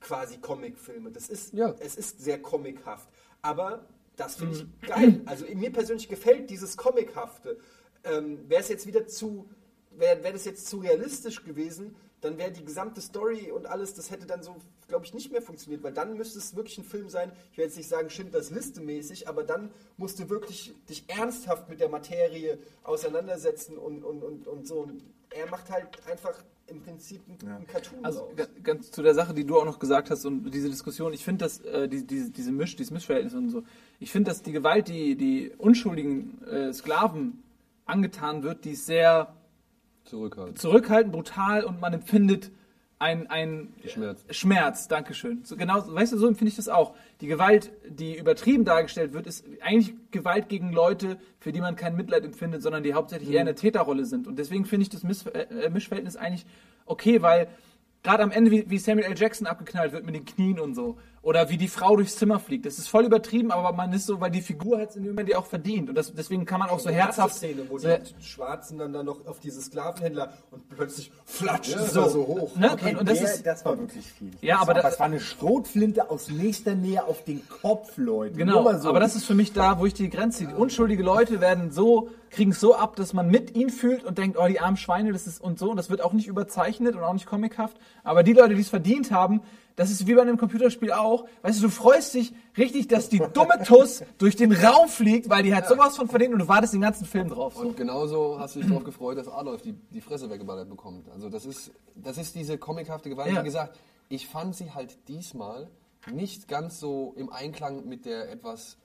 quasi Comicfilme. Das ist, Ja. es ist sehr comichaft. Aber das finde ich geil. Also mir persönlich gefällt dieses Comichafte. Ähm, wäre es jetzt wieder zu, wäre wär das jetzt zu realistisch gewesen, dann wäre die gesamte Story und alles, das hätte dann so, glaube ich, nicht mehr funktioniert, weil dann müsste es wirklich ein Film sein, ich will jetzt nicht sagen Schindlers Liste mäßig, aber dann musst du wirklich dich ernsthaft mit der Materie auseinandersetzen und, und, und, und so. Und er macht halt einfach im Prinzip ein, ein Cartoon Also ganz zu der Sache, die du auch noch gesagt hast und diese Diskussion, ich finde, dass äh, die, diese, diese Misch, dieses Mischverhältnis und so, ich finde, dass die Gewalt, die die unschuldigen äh, Sklaven angetan wird, die ist sehr zurückhaltend. zurückhaltend, brutal und man empfindet ein, ein Schmerz. Schmerz, Dankeschön. So, genau, weißt du, so empfinde ich das auch. Die Gewalt, die übertrieben dargestellt wird, ist eigentlich Gewalt gegen Leute, für die man kein Mitleid empfindet, sondern die hauptsächlich eher eine Täterrolle sind. Und deswegen finde ich das Miss äh, äh, Mischverhältnis eigentlich okay, weil gerade am Ende, wie, wie Samuel L. Jackson abgeknallt wird mit den Knien und so, oder wie die Frau durchs Zimmer fliegt, das ist voll übertrieben, aber man ist so, weil die Figur hat es in dem Moment ja auch verdient. Und das, deswegen kann man auch so Die herzhaft. Szene, wo so, die Schwarzen dann, dann noch auf diese Sklavenhändler und plötzlich flatscht Ja, so. so hoch. ne? Okay, und, und das der, ist, das war wirklich viel. Ja, das aber war, da- das war eine Schrotflinte aus nächster Nähe auf den Kopf, Leute. Genau, mal so. aber das ist für mich da, wo ich die Grenze ziehe. Die unschuldige Leute werden so, kriegen es so ab, dass man mit ihnen fühlt und denkt, oh, die armen Schweine, das ist und so. Und das wird auch nicht überzeichnet und auch nicht comichaft. Aber die Leute, die es verdient haben, das ist wie bei einem Computerspiel auch. Weißt du, du freust dich richtig, dass die dumme Tuss durch den Raum fliegt, weil die hat sowas von verdient und du wartest den ganzen Film drauf. So. Und genauso hast du dich darauf gefreut, dass Adolf die, die Fresse weggeballert bekommt. Also das ist, das ist diese comichafte Gewalt. Ja. Wie gesagt, ich fand sie halt diesmal nicht ganz so im Einklang mit der etwas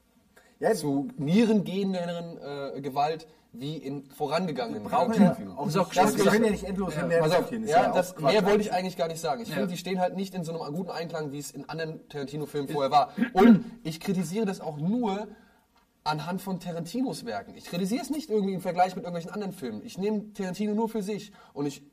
Ja, zu Nieren gehenden äh, Gewalt, wie in vorangegangenen Brauchen ja auch Ist auch das, wir können ja nicht endlos Ja, diskutieren, ist ja, auch das, mehr wollte ich eigentlich gar nicht sagen. Ich Ja. finde, die stehen halt nicht in so einem guten Einklang, wie es in anderen Tarantino-Filmen vorher war. Und ich kritisiere das auch nur anhand von Tarantinos Werken. Ich kritisiere es nicht irgendwie im Vergleich mit irgendwelchen anderen Filmen. Ich nehme Tarantino nur für sich. Und ich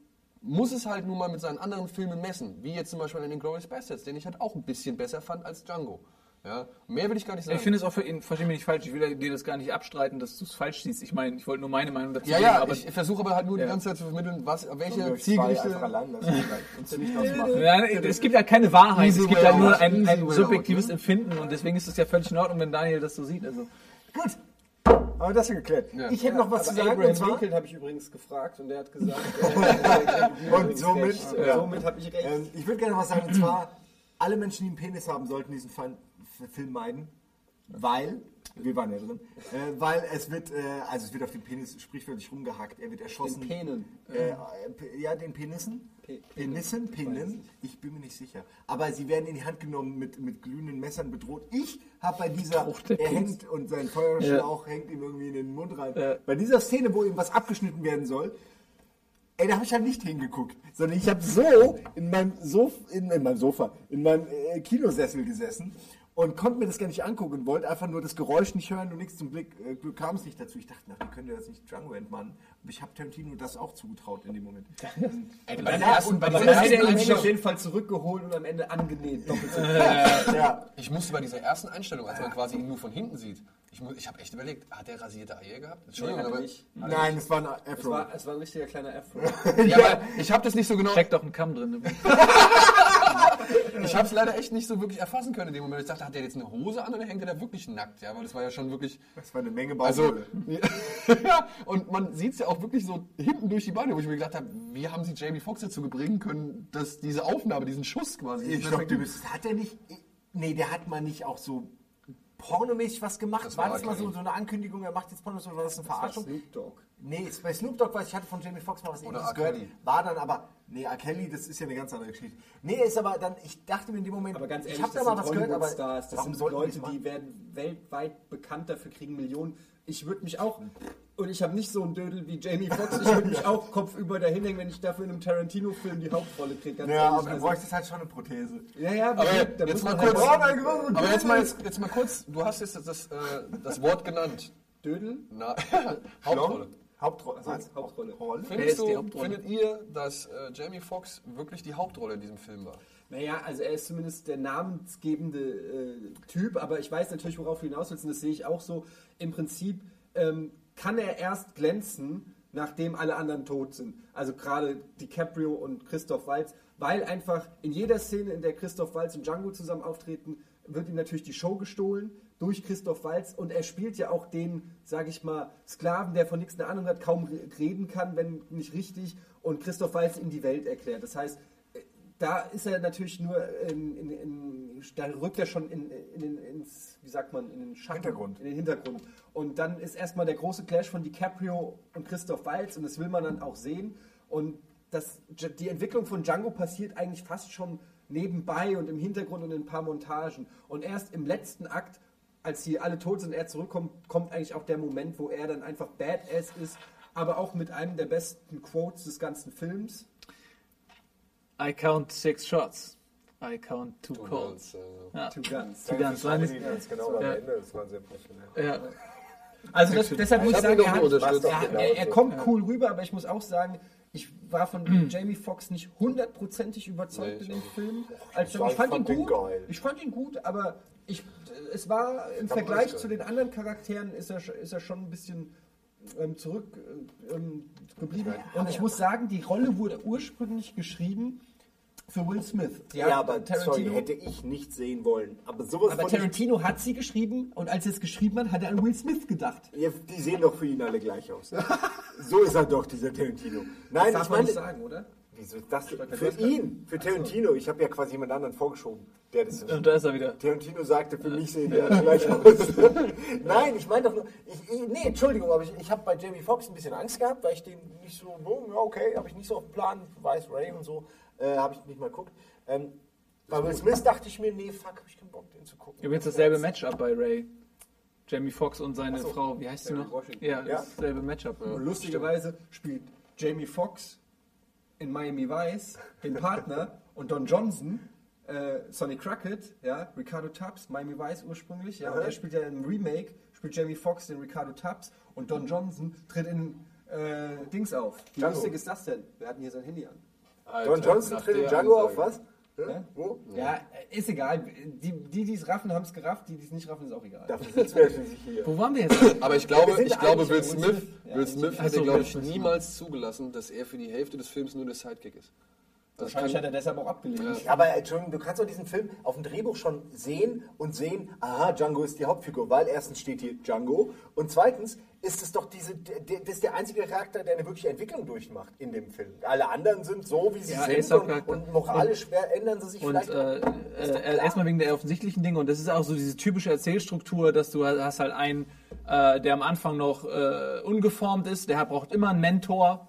muss es halt nun mal mit seinen anderen Filmen messen. Wie jetzt zum Beispiel in den Glorious Bastards, den ich halt auch ein bisschen besser fand als Django. Ja, mehr will ich gar nicht sagen. Ich finde es auch für ihn, verstehe mich nicht falsch, ich will dir das gar nicht abstreiten, dass du es falsch siehst. Ich meine, ich wollte nur meine Meinung dazu ja, geben, ja, aber ich versuche aber halt nur Ja. die ganze Zeit zu vermitteln, was, welche zwei Zielgerichte... allein ja. Ja, es gibt ja keine Wahrheit, es gibt ja nur out, ein, ein subjektives ne? Empfinden und deswegen ist es ja völlig in Ordnung, wenn Daniel das so sieht. Also. Gut. Aber das ist geklärt. Ja. Ich hätte noch was Aber zu sagen. Abraham Und zwar, Lincoln habe ich übrigens gefragt und der hat gesagt, äh, Und somit- recht. ja. somit habe ich recht. ähm, ich würde gerne was sagen. Und zwar, alle Menschen, die einen Penis haben, sollten diesen Fall, F- Film meiden. Weil, wir waren ja drin, äh, weil es wird, äh, also es wird auf den Penis sprichwörtlich rumgehackt. Er wird erschossen. Den Penen. Äh, äh, ja, den Penissen. Pe- Penissen, Penen, ich bin mir nicht sicher. Aber sie werden in die Hand genommen, mit, mit glühenden Messern bedroht. Ich habe bei dieser, er hängt und sein Feuerschlauch hängt ihm irgendwie in den Mund rein. Ja. Bei dieser Szene, wo ihm was abgeschnitten werden soll, Ey, da habe ich halt nicht hingeguckt, sondern ich habe so in meinem, Sof in, in meinem Sofa, in meinem äh, Kinosessel gesessen und konnte mir das gar nicht angucken, wollte einfach nur das Geräusch nicht hören und nichts zum Glück, äh, Glück kam es nicht dazu. Ich dachte, na, wie könnt ihr das nicht Django entmannen? Aber ich habe Tarantino das auch zugetraut in dem Moment. Bei Ja, der ersten, bei dann hätte ersten er ihn sich auf jeden Fall zurückgeholt und am Ende angenäht. Doppelt so viel. ja. ich musste bei dieser ersten Einstellung, als man quasi ihn nur von hinten sieht, ich, ich habe echt überlegt, hat der rasierte Eier gehabt? Entschuldigung, Nee, er aber, nicht. Nein, es war ein Es Afro. war, es war ein richtiger kleiner Afro. ja, aber ich habe das nicht so genau, Steckt doch ein Kamm drin. ich habe es leider echt nicht so wirklich erfassen können in dem Moment. Ich dachte, hat der jetzt eine Hose an oder hängt der da wirklich nackt? Ja, weil das war ja schon wirklich, Das war eine Menge also, Baumwolle. ja, und man sieht es ja auch wirklich so hinten durch die Beine, wo ich mir gedacht habe, wie haben sie Jamie Foxx dazu bringen können, dass diese Aufnahme, diesen Schuss quasi, ich glaube, du bist, hat er nicht, nee, der hat mal nicht auch so pornomäßig was gemacht? Das war war das mal so, so eine Ankündigung, er macht jetzt Pornos oder war das eine Verarschung? Snoop Dogg. Nee, bei Snoop Dogg weiß ich, ich hatte von Jamie Foxx mal was ähnliches gehört. War dann aber, nee, R. Kelly, das ist ja eine ganz andere Geschichte. Nee, ist aber dann, ich dachte mir in dem Moment, Aber ganz ehrlich, ich habe da das mal was gehört, aber das warum sind Leute, das die werden weltweit bekannt dafür, kriegen Millionen. Ich würde mich auch, und ich habe nicht so einen Dödel wie Jamie Foxx, ich würde mich auch kopfüber dahin hängen, wenn ich dafür in einem Tarantino-Film die Hauptrolle kriege. Ja, ehrlich. aber du Also- bräuchtest halt schon eine Prothese. ja, ja, Aber da jetzt mal halt kurz- Oh, mein Gott, Aber jetzt mal, jetzt, jetzt mal kurz, du hast jetzt das, äh, das Wort genannt. Dödel? Na, Hauptrolle. Hauptrolle. Also, Hauptrolle. Rolle? Wer Findest du, Hauptrolle? findet ihr, dass äh, Jamie Foxx wirklich die Hauptrolle in diesem Film war? Naja, also er ist zumindest der namensgebende äh, Typ, aber ich weiß natürlich, worauf du hinaus willst, und das sehe ich auch so. Im Prinzip ähm, kann er erst glänzen, nachdem alle anderen tot sind. Also gerade DiCaprio und Christoph Waltz, weil einfach in jeder Szene, in der Christoph Waltz und Django zusammen auftreten, wird ihm natürlich die Show gestohlen durch Christoph Waltz und er spielt ja auch den, sage ich mal, Sklaven, der von nichts eine Ahnung hat, kaum re- reden kann, wenn nicht richtig und Christoph Waltz ihm die Welt erklärt. Das heißt, da ist er natürlich nur in, in, in da rückt er schon in, in, den- ins, wie sagt man, in den Schatten, Hintergrund. in den Hintergrund. Und dann ist erstmal der große Clash von DiCaprio und Christoph Waltz und das will man dann auch sehen. Und das, die Entwicklung von Django passiert eigentlich fast schon nebenbei und im Hintergrund und in ein paar Montagen. Und erst im letzten Akt, als sie alle tot sind und er zurückkommt, kommt eigentlich auch der Moment, wo er dann einfach Badass ist, aber auch mit einem der besten Quotes des ganzen Films. I count six shots. I count two calls. Ja. Two Guns. Two guns. War nicht, Ganz genau am Ja. Ende, das war sehr professionell. ja. Also das, deshalb muss ich sagen, er, hat, er, er, er kommt cool rüber, aber ich muss auch sagen, ich war von Jamie Foxx nicht hundertprozentig überzeugt Nee, in dem Film. Als Ich ich, fand, fand ihn gut. geil. Ich fand ihn gut, aber ich, es war im Vergleich zu den anderen Charakteren ist er, ist er schon ein bisschen ähm, zurück ähm. Und ich muss sagen, die Rolle wurde ursprünglich geschrieben für Will Smith. Die Ja, aber sorry, hätte ich nicht sehen wollen. Aber sowas aber Tarantino hat sie geschrieben und als er es geschrieben hat, hat er an Will Smith gedacht. Ja, die sehen doch für ihn alle gleich aus. so ist er doch, dieser Tarantino. Nein, Darf ich man meine, nicht sagen, oder? wieso ist das? Für ihn, für Tarantino. Ich habe ja quasi jemand anderen vorgeschoben, der das Und da ist er wieder. Tarantino sagte, für mich sehen die alle gleich aus. Nein, ich meine doch nur, ich, ich, nee, Entschuldigung, aber ich, ich habe bei Jamie Foxx ein bisschen Angst gehabt, weil ich den nicht so, oh, ja, okay, habe ich nicht so auf dem Plan, weiß Ray und so, äh, habe ich nicht mal geguckt. Ähm, bei Will Smith dachte ich mir, nee, fuck, habe ich keinen Bock, den zu gucken. Übrigens dasselbe Matchup bei Ray. Jamie Foxx und seine so. Frau, wie heißt sie noch? Washington. Ja, Ja. dasselbe Matchup. Und lustigerweise spielt Jamie Foxx in Miami Vice den Partner und Don Johnson, äh, Sonny Crockett, ja, Ricardo Tubbs, Miami Vice ursprünglich, ja, und er spielt ja im Remake, spielt Jamie Foxx den Ricardo Tubbs und Don Johnson tritt in äh, Dings auf. Wie lustig ist das denn? Wir hatten hier sein Handy an. Alter, Don Johnson nach tritt in der Django auf was? Ja? Wo? Ja, ist egal. Die, die es raffen, haben es gerafft, die, die es nicht raffen, ist auch egal. Dafür sitzen wir schließlich hier. Wo waren wir jetzt? Aber ich glaube, ich glaube Will Smith, Will Smith. Ja, Will Smith hätte, so, glaube ich, niemals zugelassen, dass er für die Hälfte des Films nur der Sidekick ist. Das Wahrscheinlich hat kann, er deshalb auch abgelehnt. Ja. Aber Entschuldigung, du kannst doch diesen Film auf dem Drehbuch schon sehen und sehen, aha, Django ist die Hauptfigur, weil erstens steht hier Django und zweitens ist es doch diese, der, das ist der einzige Charakter, der eine wirkliche Entwicklung durchmacht in dem Film. Alle anderen sind so, wie sie Ja, sind und, und moralisch wer- ändern sie sich Und vielleicht. äh, äh, erstmal wegen der offensichtlichen Dinge und das ist auch so diese typische Erzählstruktur, dass du hast halt einen, äh, der am Anfang noch äh, ungeformt ist, der braucht immer einen Mentor.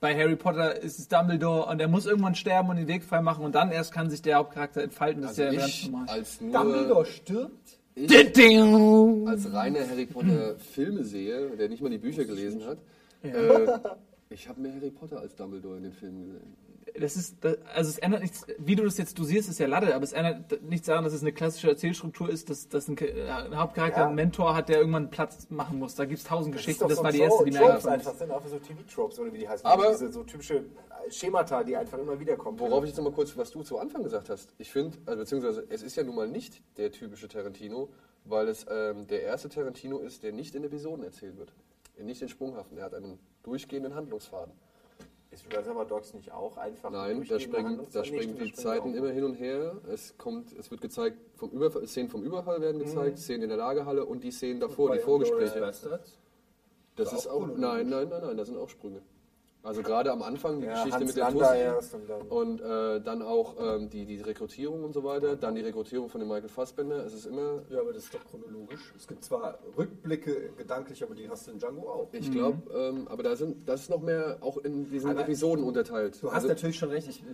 Bei Harry Potter ist es Dumbledore und der muss irgendwann sterben und den Weg frei machen und dann erst kann sich der Hauptcharakter entfalten. Das also ist ja ganz normal. als Dumbledore stirbt? Ich als reiner Harry Potter Filme sehe, der nicht mal die Bücher gelesen hat, äh, ich habe mehr Harry Potter als Dumbledore in den Filmen gesehen. Das ist, das, also es ändert nichts, wie du das jetzt dosierst, ist ja Latte, aber es ändert nichts daran, dass es eine klassische Erzählstruktur ist, dass, dass ein, äh, ein Hauptcharakter Ja. einen Mentor hat, der irgendwann Platz machen muss. Da gibt es tausend Das Geschichten, das so war die erste, die mir Tropes einfach ist. sind einfach so TV-Tropes oder wie die heißen. Aber- diese so typische äh, Schemata, die einfach immer wieder kommen. Worauf ich jetzt noch mal kurz, was du zu Anfang gesagt hast. Ich finde, also beziehungsweise es ist ja nun mal nicht der typische Tarantino, weil es ähm, der erste Tarantino ist, der nicht in Episoden erzählt wird. Nicht in Sprunghaften. Er hat einen durchgehenden Handlungsfaden. Ist Reservoir Dogs nicht auch einfach Nein, da springen, da springen die da Zeiten immer hin und her. Es kommt, es wird gezeigt, vom Überfall, Szenen vom Überfall werden Mhm. gezeigt, Szenen in der Lagerhalle und die Szenen davor, die Vorgespräche. Das Ist auch nein, nein, nein, nein, das sind auch Sprünge. Also gerade am Anfang die Ja, Geschichte Hans mit der Tussi erst und dann- und äh, dann auch ähm, die, die Rekrutierung und so weiter, dann die Rekrutierung von dem Michael Fassbender. Es ist immer, Ja, aber das ist doch chronologisch. Es gibt zwar Rückblicke gedanklich, aber die hast du in Django auch. ich glaube, ähm, aber da sind, das ist noch mehr auch in diesen Aber Episoden unterteilt. Du hast Also- natürlich schon recht, ich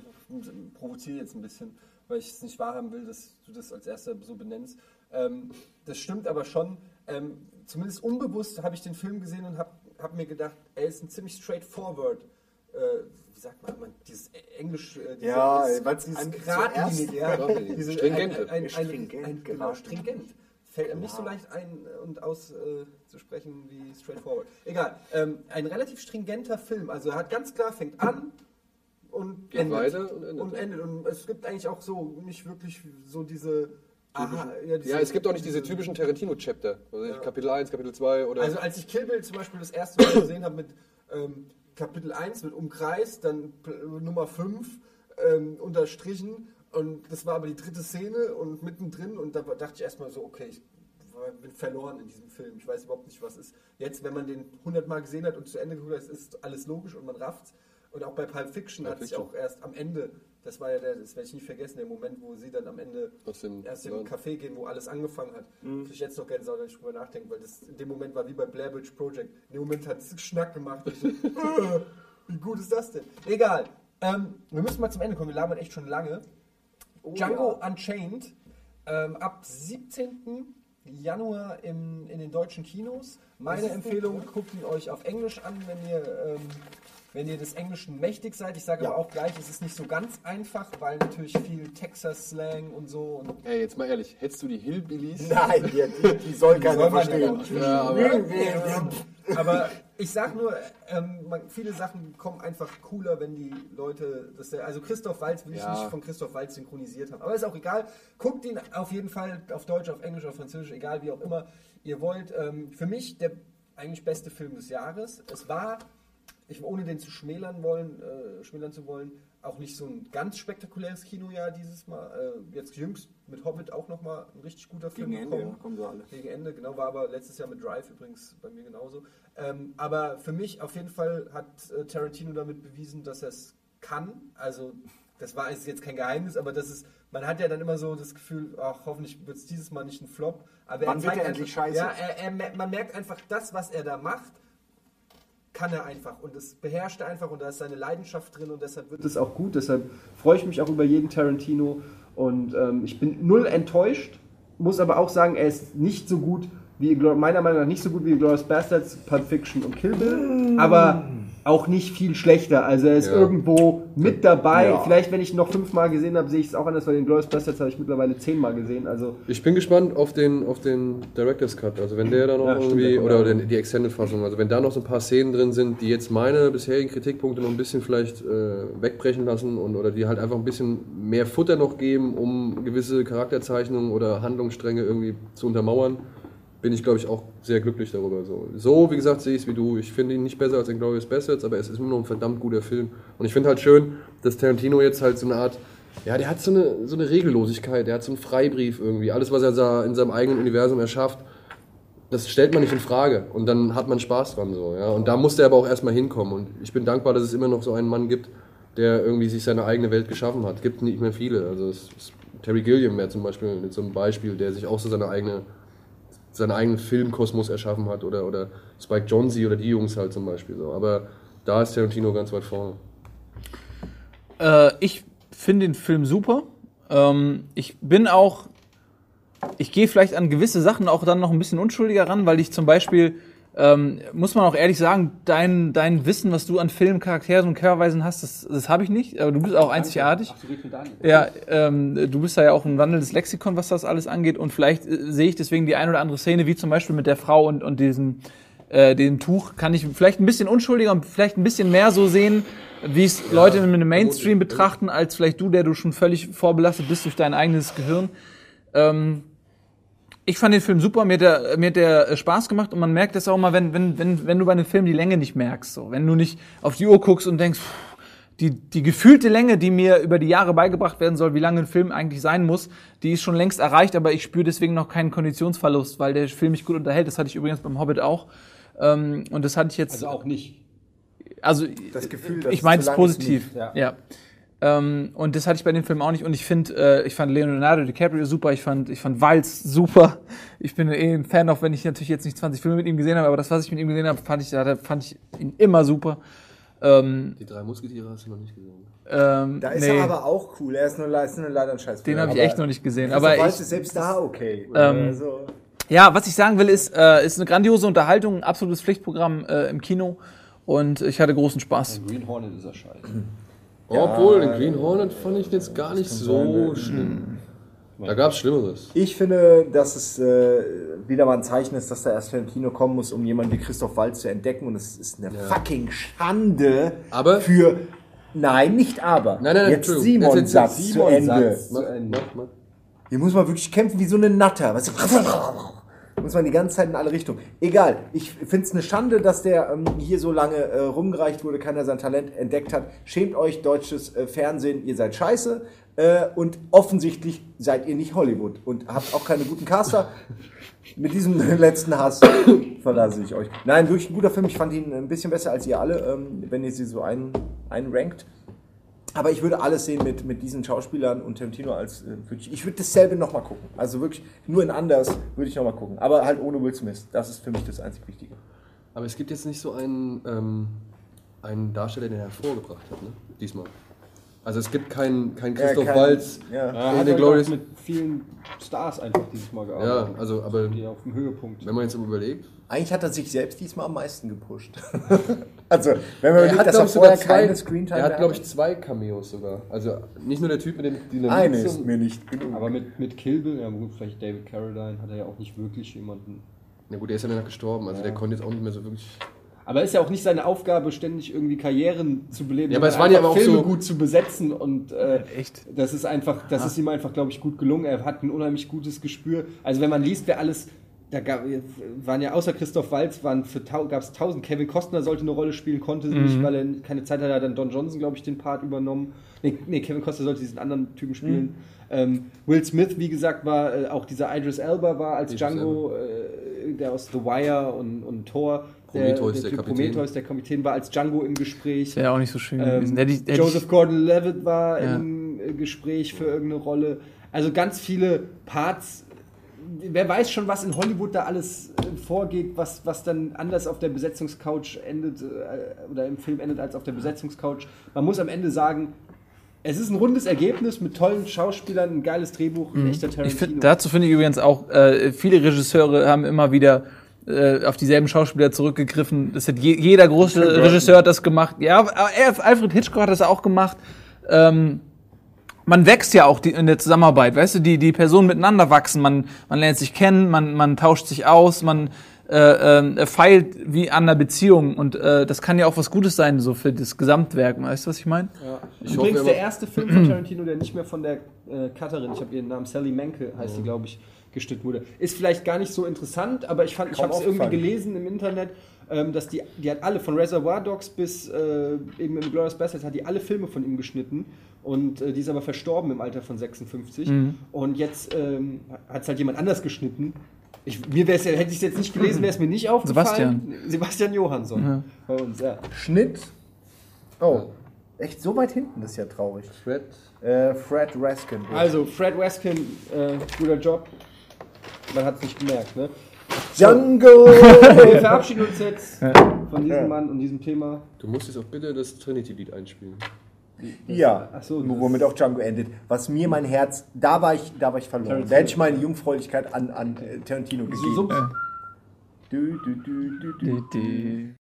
provoziere jetzt ein bisschen, weil ich es nicht wahrhaben will, dass du das als erster so benennst. Ähm, das stimmt aber schon. Ähm, zumindest unbewusst habe ich den Film gesehen und habe hab mir gedacht, er ist ein ziemlich straightforward. Äh, wie sagt man, man dieses Englisch, äh, diese, Ja, an- geradlinig, ja, diese. Ein, ein, ein, Stringent, ein, genau, geradlinig. stringent. Fällt einem nicht so leicht ein äh, und auszusprechen wie straightforward. Egal, ähm, ein relativ stringenter Film. Also er hat ganz klar, fängt an und Geht endet. weiter und endet. Und endet. Und es gibt eigentlich auch so nicht wirklich so diese. Aha, ja, ja, es gibt auch nicht diese typischen Tarantino-Chapter. Also Ja. Kapitel 1, Kapitel 2 oder. Also als ich Kill Bill zum Beispiel das erste Mal gesehen habe mit ähm, Kapitel 1 mit Umkreis, dann Nummer 5 ähm, unterstrichen und das war aber die dritte Szene und mittendrin und da dachte ich erstmal so, okay, ich bin verloren in diesem Film. Ich weiß überhaupt nicht, was ist. Jetzt, wenn man den 100 Mal gesehen hat und zu Ende geguckt hat, ist alles logisch und man rafft's. Und auch bei Pulp Fiction Pulp hat sich Fiction. auch erst am Ende, das war ja der, das werde ich nie vergessen, der Moment, wo sie dann am Ende Aus dem erst im. Café gehen, wo alles angefangen hat. Mhm. Krieg ich jetzt noch Gänsehaut, wenn ich drüber nachdenke, weil das in dem Moment war wie bei Blair Witch Project. In dem Moment hat es Schnack gemacht. So, äh, wie gut ist das denn? Egal. Ähm, wir müssen mal zum Ende kommen, wir labern echt schon lange. Oh Django Unchained ähm, ab 17. Januar im, in den deutschen Kinos. Meine Empfehlung, guckt ihn euch auf Englisch an, wenn ihr, ähm, wenn ihr des Englischen mächtig seid. Ich sage Ja. aber auch gleich, es ist nicht so ganz einfach, weil natürlich viel Texas-Slang und so. Und Ey, jetzt mal ehrlich, hättest du die Hillbillies? Nein, die, die, die soll keiner soll man verstehen. ja aber Aber ich sag nur, ähm, viele Sachen kommen einfach cooler, wenn die Leute das. Also Christoph Walz will ich Ja. nicht von Christoph Walz synchronisiert haben. Aber ist auch egal. Guckt ihn auf jeden Fall auf Deutsch, auf Englisch, auf Französisch, egal wie auch immer ihr wollt. Ähm, für mich der eigentlich beste Film des Jahres. Es war, ich, ohne den zu schmälern wollen, äh, schmälern zu wollen, auch nicht so ein ganz spektakuläres Kinojahr dieses Mal. Äh, jetzt jüngst mit Hobbit auch nochmal ein richtig guter Film Gegen Ende ja, kommen sie alle. Gegen Ende, genau, war aber letztes Jahr mit Drive übrigens bei mir genauso. Ähm, aber für mich auf jeden Fall hat äh, Tarantino damit bewiesen, dass er es kann. Also, das war ist jetzt kein Geheimnis, aber das ist, man hat ja dann immer so das Gefühl, ach, hoffentlich wird es dieses Mal nicht ein Flop. Aber Wann wird zeigt er endlich einfach- scheiße? Ja, er, er, man merkt einfach, das, was er da macht, kann er einfach und es beherrscht er einfach und da ist seine Leidenschaft drin und deshalb wird es auch gut. Deshalb freue ich mich auch über jeden Tarantino und ähm, ich bin null enttäuscht, muss aber auch sagen, er ist nicht so gut wie meiner Meinung nach nicht so gut wie Glorious Bastards, Pulp Fiction und Kill Bill, aber auch nicht viel schlechter. Also er ist Ja. irgendwo mit dabei. Ja. Vielleicht, wenn ich ihn noch fünfmal gesehen habe, sehe ich es auch anders, weil den Glorious Bastards habe ich mittlerweile zehnmal gesehen. Also Ich bin gespannt auf den, auf den Director's Cut. Also wenn der da noch Ja, stimmt, irgendwie, kommt oder den, die Extended-Fassung, also wenn da noch so ein paar Szenen drin sind, die jetzt meine bisherigen Kritikpunkte noch ein bisschen vielleicht äh, wegbrechen lassen und oder die halt einfach ein bisschen mehr Futter noch geben, um gewisse Charakterzeichnungen oder Handlungsstränge irgendwie zu untermauern, bin ich glaube ich auch sehr glücklich darüber. So, so wie gesagt, sehe ich es wie du. Ich finde ihn nicht besser als in Glorious Bastards, aber es ist immer noch ein verdammt guter Film. Und ich finde halt schön, dass Tarantino jetzt halt so eine Art ja, der hat so eine, so eine Regellosigkeit, der hat so einen Freibrief irgendwie. Alles, was er in seinem eigenen Universum erschafft, das stellt man nicht in Frage. Und dann hat man Spaß dran so. Ja? Und da muss der aber auch erstmal hinkommen. Und ich bin dankbar, dass es immer noch so einen Mann gibt, der irgendwie sich seine eigene Welt geschaffen hat. Gibt nicht mehr viele. Also es, es, Terry Gilliam wäre zum Beispiel so einem Beispiel, der sich auch so seine eigene seinen eigenen Filmkosmos erschaffen hat oder, oder Spike Jonze oder die Jungs halt zum Beispiel so. Aber da ist Tarantino ganz weit vorne. Äh, ich finde den Film super. Ähm, ich bin auch, ich gehe vielleicht an gewisse Sachen auch dann noch ein bisschen unschuldiger ran, weil ich zum Beispiel, ähm, muss man auch ehrlich sagen, dein, dein Wissen, was du an Filmen, Charakteren und Charakterweisen hast, das, das habe ich nicht. Aber du bist auch einzigartig. Ach, mit. Ja, ähm, du bist da ja auch ein wandelndes Lexikon, was das alles angeht. Und vielleicht äh, sehe ich deswegen die ein oder andere Szene, wie zum Beispiel mit der Frau und, und diesem äh, dem Tuch, kann ich vielleicht ein bisschen unschuldiger und vielleicht ein bisschen mehr so sehen, wie es Leute in einem Mainstream betrachten, als vielleicht du, der du schon völlig vorbelastet bist durch dein eigenes Gehirn. Ähm, ich fand den Film super, mir hat der, mir hat der äh, Spaß gemacht und man merkt das auch mal, wenn, wenn, wenn, wenn du bei einem Film die Länge nicht merkst. So. Wenn du nicht auf die Uhr guckst und denkst, pff, die, die gefühlte Länge, die mir über die Jahre beigebracht werden soll, wie lange ein Film eigentlich sein muss, die ist schon längst erreicht, aber ich spüre deswegen noch keinen Konditionsverlust, weil der Film mich gut unterhält. Das hatte ich übrigens beim Hobbit auch. Ähm, und das hatte ich jetzt. Also auch nicht. Also Das Gefühl, dass ich meine es positiv. nicht, ja. ja. Ähm, und das hatte ich bei dem Film auch nicht. Und ich finde, äh, ich fand Leonardo DiCaprio super. Ich fand, ich fand Walz super. Ich bin eh ein Fan, auch wenn ich natürlich jetzt nicht 20 Filme mit ihm gesehen habe, aber das, was ich mit ihm gesehen habe, fand ich, da fand ich ihn immer super. Ähm, Die drei Musketiere hast du noch nicht gesehen. ähm, Da ist nee, er aber auch cool. Er ist nur, ist nur leider ein Scheiß. den habe ich echt noch nicht gesehen. Aber Aber weiß ich, ist selbst da okay. Ähm, also, Ja, was ich sagen will, ist, äh, ist eine grandiose Unterhaltung, ein absolutes Pflichtprogramm äh, im Kino und ich hatte großen Spaß. Green Hornet ist er scheiße. Obwohl, den Green Hornet fand ich jetzt gar nicht so schlimm. Da gab es Schlimmeres. ich finde, dass es äh, wieder mal ein Zeichen ist, dass da erst Tarantino kommen muss, um jemanden wie Christoph Waltz zu entdecken. Und es ist eine fucking Schande Aber- für. Nein, nicht aber. Nein, nein, nein, Jetzt. Simon Jetzt- Satz jetzt zu Ende. Mach, mach, mach. Hier muss man wirklich kämpfen wie so eine Natter. Weißt du? Muss man die ganze Zeit in alle Richtungen. Egal. Ich finde es eine Schande, dass der ähm, hier so lange äh, rumgereicht wurde, keiner sein Talent entdeckt hat. Schämt euch, deutsches äh, Fernsehen, ihr seid scheiße. Äh, und offensichtlich seid ihr nicht Hollywood und habt auch keine guten Caster. Mit diesem letzten Hass verlasse ich euch. Nein, wirklich ein guter Film. Ich fand ihn ein bisschen besser als ihr alle, ähm, wenn ihr sie so ein, einrankt. Aber ich würde alles sehen mit, mit diesen Schauspielern und Tarantino als. Äh, ich würde dasselbe nochmal gucken. Also wirklich nur in anders würde ich nochmal gucken. Aber halt ohne Will Smith. Das ist für mich das einzig Wichtige. Aber es gibt jetzt nicht so einen, ähm, einen Darsteller, den er hervorgebracht hat, ne? Diesmal. Also es gibt keinen keinen Christoph kein- Waltz ja. in Er hat der halt Glorious. mit vielen Stars einfach dieses Mal Ja, gearbeitet. also, aber Die auf dem Höhepunkt. wenn man jetzt mal überlegt. Eigentlich hat er sich selbst diesmal am meisten gepusht. also, wenn man Er überlegt, hat, dass glaube er ich, vorher keine Screentime er hat, glaube ich, zwei Cameos sogar. Also nicht nur der Typ mit dem Dynamit. Eine ist mir nicht genug. Aber mit, mit Kill Bill, ja gut, vielleicht David Carradine, hat er ja auch nicht wirklich jemanden. Na gut, der ist ja danach gestorben, also der konnte jetzt auch nicht mehr so wirklich. Aber ist ja auch nicht seine Aufgabe, ständig irgendwie Karrieren zu beleben, Ja, aber es waren ja auch Filme so- gut zu besetzen und äh, Echt? das ist einfach, das ist ihm einfach, glaube ich, gut gelungen. Er hat ein unheimlich gutes Gespür. Also wenn man liest, wer alles, da gab, waren ja außer Christoph Waltz, waren für gab es tausend. Kevin Costner sollte eine Rolle spielen, konnte sie nicht, weil er keine Zeit hatte, hat dann Don Johnson, glaube ich, den Part übernommen. Nee, nee, Kevin Costner sollte diesen anderen Typen spielen. Ähm, Will Smith, wie gesagt, war äh, auch dieser Idris Elba war als Idris Django, äh, der aus The Wire und, und Thor. Prometheus, der Typ Kapitän. Prometheus, der Kapitän, war als Django im Gespräch. Wäre auch nicht so schön Ähm, gewesen. Hätte ich, Joseph Gordon-Levitt war Ja. im Gespräch für irgendeine Rolle. Also ganz viele Parts. Wer weiß schon, was in Hollywood da alles äh, vorgeht, was, was dann anders auf der Besetzungscouch endet äh, oder im Film endet als auf der Besetzungscouch. Man muss am Ende sagen, es ist ein rundes Ergebnis mit tollen Schauspielern, ein geiles Drehbuch, ein echter Ich Tarantino. find, dazu finde ich übrigens auch, äh, viele Regisseure haben immer wieder äh, auf dieselben Schauspieler zurückgegriffen. Das hat je, jeder große Regisseur hat das gemacht. Ja, er- Alfred Hitchcock hat das auch gemacht. Ähm, man wächst ja auch die, in der Zusammenarbeit, weißt du, die, die Personen miteinander wachsen, man, man lernt sich kennen, man, man tauscht sich aus, man äh, äh, feilt wie an einer Beziehung. Und äh, das kann ja auch was Gutes sein, so für das Gesamtwerk, weißt du, was ich meine? Ich Übrigens hoffe, der erste Film von Tarantino, der nicht mehr von der äh, Cutterin, ich habe ihren Namen, Sally Menke heißt sie, glaube ich, geschnitten wurde. Ist vielleicht gar nicht so interessant, aber ich fand, ich habe es irgendwie gelesen im Internet, ähm, dass die, die hat alle von Reservoir Dogs bis äh, eben im Glorious Bastards hat die alle Filme von ihm geschnitten und äh, die ist aber verstorben im Alter von 56 und jetzt ähm, hat es halt jemand anders geschnitten. Ich, mir wär's ja, hätte ich es jetzt nicht gelesen, wäre es mir nicht aufgefallen. Sebastian. Sebastian Johansson bei uns, ja. Schnitt. Oh, echt so weit hinten, das ist ja traurig. Fred, Äh, Fred Raskin. Also, Fred Weskin, äh, guter Job. Man hat es nicht gemerkt, ne? Django! Wir verabschieden uns jetzt von diesem Mann und diesem Thema. du musst jetzt auch bitte das Trinity-Lied einspielen. Ja, so, womit auch Django endet. Was mir mein Herz, da war ich, da war ich verloren. Tarantino. Da hätte ich meine Jungfräulichkeit an, an äh, Tarantino gegeben. So, Du, du, du, du,